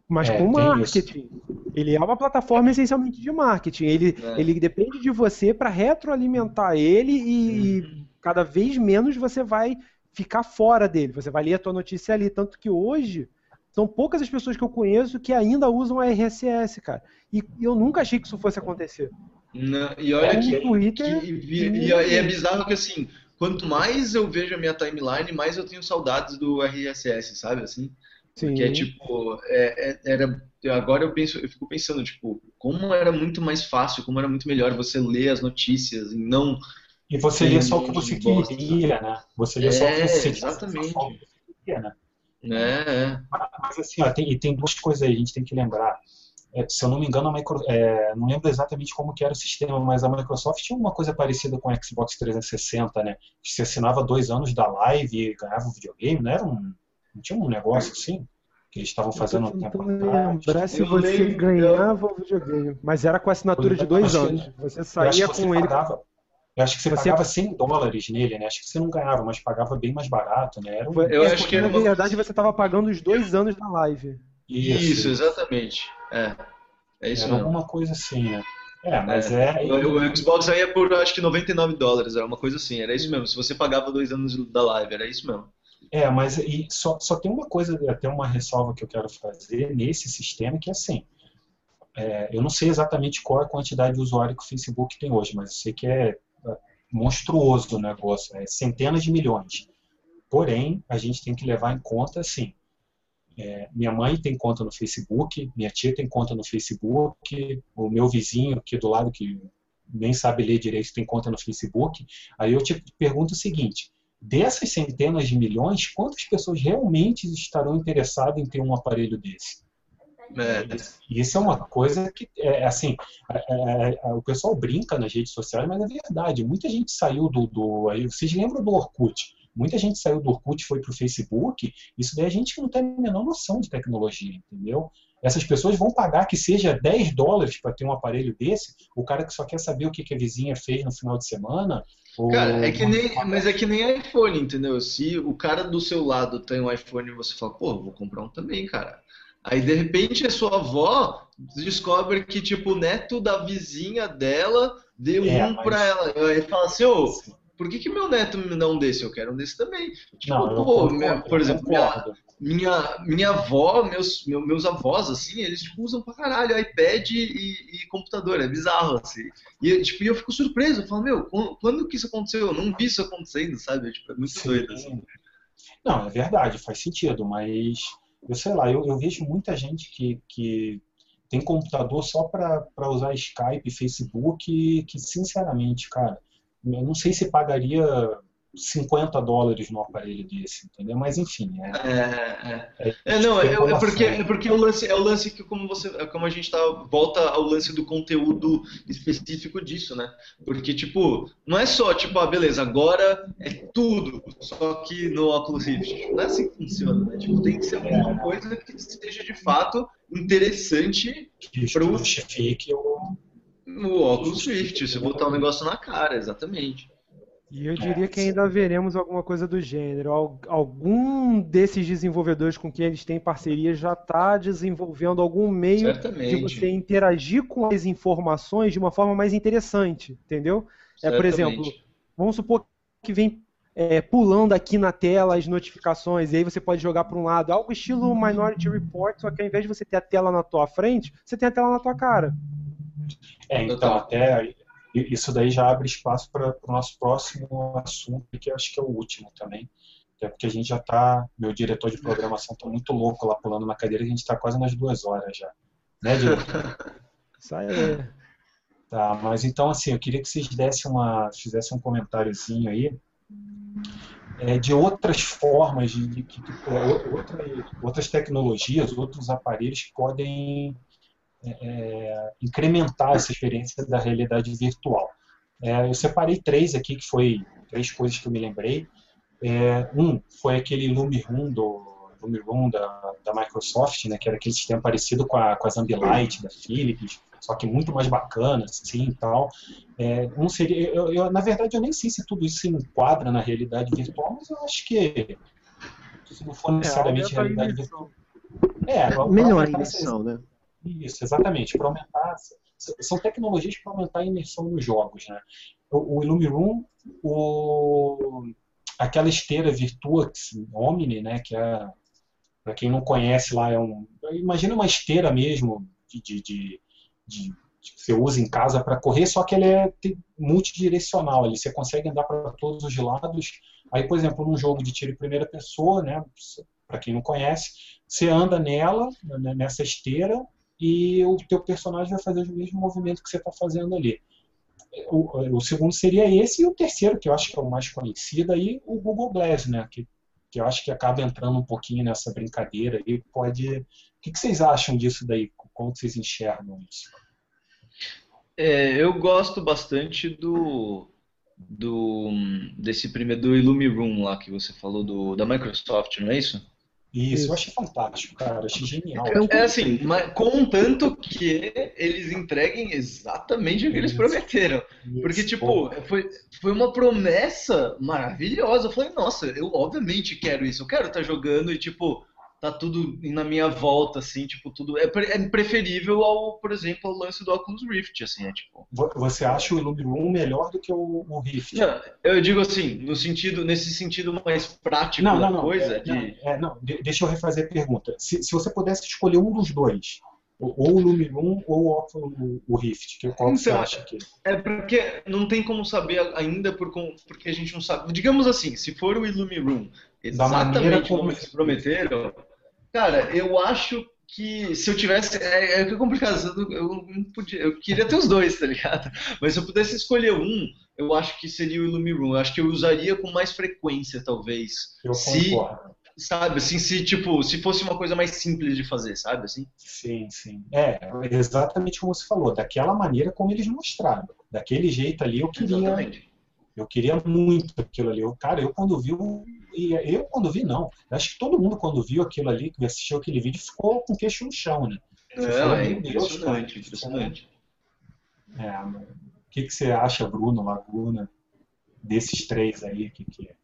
Mas é, com marketing. Ele é uma plataforma essencialmente de marketing. Ele, é. ele depende de você para retroalimentar ele e, uhum. cada vez menos você vai ficar fora dele. Você vai ler a tua notícia ali. Tanto que hoje são poucas as pessoas que eu conheço que ainda usam a RSS, cara. E eu nunca achei que isso fosse acontecer. Não, e olha é, que, Twitter, que e, e, e, é bizarro que assim, quanto mais eu vejo a minha timeline, mais eu tenho saudades do RSS, sabe assim? Sim. Porque é tipo, é, é, era, agora eu penso, eu fico pensando, tipo, como era muito mais fácil, como era muito melhor você ler as notícias e não. E você lia só o que você queria, né? Você lia é, só o que você exatamente. queria, né? É. Mas assim, ó, tem, e tem duas coisas aí, a gente tem que lembrar. É, se eu não me engano, a Micro, é, não lembro exatamente como que era o sistema, mas a Microsoft tinha uma coisa parecida com o Xbox 360, né? Que você assinava dois anos da live e ganhava o videogame, não era um não tinha um negócio assim? Que eles estavam fazendo um tempo lembrar se você ganhava o videogame. Mas era com assinatura de dois anos. Você saía com ele. Pagava, eu acho que você, você, pagava 100 dólares nele, né? Acho que você não ganhava, mas pagava bem mais barato, né? Era um... Eu acho que na verdade você estava pagando os dois anos da live. Isso, Isso exatamente. É. É isso era mesmo. alguma coisa assim, né? É, mas é. é... O, o Xbox aí é por acho que 99 dólares, era uma coisa assim, era isso mesmo. Se você pagava dois anos da live, era isso mesmo. É, mas e só, só tem uma coisa, até uma ressalva que eu quero fazer nesse sistema, que é assim, é, eu não sei exatamente qual é a quantidade de usuário que o Facebook tem hoje, mas eu sei que é monstruoso o negócio, é centenas de milhões. Porém, a gente tem que levar em conta, assim, é, minha mãe tem conta no Facebook, minha tia tem conta no Facebook, o meu vizinho aqui do lado, que nem sabe ler direito, tem conta no Facebook. Aí eu te pergunto o seguinte, dessas centenas de milhões, quantas pessoas realmente estarão interessadas em ter um aparelho desse? É. Isso é uma coisa que, é, assim, é, é, o pessoal brinca nas redes sociais, mas é verdade. Muita gente saiu do, do. Vocês lembram do Orkut? Muita gente saiu do Orkut e foi para o Facebook. Isso daí a gente não tem a menor noção de tecnologia, entendeu? Essas pessoas vão pagar que seja 10 dólares para ter um aparelho desse, o cara que só quer saber o que, que a vizinha fez no final de semana. Cara, é que nem, mas é que nem iPhone, entendeu? Se o cara do seu lado tem um iPhone e você fala, pô, vou comprar um também, cara. Aí de repente a sua avó descobre que tipo o neto da vizinha dela deu é, um mas... para ela. Aí fala assim, ô, por que, que meu neto me dá um desse? Eu quero um desse também. Tipo, não, pô, concordo, por exemplo, minha, minha, minha avó, meus, meus, meus avós, assim, eles tipo, usam pra caralho iPad e, e computador, é bizarro, assim. E tipo, eu fico surpreso, eu falo, meu, quando, que isso aconteceu? Eu não vi isso acontecendo, sabe? Tipo, é muito Sim. doido, assim. Não, é verdade, faz sentido, mas eu sei lá, eu, eu vejo muita gente que, que tem computador só para usar Skype, Facebook, que sinceramente, cara, eu não sei se pagaria 50 dólares no aparelho desse, entendeu? Mas enfim, é. É, é. é não, é, é, porque, é porque o lance, é o lance que, como, você, como a gente tá, volta ao lance do conteúdo específico disso, né? Porque, tipo, não é só, tipo, ah, beleza, agora é tudo, só que no Oculus Rift. Não é assim que funciona, né? Tipo, tem que ser alguma coisa que seja de fato interessante para o justifique o. O Oculus Rift, você botar um negócio na cara, exatamente. E eu diria que ainda veremos alguma coisa do gênero. Algum desses desenvolvedores com quem eles têm parceria já está desenvolvendo algum meio Certamente. de você interagir com as informações de uma forma mais interessante, entendeu? É, por exemplo, vamos supor que vem é, pulando aqui na tela as notificações, e aí você pode jogar para um lado, algo estilo Minority Report, só que ao invés de você ter a tela na tua frente, você tem a tela na tua cara. É, então até isso daí já abre espaço para o nosso próximo assunto, que eu acho que é o último também. Até porque a gente já está, meu diretor de programação está muito louco lá pulando na cadeira, a gente está quase nas duas horas já. Né, diretor? Sai aí. Tá, mas então assim, eu queria que vocês dessem uma, fizessem um comentáriozinho aí é, de outras formas, de, de, de, de outras, outras tecnologias, outros aparelhos que podem é, incrementar essa experiência da realidade virtual. É, eu separei três aqui, que foi três coisas que eu me lembrei. É, um foi aquele Lumiroom do Lumiroom da, da Microsoft, né, que era aquele sistema parecido com, a, com as Ambilight da Philips, só que muito mais bacana, assim, e tal. É, um seria, eu, eu, na verdade, eu nem sei se tudo isso se enquadra na realidade virtual, mas eu acho que se não for é, necessariamente é, realidade virtual. É, melhor a imersão, né? Isso, exatamente, para aumentar. São tecnologias para aumentar a imersão nos jogos. Né? O, o Illumiroom, o, aquela esteira Virtuax Omni, né, que é, para quem não conhece lá, é um. Imagina uma esteira mesmo de, de, de, de que você usa em casa para correr, só que ele é multidirecional, ele, você consegue andar para todos os lados. Aí, por exemplo, num jogo de tiro em primeira pessoa, né, para quem não conhece, você anda nela, né, nessa esteira, e o teu personagem vai fazer o mesmo movimento que você está fazendo ali. O, o, segundo seria esse, e o terceiro, que eu acho que é o mais conhecido, aí, o Google Glass, né? Que, que eu acho que acaba entrando um pouquinho nessa brincadeira e pode. O que, que vocês acham disso daí? Como vocês enxergam isso? É, eu gosto bastante do, do desse primeiro do Illumiroom lá que você falou do da Microsoft, não é isso? Isso, eu achei fantástico, cara. Achei genial. É, é assim, mas contanto que eles entreguem exatamente o que eles prometeram. Porque, tipo, foi, foi uma promessa maravilhosa. Eu falei, nossa, eu obviamente quero isso. Eu quero estar tá jogando e, tipo, tá tudo na minha volta, assim, tipo, tudo. É, é preferível ao, por exemplo, ao lance do Oculus Rift, assim, é tipo. Você acha o Illuminum melhor do que o, o Rift? Não, eu digo assim, no sentido, nesse sentido mais prático não, da não, coisa. É, de... não, é, não, deixa eu refazer a pergunta. Se, se você pudesse escolher um dos dois, ou o Lumirum ou o, o Rift, que qual então, você acha que é porque não tem como saber ainda por, porque a gente não sabe. Digamos assim, se for o Illumiroom exatamente como eles prometeram, Cara, eu acho que se eu tivesse. É, é complicado, eu, não podia, eu queria ter os dois, tá ligado? Mas se eu pudesse escolher um, eu acho que seria o Illumiroom. Eu acho que eu usaria com mais frequência, talvez. Eu se, concordo. Sabe, assim, se, tipo, se fosse uma coisa mais simples de fazer, sabe, assim? Sim, sim. É, exatamente como você falou, daquela maneira como eles mostraram. Daquele jeito ali eu queria. Exatamente. Eu queria muito aquilo ali. Eu, cara, eu quando vi o e eu quando vi, não. Acho que todo mundo quando viu aquilo ali, que assistiu aquele vídeo, ficou com o queixo no chão, né? É, falou, é impressionante, impressionante. É, o que, que você acha, Bruno, Laguna, desses três aí? Que, que é?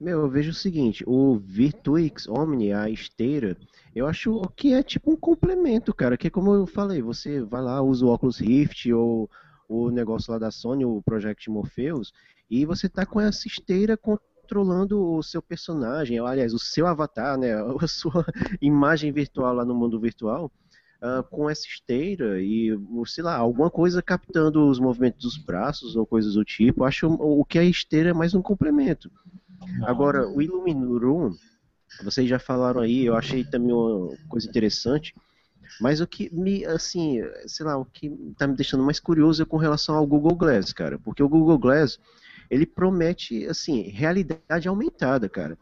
Meu, eu vejo o seguinte, o Virtuix Omni, a esteira, eu acho que é tipo um complemento, cara, que é como eu falei, você vai lá, usa o Oculus Rift ou o negócio lá da Sony, o Project Morpheus, e você tá com essa esteira controlando o seu personagem, aliás, o seu avatar, né, a sua imagem virtual lá no mundo virtual, uh, com essa esteira e, sei lá, alguma coisa captando os movimentos dos braços ou coisas do tipo. Acho o que a esteira é mais um complemento. Agora, o Illuminroom, vocês já falaram aí, eu achei também uma coisa interessante. Mas o que me, assim, sei lá, o que tá me deixando mais curioso é com relação ao Google Glass, cara. Porque o Google Glass, ele promete, assim, realidade aumentada, cara.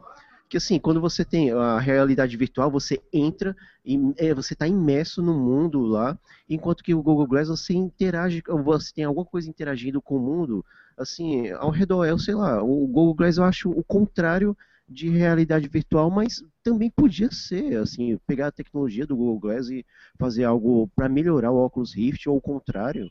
Que assim, quando você tem a realidade virtual, você entra e é, você está imerso no mundo lá, enquanto que o Google Glass você interage, você tem alguma coisa interagindo com o mundo, assim, ao redor, eu sei lá, o Google Glass eu acho o contrário de realidade virtual, mas também podia ser, assim, pegar a tecnologia do Google Glass e fazer algo para melhorar o Oculus Rift ou o contrário.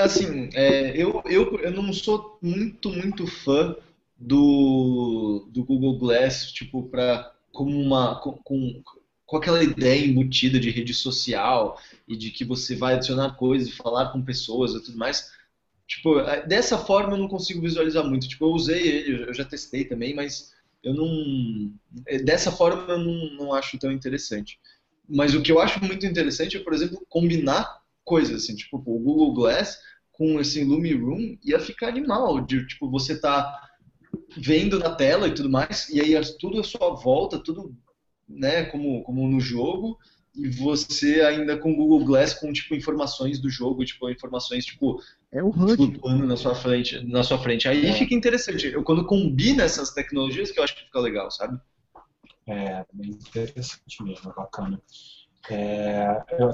Assim, é, eu, eu, eu não sou muito, muito fã do, do Google Glass, tipo, para como uma com, com, com aquela ideia embutida de rede social e de que você vai adicionar coisas e falar com pessoas e tudo mais. Tipo, é, dessa forma eu não consigo visualizar muito. Tipo, eu usei ele, eu já testei também, mas eu não. É, dessa forma eu não, não acho tão interessante. Mas o que eu acho muito interessante é, por exemplo, combinar coisas assim, tipo, o Google Glass com esse Lumi Room ia ficar animal, de tipo, você tá vendo na tela e tudo mais, e aí tudo à sua volta, tudo, né, como, como no jogo, e você ainda com o Google Glass com tipo informações do jogo, tipo informações tipo é o HUD. flutuando na sua frente, na sua frente. Aí é. fica interessante. Eu quando combina essas tecnologias que eu acho que fica legal, sabe? É, bem interessante mesmo, bacana. É, eu,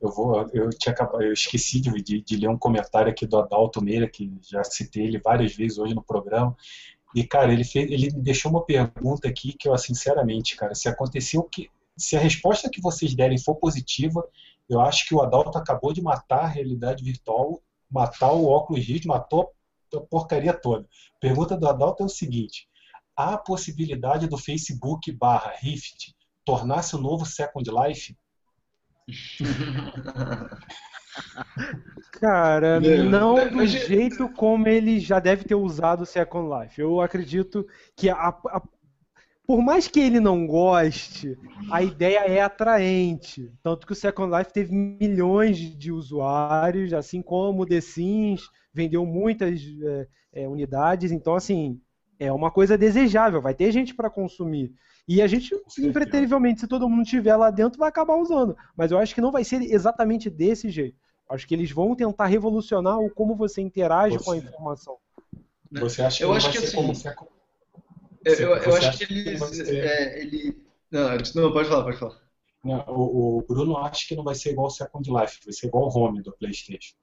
eu vou, eu tinha eu esqueci de, de, de, ler um comentário aqui do Adalto Meira, que já citei ele várias vezes hoje no programa. E cara, ele fez, ele deixou uma pergunta aqui que eu sinceramente, cara, se aconteceu que se a resposta que vocês derem for positiva, eu acho que o Adalto acabou de matar a realidade virtual, matar o óculos Rift, matou a porcaria toda. Pergunta do Adalto é o seguinte: há a possibilidade do Facebook barra Rift tornar-se o novo Second Life? Cara, não do jeito como ele já deve ter usado o Second Life. Eu acredito que a, a, por mais que ele não goste, a ideia é atraente. Tanto que o Second Life teve milhões de usuários, assim como o The Sims vendeu muitas é, é, unidades. Então, assim, é uma coisa desejável, vai ter gente para consumir. E a gente, impreterivelmente, se todo mundo estiver lá dentro, vai acabar usando. Mas eu acho que não vai ser exatamente desse jeito. Acho que eles vão tentar revolucionar o como você interage você, com a informação. Você acha que eu acho que assim, como eu, eu, eu acho que eles. É, ele... Não, não, pode falar, pode falar. Não, o, o, Bruno acha que não vai ser igual o Second Life, vai ser igual o Home do PlayStation.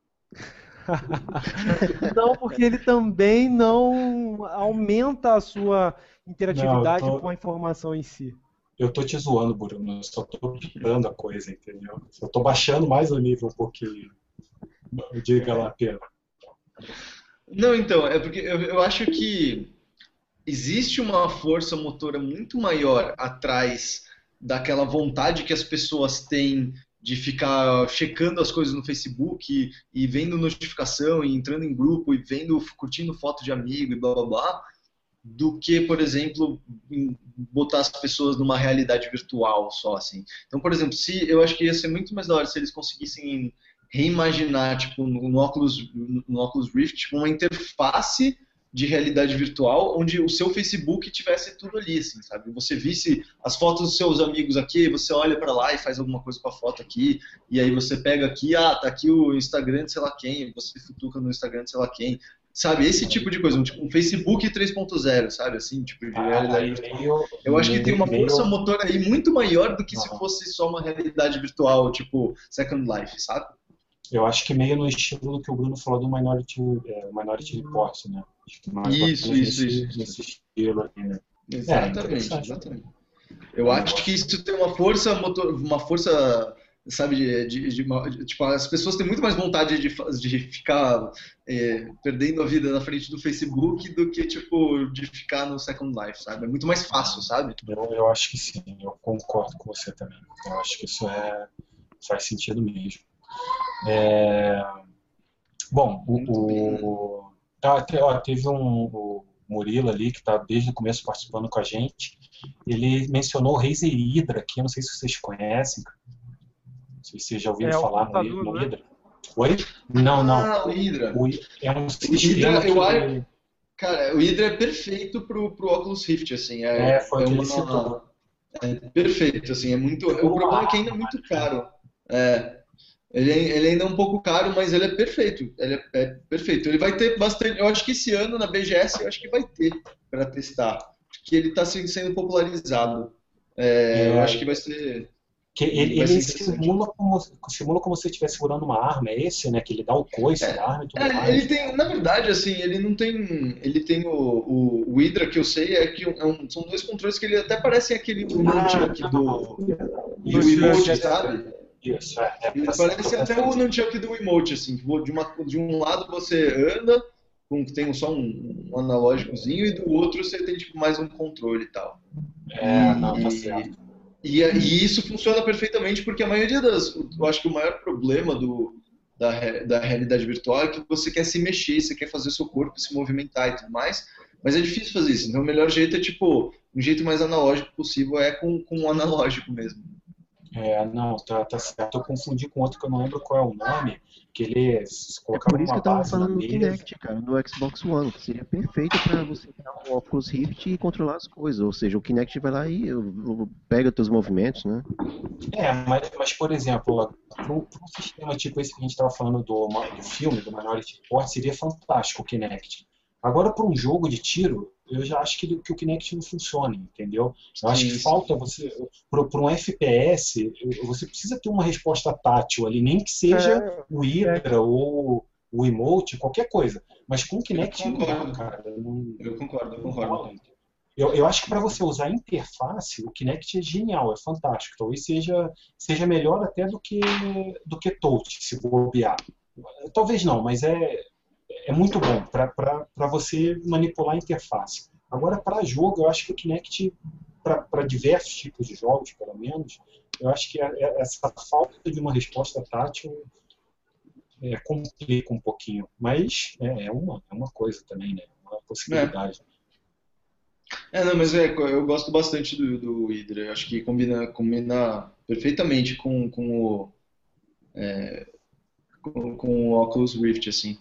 não, porque ele também não aumenta a sua interatividade não, tô... com a informação em si. Eu tô te zoando, Bruno, eu só tô picando a coisa, entendeu? Eu tô baixando mais o nível um pouquinho. Diga lá, Pedro. Não, então, é porque eu, eu acho que existe uma força motora muito maior atrás daquela vontade que as pessoas têm de ficar checando as coisas no Facebook e, e, vendo notificação e entrando em grupo e vendo, curtindo foto de amigo e blá blá blá, do que, por exemplo, botar as pessoas numa realidade virtual só assim. Então, por exemplo, se eu acho que ia ser muito mais da hora se eles conseguissem reimaginar, tipo, no, Oculus, no Oculus Rift, tipo, uma interface de realidade virtual, onde o seu Facebook tivesse tudo ali, assim, sabe? Você visse as fotos dos seus amigos aqui, você olha para lá e faz alguma coisa com a foto aqui, e aí você pega aqui, ah, tá aqui o Instagram de sei lá quem, você futuca no Instagram de sei lá quem, sabe? Esse tipo de coisa, um, tipo um Facebook 3.0, sabe? Assim, tipo de ah, realidade virtual. Eu acho que tem uma força motor aí muito maior do que se fosse só uma realidade virtual, tipo Second Life, sabe? Eu acho que meio no estilo do que o Bruno falou do Minority, é, Minority Report, né? Isso, isso, isso. Nesse estilo aqui, né? Exatamente, é, exatamente. Eu acho que isso tem uma força motor, uma força, sabe, de, de, de, de, tipo, as pessoas têm muito mais vontade de, de ficar é, perdendo a vida na frente do Facebook do que, tipo, de ficar no Second Life, sabe? É muito mais fácil, sabe? Eu, eu acho que sim, eu concordo com você também. Eu acho que isso é, faz sentido mesmo. É... Bom, o, o... Ah, te, ó, teve um. O Murilo ali, que está desde o começo participando com a gente, ele mencionou o Razer Hydra aqui, eu não sei se vocês conhecem, não sei se vocês já ouviram É, falar no, no né? Hydra. Oi? Não, não. Ah, o Hydra. O, é um Hydra, sistema eu acho- Cara, o Hydra é perfeito pro, pro Oculus Rift, assim. É, É, foi o que ele citou. é perfeito, assim. É muito. O problema é que ainda é muito caro. É. Ele, ele ainda é um pouco caro, mas ele é perfeito. Ele é, é perfeito. Ele vai ter bastante. Eu acho que esse ano na BGS eu acho que vai ter para testar, porque ele está sendo popularizado. É, eu acho que vai ser. Que ele, Vai ser ele simula como, simula como se você estivesse segurando uma arma, é esse, né? Que ele dá o coice É. da arma e tudo É, mais. ele tem, na verdade, assim, ele não tem. Ele tem o, o, o Hydra que eu sei é que é um- são dois controles que ele até parecem aquele Ah, do, não. do emote, é- sabe? Isso, é. é pra- parece até o Nunchuck do emote, assim, de, uma, de um lado você anda, com, tem só um, um analógicozinho, e do outro você tem tipo, mais um controle e tal. É, não, tá E- certo. E, e isso funciona perfeitamente porque a maioria das. Eu acho que o maior problema do, da, da realidade virtual é que você quer se mexer, você quer fazer o seu corpo se movimentar e tudo mais, mas é difícil fazer isso. Então o melhor jeito é tipo, um jeito mais analógico possível é com, com o analógico mesmo. É, não, tá, tá certo. Eu confundi com outro que eu não lembro qual é o nome, que ele se É por isso que eu tava falando no. Kinect, cara, no Xbox One, que seria perfeito pra você pegar um Oculus Rift e controlar as coisas. Ou seja, o Kinect vai lá e pega teus movimentos, né? É, mas, mas por exemplo, para um sistema tipo esse que a gente estava falando do, do filme, do Minority Report, seria fantástico o Kinect. Agora, para um jogo de tiro, eu já acho que, que o Kinect não funciona, entendeu? Eu acho que sim. falta você. Para um FPS, você precisa ter uma resposta tátil ali, nem que seja É, o Hydra ou o emote, qualquer coisa. Mas com o Kinect Eu não concordo. cara. Não, Eu concordo, eu concordo. Eu, eu acho que para você usar a interface, o Kinect é genial, é fantástico. Talvez seja, seja melhor até do que, do que Touch, se bobear. Talvez não, mas é, é muito bom para você manipular a interface. Agora, para jogo, eu acho que o Kinect, para diversos tipos de jogos, pelo menos, eu acho que é- é- essa falta de uma resposta tátil é, complica um pouquinho. Mas é, é uma, é uma coisa também, né? Uma possibilidade. É, não, mas é, eu gosto bastante do, do Hydra. Eu acho que combina, combina perfeitamente com, com o. é, com, com o Oculus Rift, assim.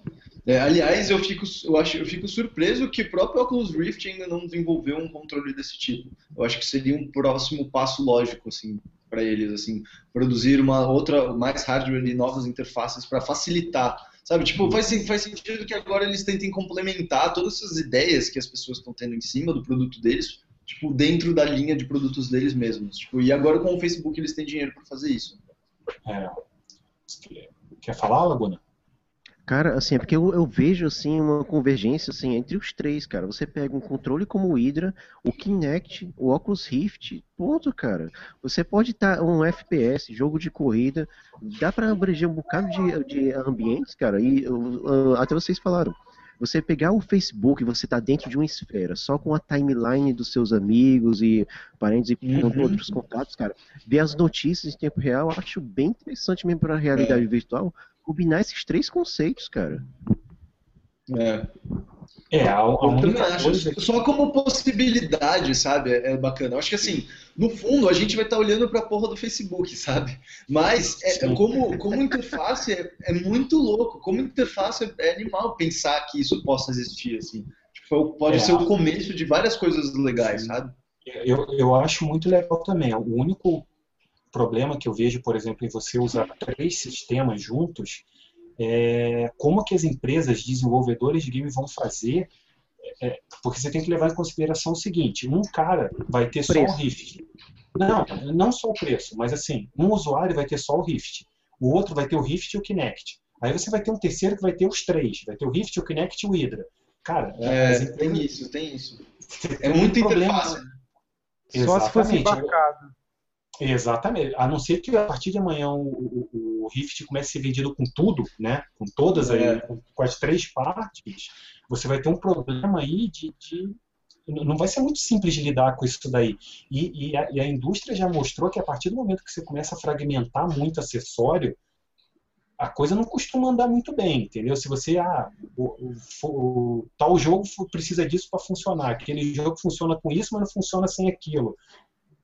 É, aliás, eu fico, eu, acho, eu fico surpreso que o próprio Oculus Rift ainda não desenvolveu um controle desse tipo. Eu acho que seria um próximo passo lógico, assim, para eles, assim, produzir uma outra, mais hardware e novas interfaces para facilitar. Sabe, tipo, faz, faz sentido que agora eles tentem complementar todas essas ideias que as pessoas estão tendo em cima do produto deles, tipo, dentro da linha de produtos deles mesmos. Tipo, e agora com o Facebook eles têm dinheiro para fazer isso. É. Quer falar, Laguna? Cara, assim, é porque eu, eu vejo, assim, uma convergência, assim, entre os três, cara. Você pega um controle como o Hydra, o Kinect, o Oculus Rift, ponto, cara. Você pode estar um FPS, jogo de corrida, dá pra abranger um bocado de, de ambientes, cara, e uh, até vocês falaram. Você pegar o Facebook, você tá dentro de uma esfera, só com a timeline dos seus amigos e parentes e Uhum. com outros contatos, cara. Ver as notícias em tempo real, acho bem interessante mesmo pra realidade virtual combinar esses três conceitos, cara. É. É, a, a Eu também única acho. coisa Só como possibilidade, sabe? É é bacana. Eu acho que assim, no fundo, a gente vai estar olhando pra porra do Facebook, sabe? Mas é, como, como interface é, é muito louco. Como interface é, é animal pensar que isso possa existir, assim. Tipo, pode É. ser o começo de várias coisas legais, sabe? eu, eu acho muito legal também. O único problema que eu vejo, por exemplo, em você usar três sistemas juntos é como que as empresas desenvolvedoras de game vão fazer, é, porque você tem que levar em consideração o seguinte, um cara vai ter só o Preço. Rift. Não, não só o preço, mas assim, um usuário vai ter só o Rift, o outro vai ter o Rift e o Kinect. Aí você vai ter um terceiro que vai ter os três, vai ter o Rift, o Kinect e o Hydra. Cara, É, empresas- tem isso, tem isso. É tem um interface. Só se fosse embarcado. Exatamente. A não ser que a partir de amanhã o, o, o Rift comece a ser vendido com tudo, né? Com todas aí, É. com, com as três partes, você vai ter um problema aí de, de- não vai ser muito simples de lidar com isso daí. E, e, a, e a indústria já mostrou que a partir do momento que você começa a fragmentar muito acessório, a coisa não costuma andar muito bem, entendeu? Se você, ah, o, o tal jogo precisa disso para funcionar, aquele jogo funciona com isso, mas não funciona sem aquilo.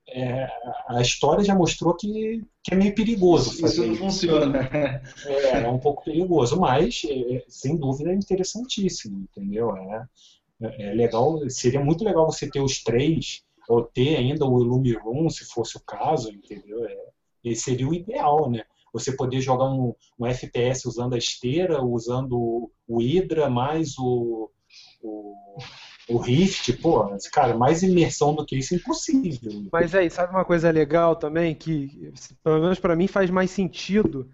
É, a história já mostrou que, que é meio perigoso fazer isso. não funciona. É, é um pouco perigoso, mas é, sem dúvida é interessantíssimo, entendeu? É, é legal, seria muito legal você ter os três, ou ter ainda o Illumi Room, se fosse o caso, entendeu? É, esse seria o ideal, né? Você poder jogar um, um FPS usando a esteira, usando o Hydra, mais o, o, o Rift, pô, cara, mais imersão do que isso é impossível. Mas aí, sabe uma coisa legal também, que pelo menos para mim faz mais sentido?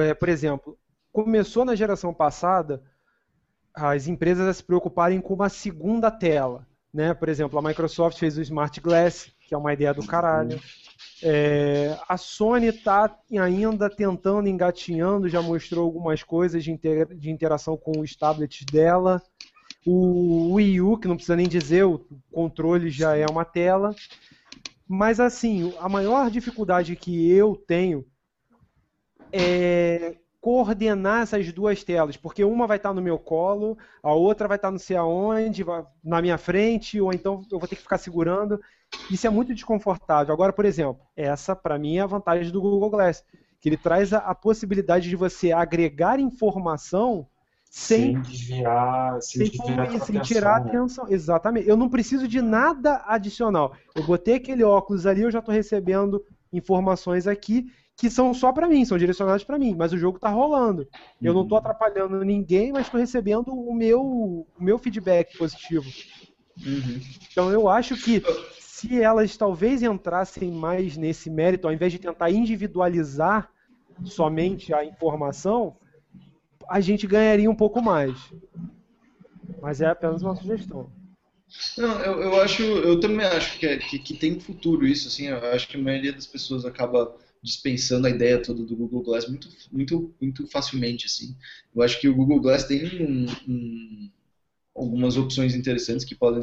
É, por exemplo, começou na geração passada as empresas a se preocuparem com uma segunda tela. Né? Por exemplo, a Microsoft fez o Smart Glass, que é uma ideia do caralho. É, a Sony está ainda tentando, engatinhando, já mostrou algumas coisas de, inter, de interação com os tablets dela. O Wii U, que não precisa nem dizer, o controle já é uma tela. Mas assim, a maior dificuldade que eu tenho é coordenar essas duas telas, porque uma vai estar no meu colo, a outra vai estar não sei aonde, na minha frente, ou então eu vou ter que ficar segurando. Isso é muito desconfortável. Agora, por exemplo, essa para mim é a vantagem do Google Glass, que ele traz a, a possibilidade de você agregar informação sem, sem desviar, sem, sem, desviar sem tirar né? atenção. Exatamente. Eu não preciso de nada adicional. Eu botei aquele óculos ali, eu já estou recebendo informações aqui que são só para mim, são direcionados para mim, mas o jogo está rolando. Eu não estou uhum. atrapalhando ninguém, mas estou recebendo o meu, o meu feedback positivo. Uhum. Então eu acho que se elas talvez entrassem mais nesse mérito, ao invés de tentar individualizar somente a informação, a gente ganharia um pouco mais. Mas é apenas uma sugestão. Não, eu, eu acho, eu também acho que, é, que, que, tem futuro isso, assim, eu acho que a maioria das pessoas acaba dispensando a ideia toda do Google Glass muito, muito, muito facilmente, assim. Eu acho que o Google Glass tem um, um, algumas opções interessantes que podem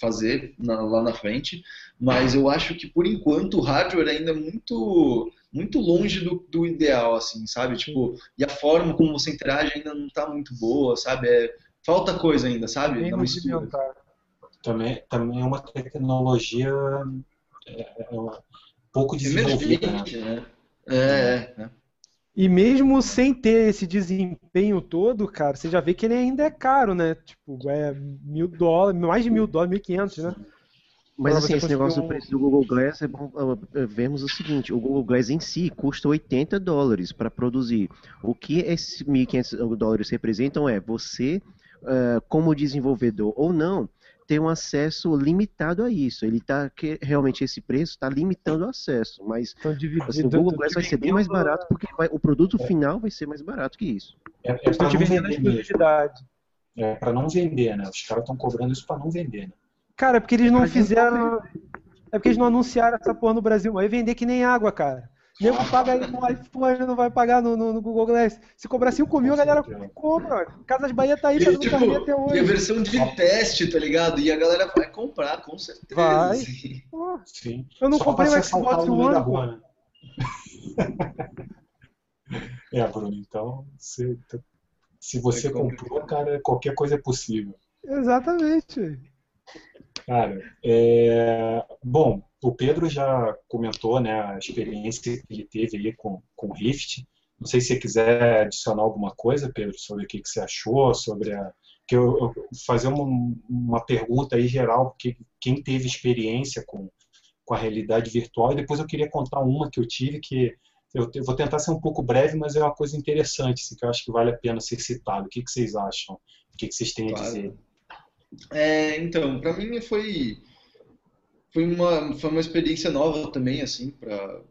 fazer na, lá na frente, mas eu acho que por enquanto o hardware ainda é muito muito longe do, do ideal, assim, sabe? Tipo, e a forma como você interage ainda não está muito boa, sabe? É, falta coisa ainda, sabe? Na mistura. Também, também é uma tecnologia é, é uma, pouco desenvolvida. Né? É, é, é. E mesmo sem ter esse desempenho todo, cara, você já vê que ele ainda é caro, né? Tipo, é mil dólares, mais de mil dólares, mil quinhentos, né? Mas assim, esse negócio do preço do Google Glass é bom vermos o seguinte: o Google Glass em si custa 80 dólares para produzir. O que esses 1.500 dólares representam é você, uh, como desenvolvedor ou não, ter um acesso limitado a isso. Ele tá que realmente esse preço está limitando o acesso, mas assim, o Google Glass vai ser bem mais barato porque vai, o produto é. final vai ser mais barato que isso. É, é para não vender É para não vender, né? Os caras estão cobrando isso para não vender. Né? Cara, é porque eles não fizeram. É porque eles não anunciaram essa porra no Brasil, mas vai vender que nem água, cara. Nego paga aí no iPhone, não vai pagar no, no, no, Google Glass. Se cobrar 5 mil, a galera compra. Casas Bahia tá aí fazendo tipo, até hoje. E a versão de teste, tá ligado? E a galera vai comprar, com certeza. Vai. Sim. Eu não Só comprei o Xbox One. Rua, né? é, Bruno, então se, se você comprou, cara, qualquer coisa é possível. Exatamente. Cara, é... bom, o Pedro já comentou né, a experiência que ele teve aí com, com o Rift. Não sei se você quiser adicionar alguma coisa, Pedro, sobre o que, que você achou, sobre a. Que eu, eu fazer uma, uma pergunta aí geral, porque quem teve experiência com, com a realidade virtual, e depois eu queria contar uma que eu tive que eu, eu vou tentar ser um pouco breve, mas é uma coisa interessante, assim, que eu acho que vale a pena ser citado. O que, que vocês acham? O que, que vocês têm claro. a dizer? É, então, para mim foi foi uma foi uma experiência nova também assim para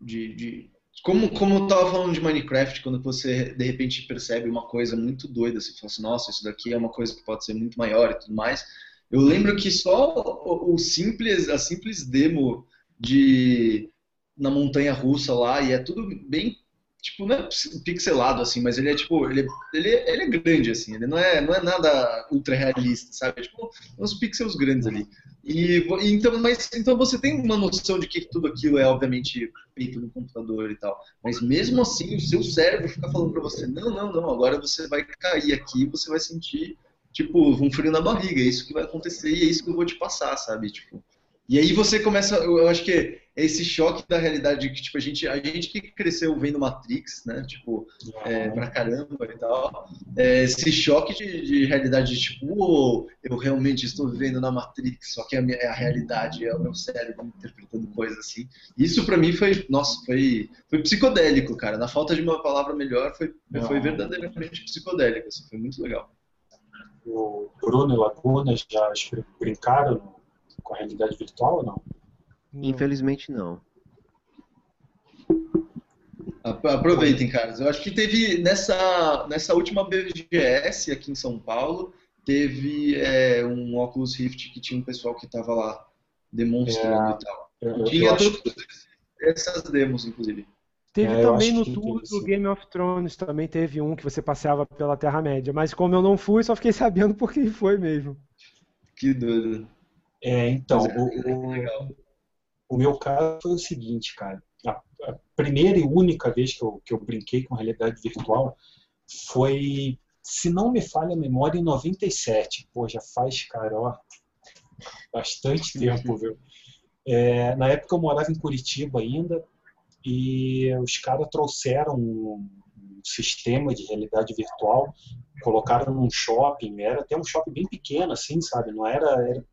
de, de, como como eu tava falando de Minecraft quando você de repente percebe uma coisa muito doida você fala assim nossa isso daqui é uma coisa que pode ser muito maior e tudo mais. Eu lembro que só o, o simples a simples demo de na montanha russa lá e é tudo bem tipo, não é pixelado assim, mas ele é tipo, ele, ele, ele é grande assim, ele não é, não é nada ultra realista, sabe? É, tipo, uns pixels grandes ali. E então, mas então você tem uma noção de que tudo aquilo é obviamente feito no computador e tal. Mas mesmo assim, o seu cérebro fica falando para você: "Não, não, não, agora você vai cair aqui, você vai sentir tipo um frio na barriga, é isso que vai acontecer e é isso que eu vou te passar", sabe? Tipo, e aí você começa, eu acho que esse choque da realidade que tipo a gente a gente que cresceu vendo Matrix né tipo é, pra caramba e tal é, esse choque de, de, realidade de tipo oh, eu realmente estou vivendo na Matrix só que a, minha, é a realidade é o meu cérebro interpretando coisas assim. Isso para mim foi nossa foi foi psicodélico cara. Na falta de uma palavra melhor foi foi verdadeiramente psicodélico assim, foi muito legal. O Bruno e Laguna já brincaram com a realidade virtual ou não Infelizmente não. Aproveitem, caras. Eu acho que teve nessa, nessa última BGS aqui em São Paulo, teve é, um Oculus Rift que tinha um pessoal que estava lá demonstrando é, e tal. Eu, tinha todas essas demos, inclusive. Teve é, também no tour do Game of Thrones, também teve um que você passeava pela Terra-média, mas como eu não fui, só fiquei sabendo por quem foi mesmo. Que doido. É, então, é, o, o, o meu caso foi o seguinte, cara. A, a primeira e única vez que eu, que eu brinquei com realidade virtual foi, se não me falha a memória, em 97. Pô, já faz, cara, ó, bastante tempo, viu? É, na época eu morava em Curitiba ainda e os caras trouxeram um, um sistema de realidade virtual, colocaram num shopping, era até um shopping bem pequeno, assim, sabe? Não era, era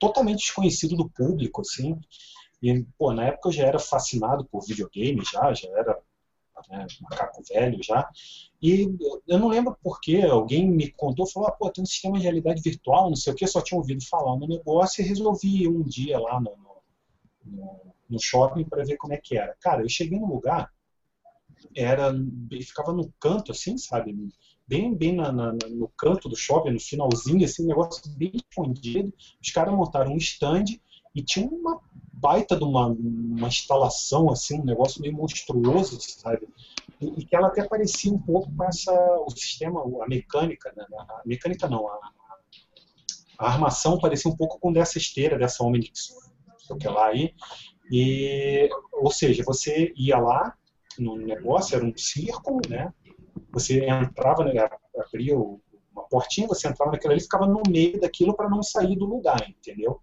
totalmente desconhecido do público, assim. E, pô, na época eu já era fascinado por videogame, já, já era né, macaco velho já. E eu não lembro porque alguém me contou, falou, ah, pô, tem um sistema de realidade virtual, não sei o que, só tinha ouvido falar no negócio e resolvi ir um dia lá no, no, no shopping para ver como é que era. Cara, eu cheguei no lugar, era ficava no canto, assim, sabe? Bem, bem na, na, no canto do shopping, no finalzinho, assim, um negócio bem escondido. Os caras montaram um stand e tinha uma baita de uma, uma instalação, assim, um negócio meio monstruoso, sabe? E, e, que ela até parecia um pouco com essa, o sistema, a mecânica, né? a mecânica não, a, a armação parecia um pouco com dessa esteira, dessa Omnix, que lá aí, e, ou seja, você ia lá no negócio, era um círculo, né? Você entrava, né, abria uma portinha, você entrava naquilo ali, ficava no meio daquilo para não sair do lugar, entendeu?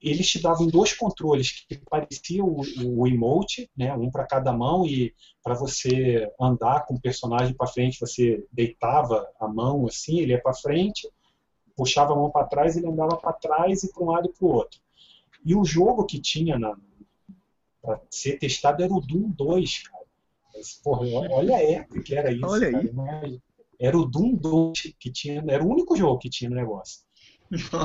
eles te davam dois controles que pareciam o, o emote, né, um para cada mão e para você andar com o personagem para frente, você deitava a mão assim, ele ia para frente, puxava a mão para trás, ele andava para trás e para um lado e para o outro. E o jogo que tinha para ser testado era o Doom 2, cara. Mas, porra, olha a época que era isso, olha cara. Aí. Era o Doom 2 que tinha, era o único jogo que tinha no negócio.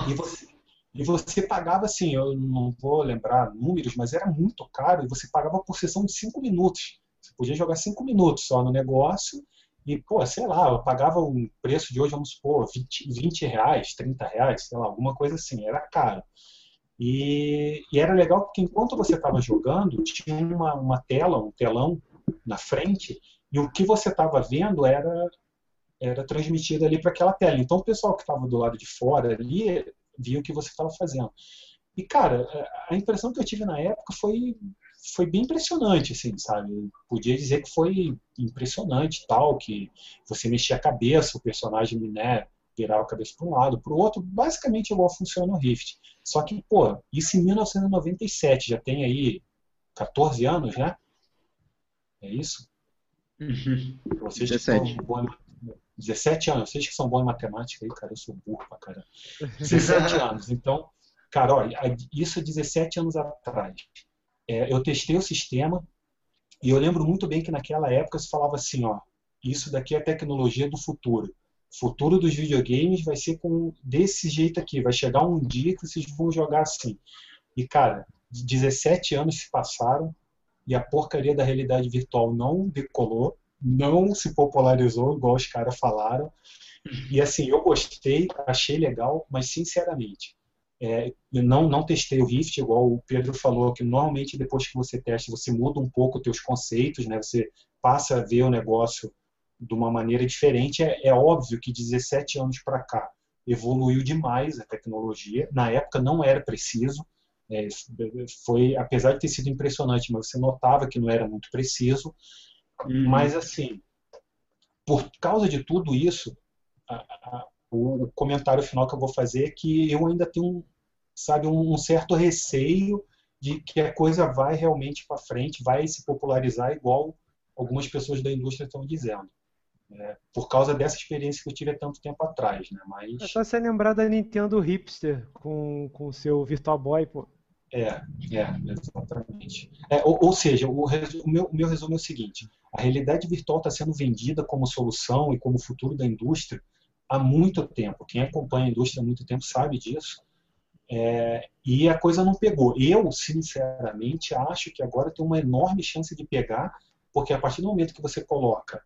E você, e você pagava assim, eu não vou lembrar números, mas era muito caro, e você pagava por sessão de 5 minutos. Você podia jogar 5 minutos só no negócio, e, pô, sei lá, eu pagava um preço de hoje, vamos supor, 20, 20 reais, 30 reais, sei lá, alguma coisa assim, era caro. E, e era legal porque enquanto você estava jogando, tinha uma, uma tela, um telão na frente, e o que você estava vendo era era transmitido ali para aquela tela. Então o pessoal que estava do lado de fora ali via o que você estava fazendo. E, cara, a impressão que eu tive na época foi, foi bem impressionante, assim, sabe? podia dizer que foi impressionante, tal, que você mexia a cabeça, o personagem, né, virava a cabeça para um lado, para o outro, basicamente igual funciona o Rift. Só que, pô, isso em 1997, já tem aí 14 anos, né? É isso? Uhum. Vocês 17. 17 anos, vocês que são bons em matemática aí, cara, eu sou burro pra caramba. 17 anos. Então, cara, olha, isso é 17 anos atrás. É, eu testei o sistema e eu lembro muito bem que naquela época se falava assim, ó, isso daqui é tecnologia do futuro. O futuro dos videogames vai ser com desse jeito aqui, vai chegar um dia que vocês vão jogar assim. E cara, 17 anos se passaram e a porcaria da realidade virtual não decolou não se popularizou, igual os caras falaram. E assim, eu gostei, achei legal, mas sinceramente, é, não, não testei o Rift, igual o Pedro falou, que normalmente depois que você testa, você muda um pouco os teus conceitos, né? Você passa a ver o negócio de uma maneira diferente. É, é óbvio que 17 anos para cá evoluiu demais a tecnologia. Na época não era preciso, é, foi apesar de ter sido impressionante, mas você notava que não era muito preciso. Uhum. Mas assim, por causa de tudo isso, a, a, o, comentário final que eu vou fazer é que eu ainda tenho, sabe, um, um certo receio de que a coisa vai realmente para frente, vai se popularizar igual algumas pessoas da indústria estão dizendo. É, por causa dessa experiência que eu tive há tanto tempo atrás, né? Mas... É só você lembrar da Nintendo Hipster com o seu Virtual Boy, pô. É, é, exatamente. É, ou, ou, seja, o, o, meu, o meu resumo é o seguinte: a realidade virtual está sendo vendida como solução e como futuro da indústria há muito tempo. Quem acompanha a indústria há muito tempo sabe disso. É, e a coisa não pegou. Eu, sinceramente, acho que agora tem uma enorme chance de pegar, porque a partir do momento que você coloca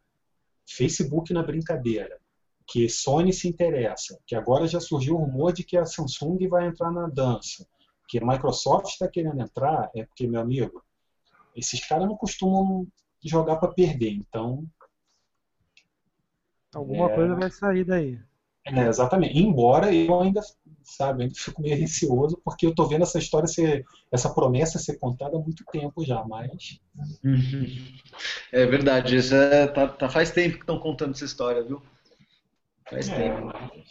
Facebook na brincadeira, que Sony se interessa, que agora já surgiu o rumor de que a Samsung vai entrar na dança, que a Microsoft está querendo entrar, é porque, meu amigo, esses caras não costumam jogar para perder, então. Alguma é... coisa vai sair daí. É, exatamente. Embora eu ainda, sabe, ainda fico meio receoso, porque eu estou vendo essa história ser, essa promessa ser contada há muito tempo já, mas. É verdade, isso é, tá, tá, faz tempo que estão contando essa história, viu? Faz é, tempo. Mas,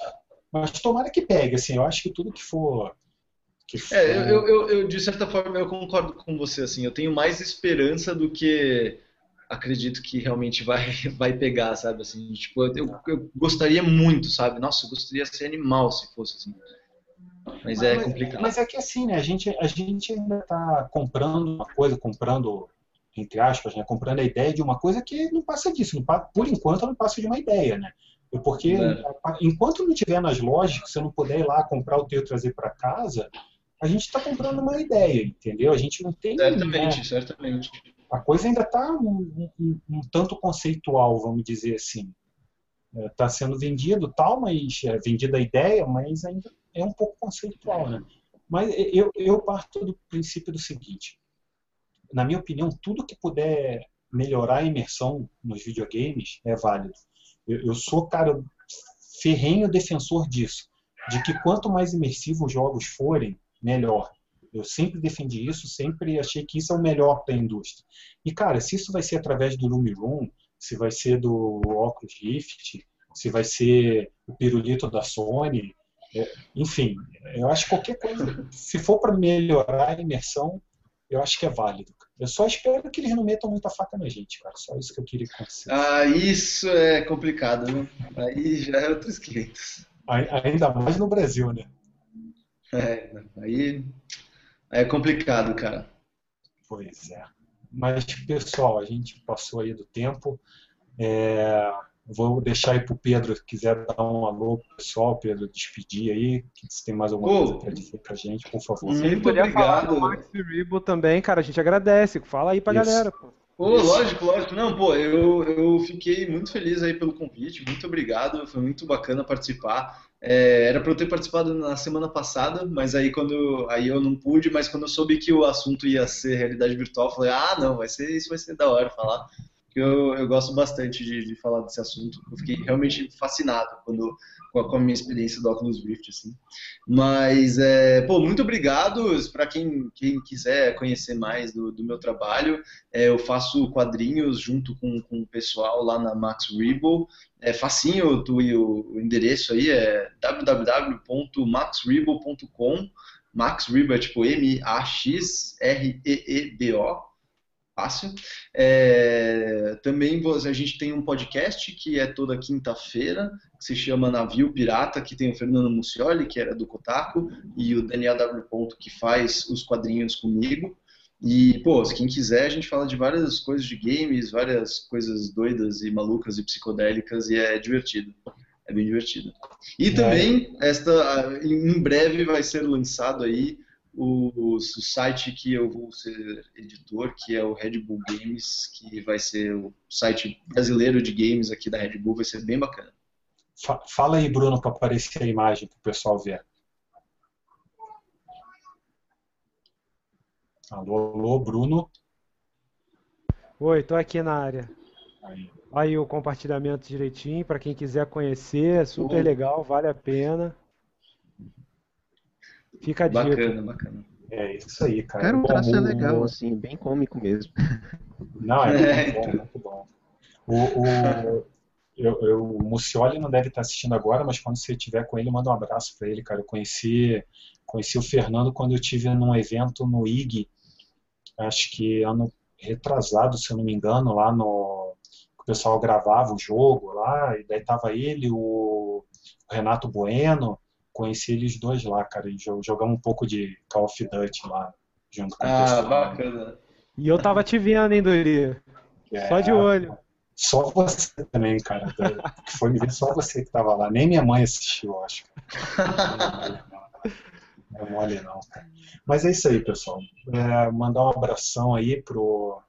mas tomara que pegue, assim, eu acho que tudo que for. É, eu, eu, eu, de certa forma, eu concordo com você, assim, eu tenho mais esperança do que acredito que realmente vai, vai pegar, sabe? Assim, tipo, eu, eu gostaria muito, sabe? Nossa, eu gostaria de ser animal se fosse assim. Mas, é complicado. Mas é que assim, né? A gente, a gente ainda está comprando uma coisa, comprando, entre aspas, né? Comprando a ideia de uma coisa que não passa disso. Não, por enquanto, não passa de uma ideia, né? Porque é. enquanto não tiver nas lojas, que você não puder ir lá comprar o teu e trazer para casa, a gente está comprando uma ideia, entendeu? A gente não tem. Certamente, né? certamente a coisa ainda está um, um, um, tanto conceitual, vamos dizer assim. Está é, sendo vendido tal, mas é vendida a ideia, mas ainda é um pouco conceitual, né? Mas eu, eu parto do princípio do seguinte: na minha opinião, tudo que puder melhorar a imersão nos videogames é válido. Eu, eu sou, cara, ferrenho defensor disso, de que quanto mais imersivos os jogos forem, melhor. Eu sempre defendi isso, sempre achei que isso é o melhor para a indústria. E, cara, se isso vai ser através do Lumiroom, se vai ser do Oculus Rift, se vai ser o pirulito da Sony, é, enfim, eu acho que qualquer coisa, se for para melhorar a imersão, eu acho que é válido. Eu só espero que eles não metam muita faca na gente, cara. Só isso que eu queria que Ah, isso é complicado, né? Aí já é outros 500. Ainda mais no Brasil, né? É, aí é complicado, cara. Pois é. Mas, pessoal, a gente passou aí do tempo. É, vou deixar aí para o Pedro, se quiser dar um alô pro pessoal, Pedro, despedir aí, se tem mais alguma oh, coisa para dizer para a gente, por favor. Ele puder falar do Max Rebo também, cara, a gente agradece. Fala aí para a galera, pô. Pô, lógico, lógico. Não, pô, eu, eu fiquei muito feliz aí pelo convite, muito obrigado, foi muito bacana participar. É, era para eu ter participado na semana passada, mas aí quando aí eu não pude, mas quando eu soube que o assunto ia ser realidade virtual, eu falei, ah, não, vai ser isso vai ser da hora falar. Eu, eu gosto bastante de, de falar desse assunto. Eu fiquei realmente fascinado quando com a, com a, minha experiência do Oculus Rift, assim. Mas, é, pô, muito obrigado para quem, quem quiser conhecer mais do, do meu trabalho. É, eu faço quadrinhos junto com, com o pessoal lá na Max Rebo. É facinho o, o endereço aí, é www.maxrebo.com. Max Rebo é tipo M-A-X-R-E-E-B-O fácil. É, também a gente tem um podcast que é toda quinta-feira, que se chama Navio Pirata, que tem o Fernando Mucioli, que era do Kotaku, e o Daniel W. Ponto, que faz os quadrinhos comigo. E, pô, se quem quiser, a gente fala de várias coisas de games, várias coisas doidas e malucas e psicodélicas, e é divertido. É bem divertido. E também, esta, em breve vai ser lançado aí o, o, site que eu vou ser editor, que é o Red Bull Games, que vai ser o site brasileiro de games aqui da Red Bull, vai ser bem bacana. Fala aí, Bruno, para aparecer a imagem para o pessoal ver. Alô, alô, Bruno. Oi, tô aqui na área. Aí. Aí o compartilhamento direitinho para quem quiser conhecer, é super legal, vale a pena. Fica a dica. Bacana, bacana. É isso aí, cara. Cara, o traço é legal, assim, bem cômico mesmo. Não, é muito bom, muito bom. O, o, eu, eu, o Mucioli não deve estar assistindo agora, mas quando você estiver com ele, manda um abraço para ele, cara. Eu conheci, conheci o Fernando quando eu tive num evento no IG, acho que ano retrasado, se eu não me engano, lá no. O pessoal gravava o jogo lá, e daí tava ele, o Renato Bueno, conheci eles dois lá, cara, e jogamos um pouco de Call of Duty lá, junto com ah, o pessoal. Ah, bacana. E eu tava te vendo, hein, Dori? É, só de olho. Só você também, cara. Que foi me ver só você que tava lá. Nem minha mãe assistiu, acho. Não é mole não, cara. Mas é isso aí, pessoal. É, mandar um abração aí pro,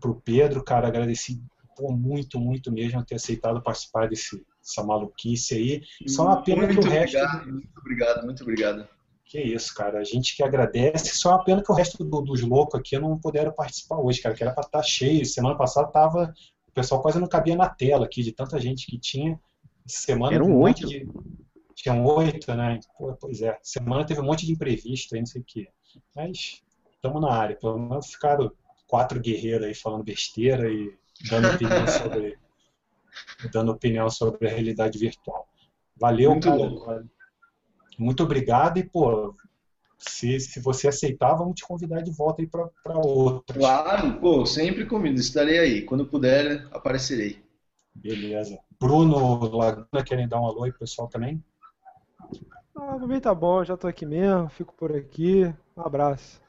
pro Pedro, cara. Agradeci pô, muito, muito mesmo ter aceitado participar desse, dessa maluquice aí. Só uma pena muito que o resto. Obrigado, muito obrigado, muito obrigado. Que isso, cara. A gente que agradece. Só uma pena que o resto do, dos loucos aqui não puderam participar hoje, cara. Que era pra estar tá cheio. Semana passada tava. O pessoal quase não cabia na tela aqui, de tanta gente que tinha. Semana Eram um oito. De... Tinham oito, né? Pô, pois é. Semana teve um monte de imprevisto aí, não sei o quê. Mas estamos na área. Pelo menos ficaram quatro guerreiros aí falando besteira e dando opinião sobre, dando opinião sobre a realidade virtual. Valeu, Muito cara. Bom. Muito obrigado e, pô, se, se você aceitar, vamos te convidar de volta aí para outras. Claro, pô, sempre convido, estarei aí. Quando puder, aparecerei. Beleza. Bruno Laguna, querem dar um alô aí pessoal também? Ah, também tá bom, já tô aqui mesmo, fico por aqui. Um abraço.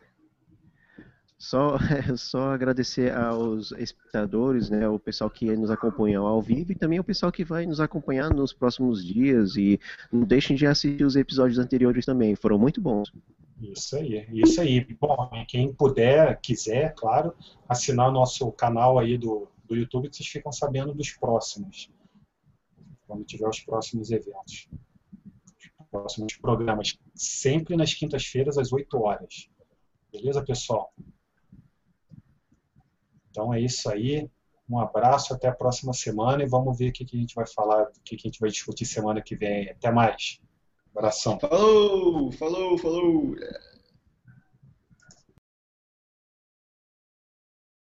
Só, só agradecer aos espectadores, né, o pessoal que nos acompanha ao vivo e também o pessoal que vai nos acompanhar nos próximos dias e não deixem de assistir os episódios anteriores também, foram muito bons. Isso aí, isso aí. Bom, quem puder, quiser, claro, assinar o nosso canal aí do, do YouTube vocês ficam sabendo dos próximos, quando tiver os próximos eventos, os próximos programas, sempre nas quintas-feiras às 8 horas. Beleza, pessoal? Então é isso aí. Um abraço, até a próxima semana e vamos ver o que, a gente vai falar, o que, que a gente vai discutir semana que vem. Até mais. Abração. Falou, falou, falou.